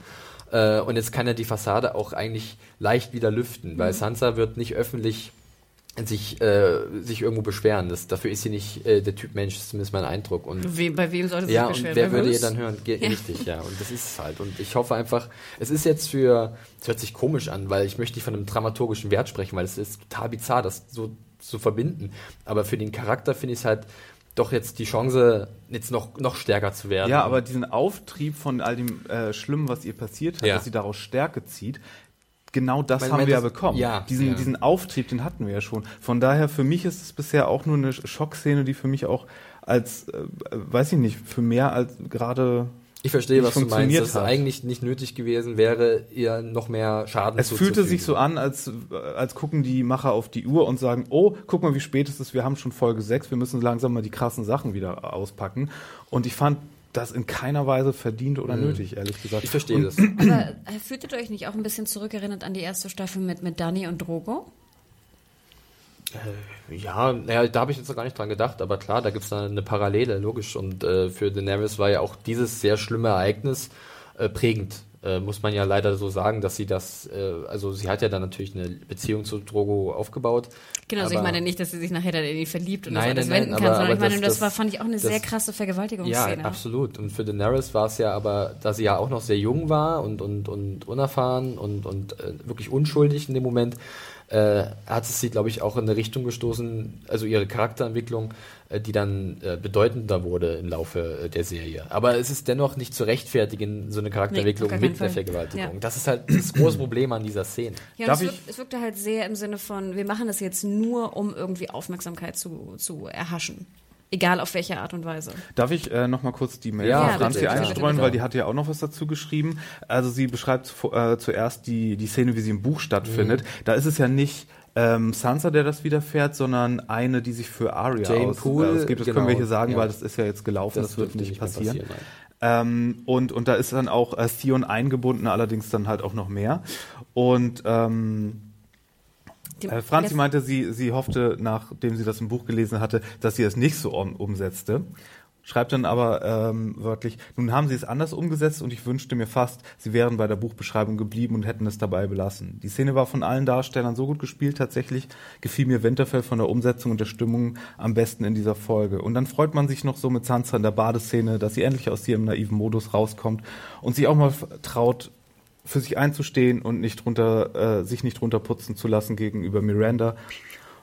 Äh, und jetzt kann er die Fassade auch eigentlich leicht wieder lüften, weil Sansa wird nicht öffentlich sich, äh, sich irgendwo beschweren. Das, dafür ist sie nicht äh, der Typ Mensch, ist zumindest mein Eindruck. Und Wem, bei wem sollte sie ja, sich und beschweren? wer Bei würde ihr Bruce? dann hören? Ge Richtig, ja. Und das ist es halt. Und ich hoffe einfach, es ist jetzt für, es hört sich komisch an, weil ich möchte nicht von einem dramaturgischen Wert sprechen, weil es ist total bizarr, das so zu verbinden. Aber für den Charakter finde ich es halt doch jetzt die Chance, jetzt noch, noch stärker zu werden. Ja, aber diesen Auftrieb von all dem äh, Schlimmen, was ihr passiert hat, Ja. dass sie daraus Stärke zieht, genau das Mein- haben wir ja das- bekommen. ja, diesen, ja. diesen Auftrieb, den hatten wir ja schon. Von daher, für mich ist es bisher auch nur eine Schockszene, die für mich auch als, äh, weiß ich nicht, für mehr als gerade ich verstehe, was du meinst, funktioniert dass es eigentlich nicht nötig gewesen wäre, ihr noch mehr Schaden Es fühlte sich so an, als, äh, als gucken die Macher auf die Uhr und sagen, oh, guck mal, wie spät es ist, wir haben schon Folge 6, wir müssen langsam mal die krassen Sachen wieder auspacken. Und ich fand das in keiner Weise verdient oder nötig, ehrlich gesagt. Mhm. Ich verstehe und, das. Aber äh, fühltet ihr euch nicht auch ein bisschen zurückerinnert an die erste Staffel mit, mit Dani und Drogo? Ja, naja, da habe ich jetzt noch gar nicht dran gedacht, aber klar, da gibt's da eine Parallele, logisch. Und äh, für Daenerys war ja auch dieses sehr schlimme Ereignis äh, prägend. Äh, muss man ja leider so sagen, dass sie das, äh, also sie hat ja dann natürlich eine Beziehung zu Drogo aufgebaut. Genau, also ich meine nicht, dass sie sich nachher dann in ihn verliebt und Nein, das alles nein, wenden nein, kann, aber- sondern ich aber meine, das- das, war, fand ich auch eine das- sehr krasse Ja, Vergewaltigungsszene. absolut. Und für Daenerys war es ja aber, da sie ja auch noch sehr jung war und, und, und unerfahren und, und äh, wirklich unschuldig in dem Moment, äh, hat es sie, glaube ich, auch in eine Richtung gestoßen, also ihre Charakterentwicklung, die dann äh, bedeutender wurde im Laufe äh, der Serie. Aber es ist dennoch nicht zu rechtfertigen, so eine Charakterentwicklung Nee, mit Fall. Vergewaltigung. Ja. Das ist halt das große Problem an dieser Szene. Ja, es, ich- wirkt, es wirkte halt sehr im Sinne von, wir machen das jetzt nur, um irgendwie Aufmerksamkeit zu, zu erhaschen. Egal auf welche Art und Weise. Darf ich äh, noch mal kurz die Mail Ja, von Franzi bitte, einstreuen, bitte. weil die hat ja auch noch was dazu geschrieben. Also sie beschreibt zu- äh, zuerst die, die Szene, wie sie im Buch stattfindet. Mhm. Da ist es ja nicht ähm, Sansa, der das widerfährt, sondern eine, die sich für Arya Jane aus, Poole, äh, ausgibt. Das genau, können wir hier sagen, ja. weil das ist ja jetzt gelaufen, das, wird dürfte nicht mehr passieren. nein. Ähm, und, und da ist dann auch äh, Theon eingebunden, allerdings dann halt auch noch mehr. Und ähm, äh, Franzi meinte, sie, sie hoffte, nachdem sie das im Buch gelesen hatte, dass sie es nicht so um, umsetzte. Schreibt dann aber ähm, wörtlich, nun haben sie es anders umgesetzt und ich wünschte mir fast, sie wären bei der Buchbeschreibung geblieben und hätten es dabei belassen. Die Szene war von allen Darstellern so gut gespielt, tatsächlich gefiel mir Winterfell von der Umsetzung und der Stimmung am besten in dieser Folge. Und dann freut man sich noch so mit Sansa in der Badeszene, dass sie endlich aus ihrem naiven Modus rauskommt und sich auch mal traut, für sich einzustehen und nicht drunter, äh, sich nicht runterputzen zu lassen gegenüber Miranda.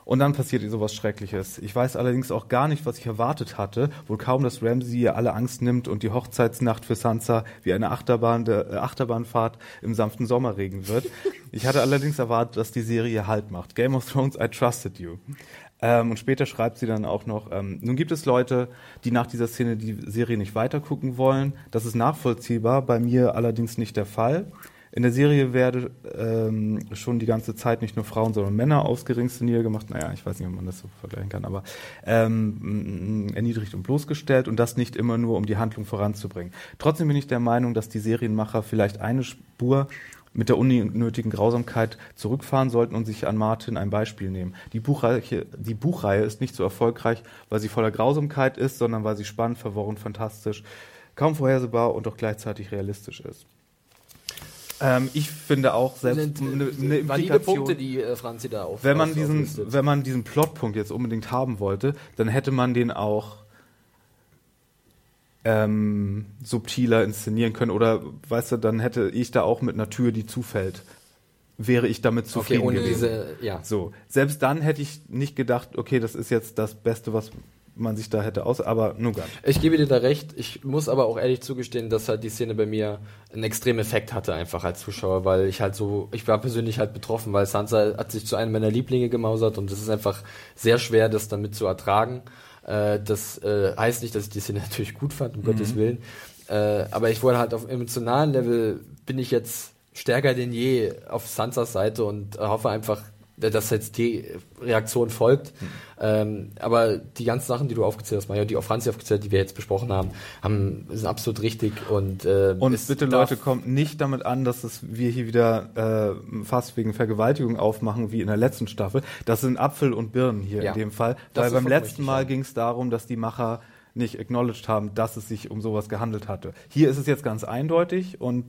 Und dann passiert ihr sowas Schreckliches. Ich weiß allerdings auch gar nicht, was ich erwartet hatte. Wohl kaum, dass Ramsey ihr alle Angst nimmt und die Hochzeitsnacht für Sansa wie eine Achterbahn äh, Achterbahnfahrt im sanften Sommerregen wird. Ich hatte allerdings erwartet, dass die Serie Halt macht. Game of Thrones, I trusted you. Ähm, und später schreibt sie dann auch noch, ähm, nun gibt es Leute, die nach dieser Szene die Serie nicht weitergucken wollen. Das ist nachvollziehbar, bei mir allerdings nicht der Fall. In der Serie werde ähm, schon die ganze Zeit nicht nur Frauen, sondern Männer aufs geringste niedergemacht. Naja, ich weiß nicht, ob man das so vergleichen kann, aber ähm, erniedrigt und bloßgestellt und das nicht immer nur, um die Handlung voranzubringen. Trotzdem bin ich der Meinung, dass die Serienmacher vielleicht eine Spur mit der unnötigen Grausamkeit zurückfahren sollten und sich an Martin ein Beispiel nehmen. Die Buchreihe, die Buchreihe ist nicht so erfolgreich, weil sie voller Grausamkeit ist, sondern weil sie spannend, verworren, fantastisch, kaum vorhersehbar und doch gleichzeitig realistisch ist. Ähm, ich finde auch selbst eine, eine valide Punkte, die äh, Franzi da auf. Wenn man diesen, auflistet. wenn man diesen Plotpunkt jetzt unbedingt haben wollte, dann hätte man den auch ähm, subtiler inszenieren können oder weißt du, dann hätte ich da auch mit einer Tür, die zufällt, wäre ich damit zufrieden okay, ohne gewesen. Diese, ja. So, selbst dann hätte ich nicht gedacht, okay, das ist jetzt das Beste, was man sich da hätte aus, aber nun gar Ich gebe dir da recht. Ich muss aber auch ehrlich zugestehen, dass halt die Szene bei mir einen extremen Effekt hatte einfach als Zuschauer, weil ich halt so, ich war persönlich halt betroffen, weil Sansa hat sich zu einem meiner Lieblinge gemausert und es ist einfach sehr schwer, das damit zu ertragen. Äh, das äh, heißt nicht, dass ich die Szene natürlich gut fand, um mhm. Gottes Willen. Äh, aber ich wurde halt auf emotionalen Level bin ich jetzt stärker denn je auf Sansas Seite und hoffe einfach, dass jetzt die Reaktion folgt. Mhm. Ähm, aber die ganzen Sachen, die du aufgezählt hast, Mario, die auch Franzi aufgezählt, die wir jetzt besprochen haben, haben sind absolut richtig und äh, und bitte Leute kommt nicht damit an, dass es wir hier wieder äh, fast wegen Vergewaltigung aufmachen wie in der letzten Staffel. Das sind Apfel und Birnen hier ja. in dem Fall, das weil beim letzten Mal ging es darum, dass die Macher nicht acknowledged haben, dass es sich um sowas gehandelt hatte. Hier ist es jetzt ganz eindeutig und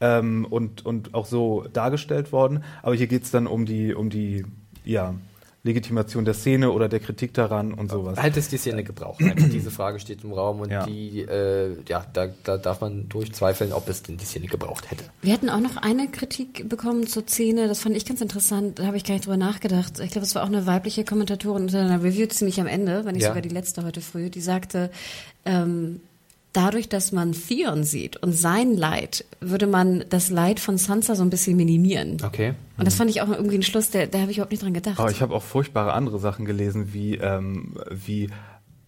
ähm, und, und auch so dargestellt worden. Aber hier geht es dann um die, um die, ja, Legitimation der Szene oder der Kritik daran und sowas. Halt es die Szene gebraucht. Diese Frage steht im Raum und ja. die, äh, ja, da, da darf man durchzweifeln, ob es denn die Szene gebraucht hätte. Wir hatten auch noch eine Kritik bekommen zur Szene, das fand ich ganz interessant, da habe ich gar nicht drüber nachgedacht. Ich glaube, es war auch eine weibliche Kommentatorin unter einer Review ziemlich am Ende, wenn nicht ja. sogar die letzte heute früh, die sagte, ähm, dadurch, dass man Theon sieht und sein Leid, würde man das Leid von Sansa so ein bisschen minimieren. Okay. Und das fand ich auch irgendwie ein Schluss, der, da habe ich überhaupt nicht dran gedacht. Aber ich habe auch furchtbare andere Sachen gelesen, wie, ähm, wie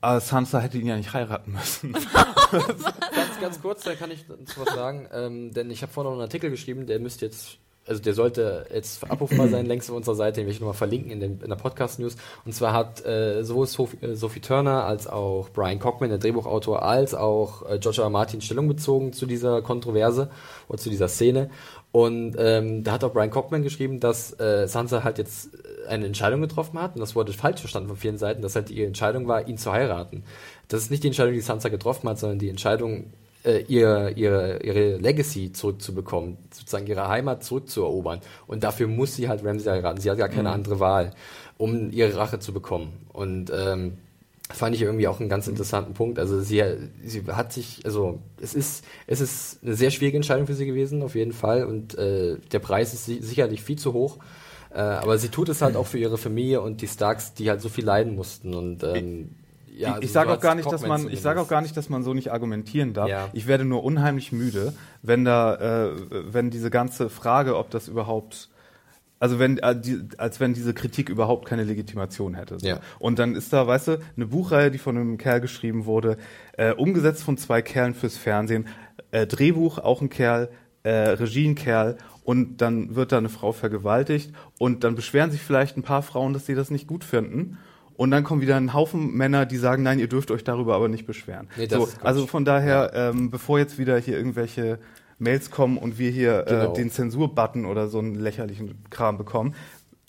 äh, Sansa hätte ihn ja nicht heiraten müssen. ganz, ganz kurz, da kann ich was sagen, ähm, denn ich habe vorhin noch einen Artikel geschrieben, der müsste jetzt also der sollte jetzt abrufbar sein, längst auf unserer Seite, den will ich nochmal verlinken in, den, in der Podcast-News. Und zwar hat äh, sowohl Sophie, äh, Sophie, Turner als auch Brian Cockman, der Drehbuchautor, als auch äh, George R. Martin Stellung bezogen zu dieser Kontroverse oder zu dieser Szene. Und ähm, da hat auch Brian Cockman geschrieben, dass äh, Sansa halt jetzt eine Entscheidung getroffen hat, und das wurde falsch verstanden von vielen Seiten, dass halt die Entscheidung war, ihn zu heiraten. Das ist nicht die Entscheidung, die Sansa getroffen hat, sondern die Entscheidung, äh, ihre, ihre, ihre Legacy zurückzubekommen, sozusagen ihre Heimat zurückzuerobern. Und dafür muss sie halt Ramsey heiraten. Sie hat gar keine mhm. andere Wahl, um ihre Rache zu bekommen. Und ähm, fand ich irgendwie auch einen ganz interessanten Punkt. Also sie, sie hat sich, also es ist, es ist eine sehr schwierige Entscheidung für sie gewesen, auf jeden Fall. Und äh, der Preis ist sicherlich viel zu hoch. Äh, aber sie tut es halt auch für ihre Familie und die Starks, die halt so viel leiden mussten. Und ähm, ja, also ich sage auch gar nicht, dass man, ich sage auch gar nicht, dass man so nicht argumentieren darf. Ja. Ich werde nur unheimlich müde, wenn da, äh, wenn diese ganze Frage, ob das überhaupt also wenn, äh, als wenn diese Kritik überhaupt keine Legitimation hätte. So. Ja. Und dann ist da, weißt du, eine Buchreihe, die von einem Kerl geschrieben wurde, äh, umgesetzt von zwei Kerlen fürs Fernsehen, äh, Drehbuch auch ein Kerl, äh, Regie ein Kerl und dann wird da eine Frau vergewaltigt und dann beschweren sich vielleicht ein paar Frauen, dass sie das nicht gut finden und dann kommen wieder ein Haufen Männer, die sagen, nein, ihr dürft euch darüber aber nicht beschweren. Nee, so, also von daher, ja. ähm, bevor jetzt wieder hier irgendwelche Mails kommen und wir hier äh, genau. äh, den Zensurbutton oder so einen lächerlichen Kram bekommen,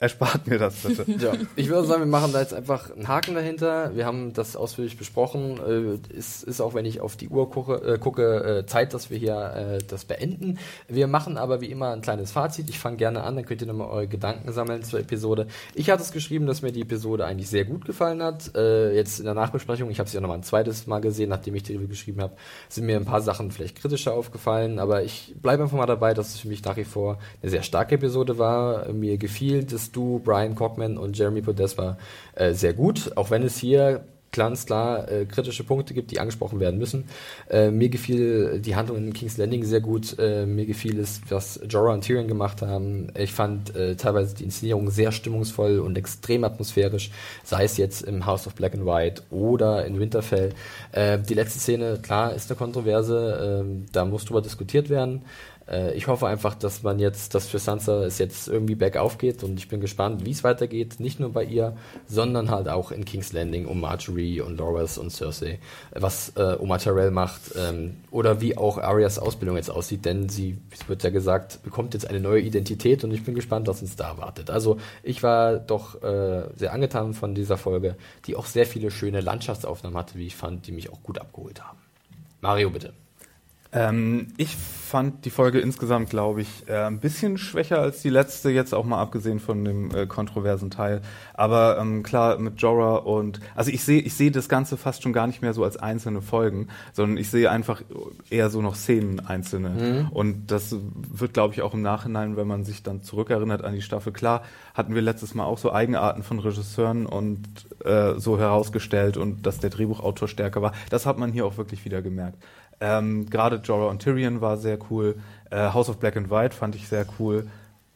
Erspart mir das bitte. Ja, ich würde sagen, wir machen da jetzt einfach einen Haken dahinter. Wir haben das ausführlich besprochen. Äh, ist, ist auch, wenn ich auf die Uhr gucke, äh, gucke äh, Zeit, dass wir hier äh, das beenden. Wir machen aber wie immer ein kleines Fazit. Ich fange gerne an, dann könnt ihr nochmal eure Gedanken sammeln zur Episode. Ich hatte es geschrieben, dass mir die Episode eigentlich sehr gut gefallen hat. Äh, jetzt in der Nachbesprechung, ich habe sie ja nochmal ein zweites Mal gesehen, nachdem ich die Review geschrieben habe, sind mir ein paar Sachen vielleicht kritischer aufgefallen. Aber ich bleibe einfach mal dabei, dass es für mich nach wie vor eine sehr starke Episode war. Mir gefiel das du, Brian Cockman und Jeremy Podeswa äh, sehr gut, auch wenn es hier ganz klar äh, kritische Punkte gibt, die angesprochen werden müssen. Äh, mir gefiel die Handlung in King's Landing sehr gut. Äh, mir gefiel es, was Jorah und Tyrion gemacht haben. Ich fand äh, teilweise die Inszenierung sehr stimmungsvoll und extrem atmosphärisch, sei es jetzt im House of Black and White oder in Winterfell. Äh, die letzte Szene, klar, ist eine Kontroverse, äh, da muss drüber diskutiert werden. Äh, ich hoffe einfach, dass man jetzt, dass für Sansa es jetzt irgendwie bergauf geht und ich bin gespannt, wie es weitergeht. Nicht nur bei ihr, sondern halt auch in King's Landing um Marjorie und Loras und Cersei, was äh, Oma Tyrell macht ähm, oder wie auch Aryas Ausbildung jetzt aussieht, denn sie, es wird ja gesagt, bekommt jetzt eine neue Identität und ich bin gespannt, was uns da erwartet. Also ich war doch äh, sehr angetan von dieser Folge, die auch sehr viele schöne Landschaftsaufnahmen hatte, wie ich fand, die mich auch gut abgeholt haben. Mario, bitte. Ähm, ich fand die Folge insgesamt, glaube ich, äh, ein bisschen schwächer als die letzte, jetzt auch mal abgesehen von dem äh, kontroversen Teil. Aber ähm, klar, mit Jorah und also ich sehe ich sehe das Ganze fast schon gar nicht mehr so als einzelne Folgen, sondern ich sehe einfach eher so noch Szenen einzelne. Mhm. Und das wird, glaube ich, auch im Nachhinein, wenn man sich dann zurückerinnert an die Staffel, klar, hatten wir letztes Mal auch so Eigenarten von Regisseuren und äh, so herausgestellt und dass der Drehbuchautor stärker war. Das hat man hier auch wirklich wieder gemerkt. Ähm, Gerade Jorah und Tyrion war sehr cool. Äh, House of Black and White fand ich sehr cool.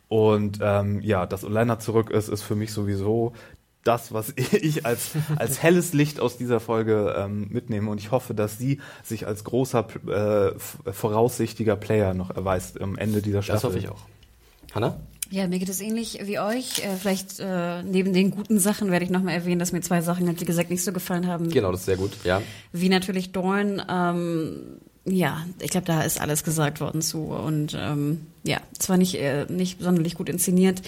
Und ähm, ja, dass Olenna zurück ist, ist für mich sowieso das, was ich als, als helles Licht aus dieser Folge ähm, mitnehme. Und ich hoffe, dass sie sich als großer, äh, voraussichtiger Player noch erweist am Ende dieser Staffel. Das hoffe ich auch. Hanna? Ja, mir geht es ähnlich wie euch. Äh, vielleicht äh, neben den guten Sachen werde ich nochmal erwähnen, dass mir zwei Sachen, wie gesagt, nicht so gefallen haben. Genau, das ist sehr gut, ja. Wie natürlich Dorn. Ähm, ja, ich glaube, da ist alles gesagt worden zu. Und ähm, ja, zwar nicht, äh, nicht sonderlich gut inszeniert.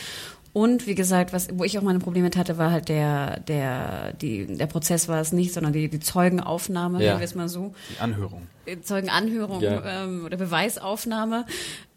Und wie gesagt, was, wo ich auch meine Probleme mit hatte, war halt der, der, die, der Prozess war es nicht, sondern die, die Zeugenaufnahme, ja. nennen wir es mal so. Die Anhörung. Zeugenanhörung ja. ähm, oder Beweisaufnahme.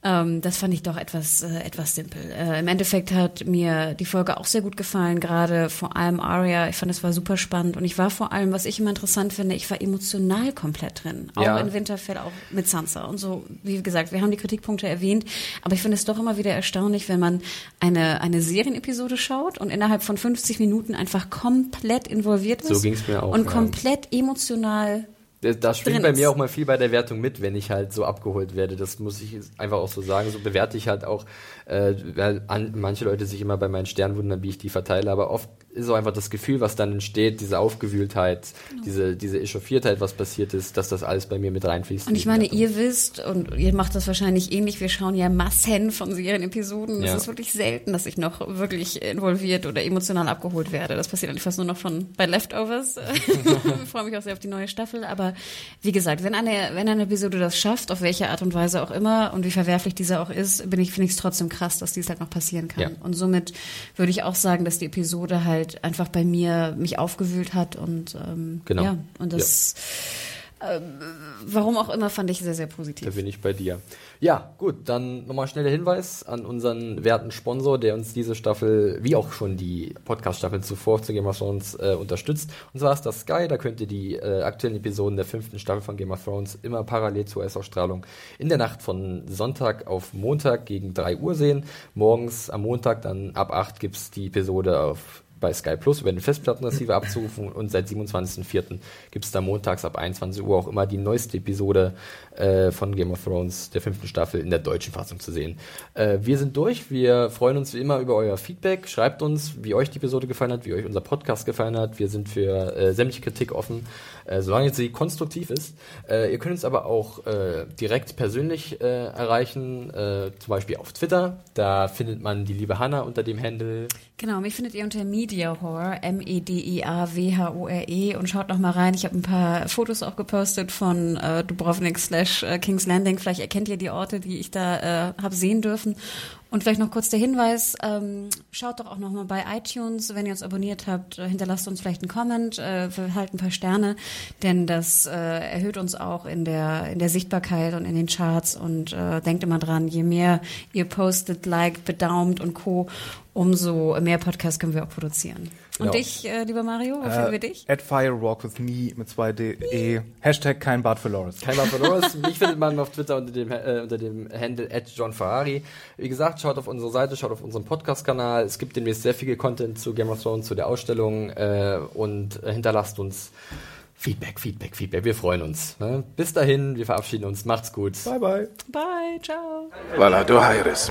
Ähm, das fand ich doch etwas, äh, etwas simpel. Äh, Im Endeffekt hat mir die Folge auch sehr gut gefallen, gerade vor allem Aria. Ich fand, es war super spannend und ich war vor allem, was ich immer interessant finde, ich war emotional komplett drin. Auch ja. in Winterfell, auch mit Sansa und so. Wie gesagt, wir haben die Kritikpunkte erwähnt, aber ich finde es doch immer wieder erstaunlich, wenn man eine, eine Serienepisode schaut und innerhalb von 50 Minuten einfach komplett involviert ist. So ging es mir auch. Und ja. komplett emotional da schwingt bei mir auch mal viel bei der Wertung mit, wenn ich halt so abgeholt werde. Das muss ich einfach auch so sagen. So bewerte ich halt auch, äh, weil an, manche Leute sich immer bei meinen Sternen wundern, wie ich die verteile, aber oft ist auch einfach das Gefühl, was dann entsteht, diese Aufgewühltheit, genau. diese, diese Echauffiertheit, was passiert ist, dass das alles bei mir mit reinfließt. Und ich meine, ihr wisst, und ihr macht das wahrscheinlich ähnlich, wir schauen ja Massen von Serienepisoden. Ja. Es ist wirklich selten, dass ich noch wirklich involviert oder emotional abgeholt werde. Das passiert eigentlich fast nur noch von bei Leftovers. ich freue mich auch sehr auf die neue Staffel. Aber wie gesagt, wenn eine, wenn eine Episode das schafft, auf welche Art und Weise auch immer, und wie verwerflich diese auch ist, bin ich, finde ich es trotzdem krass, dass dies halt noch passieren kann. Ja. Und somit würde ich auch sagen, dass die Episode halt halt einfach bei mir mich aufgewühlt hat und ähm, genau. ja, und das ja. Äh, warum auch immer fand ich sehr, sehr positiv. Da bin ich bei dir. Ja, gut, dann nochmal schnell der Hinweis an unseren werten Sponsor, der uns diese Staffel, wie auch schon die Podcast-Staffeln zuvor zu Game of Thrones äh, unterstützt. Und zwar ist das Sky, da könnt ihr die äh, aktuellen Episoden der fünften Staffel von Game of Thrones immer parallel zur US-Ausstrahlung in der Nacht von Sonntag auf Montag gegen 3 Uhr sehen. Morgens am Montag dann ab 8 gibt's die Episode auf bei Sky Plus über den Festplattenreceiver abzurufen und seit 27.04. gibt es da montags ab 21 Uhr auch immer die neueste Episode äh, von Game of Thrones der fünften Staffel in der deutschen Fassung zu sehen. Äh, wir sind durch, wir freuen uns wie immer über euer Feedback, schreibt uns, wie euch die Episode gefallen hat, wie euch unser Podcast gefallen hat, wir sind für äh, sämtliche Kritik offen, äh, solange sie konstruktiv ist. Äh, ihr könnt uns aber auch äh, direkt persönlich erreichen, zum Beispiel auf Twitter, da findet man die liebe Hanna unter dem Handle. Genau, mich findet ihr unter Media Horror, M-E-D-I-A-W-H-O-R-E und schaut noch mal rein. Ich habe ein paar Fotos auch gepostet von äh, Dubrovnik slash äh, King's Landing. Vielleicht erkennt ihr die Orte, die ich da äh, habe sehen dürfen. Und vielleicht noch kurz der Hinweis, ähm, schaut doch auch nochmal bei iTunes, wenn ihr uns abonniert habt, äh, hinterlasst uns vielleicht einen Comment, äh, verhalten ein paar Sterne, denn das äh, erhöht uns auch in der, in der Sichtbarkeit und in den Charts und äh, denkt immer dran, je mehr ihr postet, liked, bedaumt und Co., umso mehr Podcasts können wir auch produzieren. Und Genau. dich, äh, lieber Mario, wo finden wir dich? At Firewalk with me mit zwei D E. Hashtag kein Bart für Loris. Kein Bart verloren. Mich findet man auf Twitter unter dem, äh, unter dem Handle at John Ferrari. Wie gesagt, schaut auf unsere Seite, schaut auf unseren Podcast-Kanal. Es gibt demnächst sehr viel Content zu Game of Thrones, zu der Ausstellung äh, und äh, hinterlasst uns Feedback, Feedback, Feedback. Wir freuen uns. Ne? Bis dahin, wir verabschieden uns. Macht's gut. Bye bye. Bye, ciao. Voilà, du Heiris.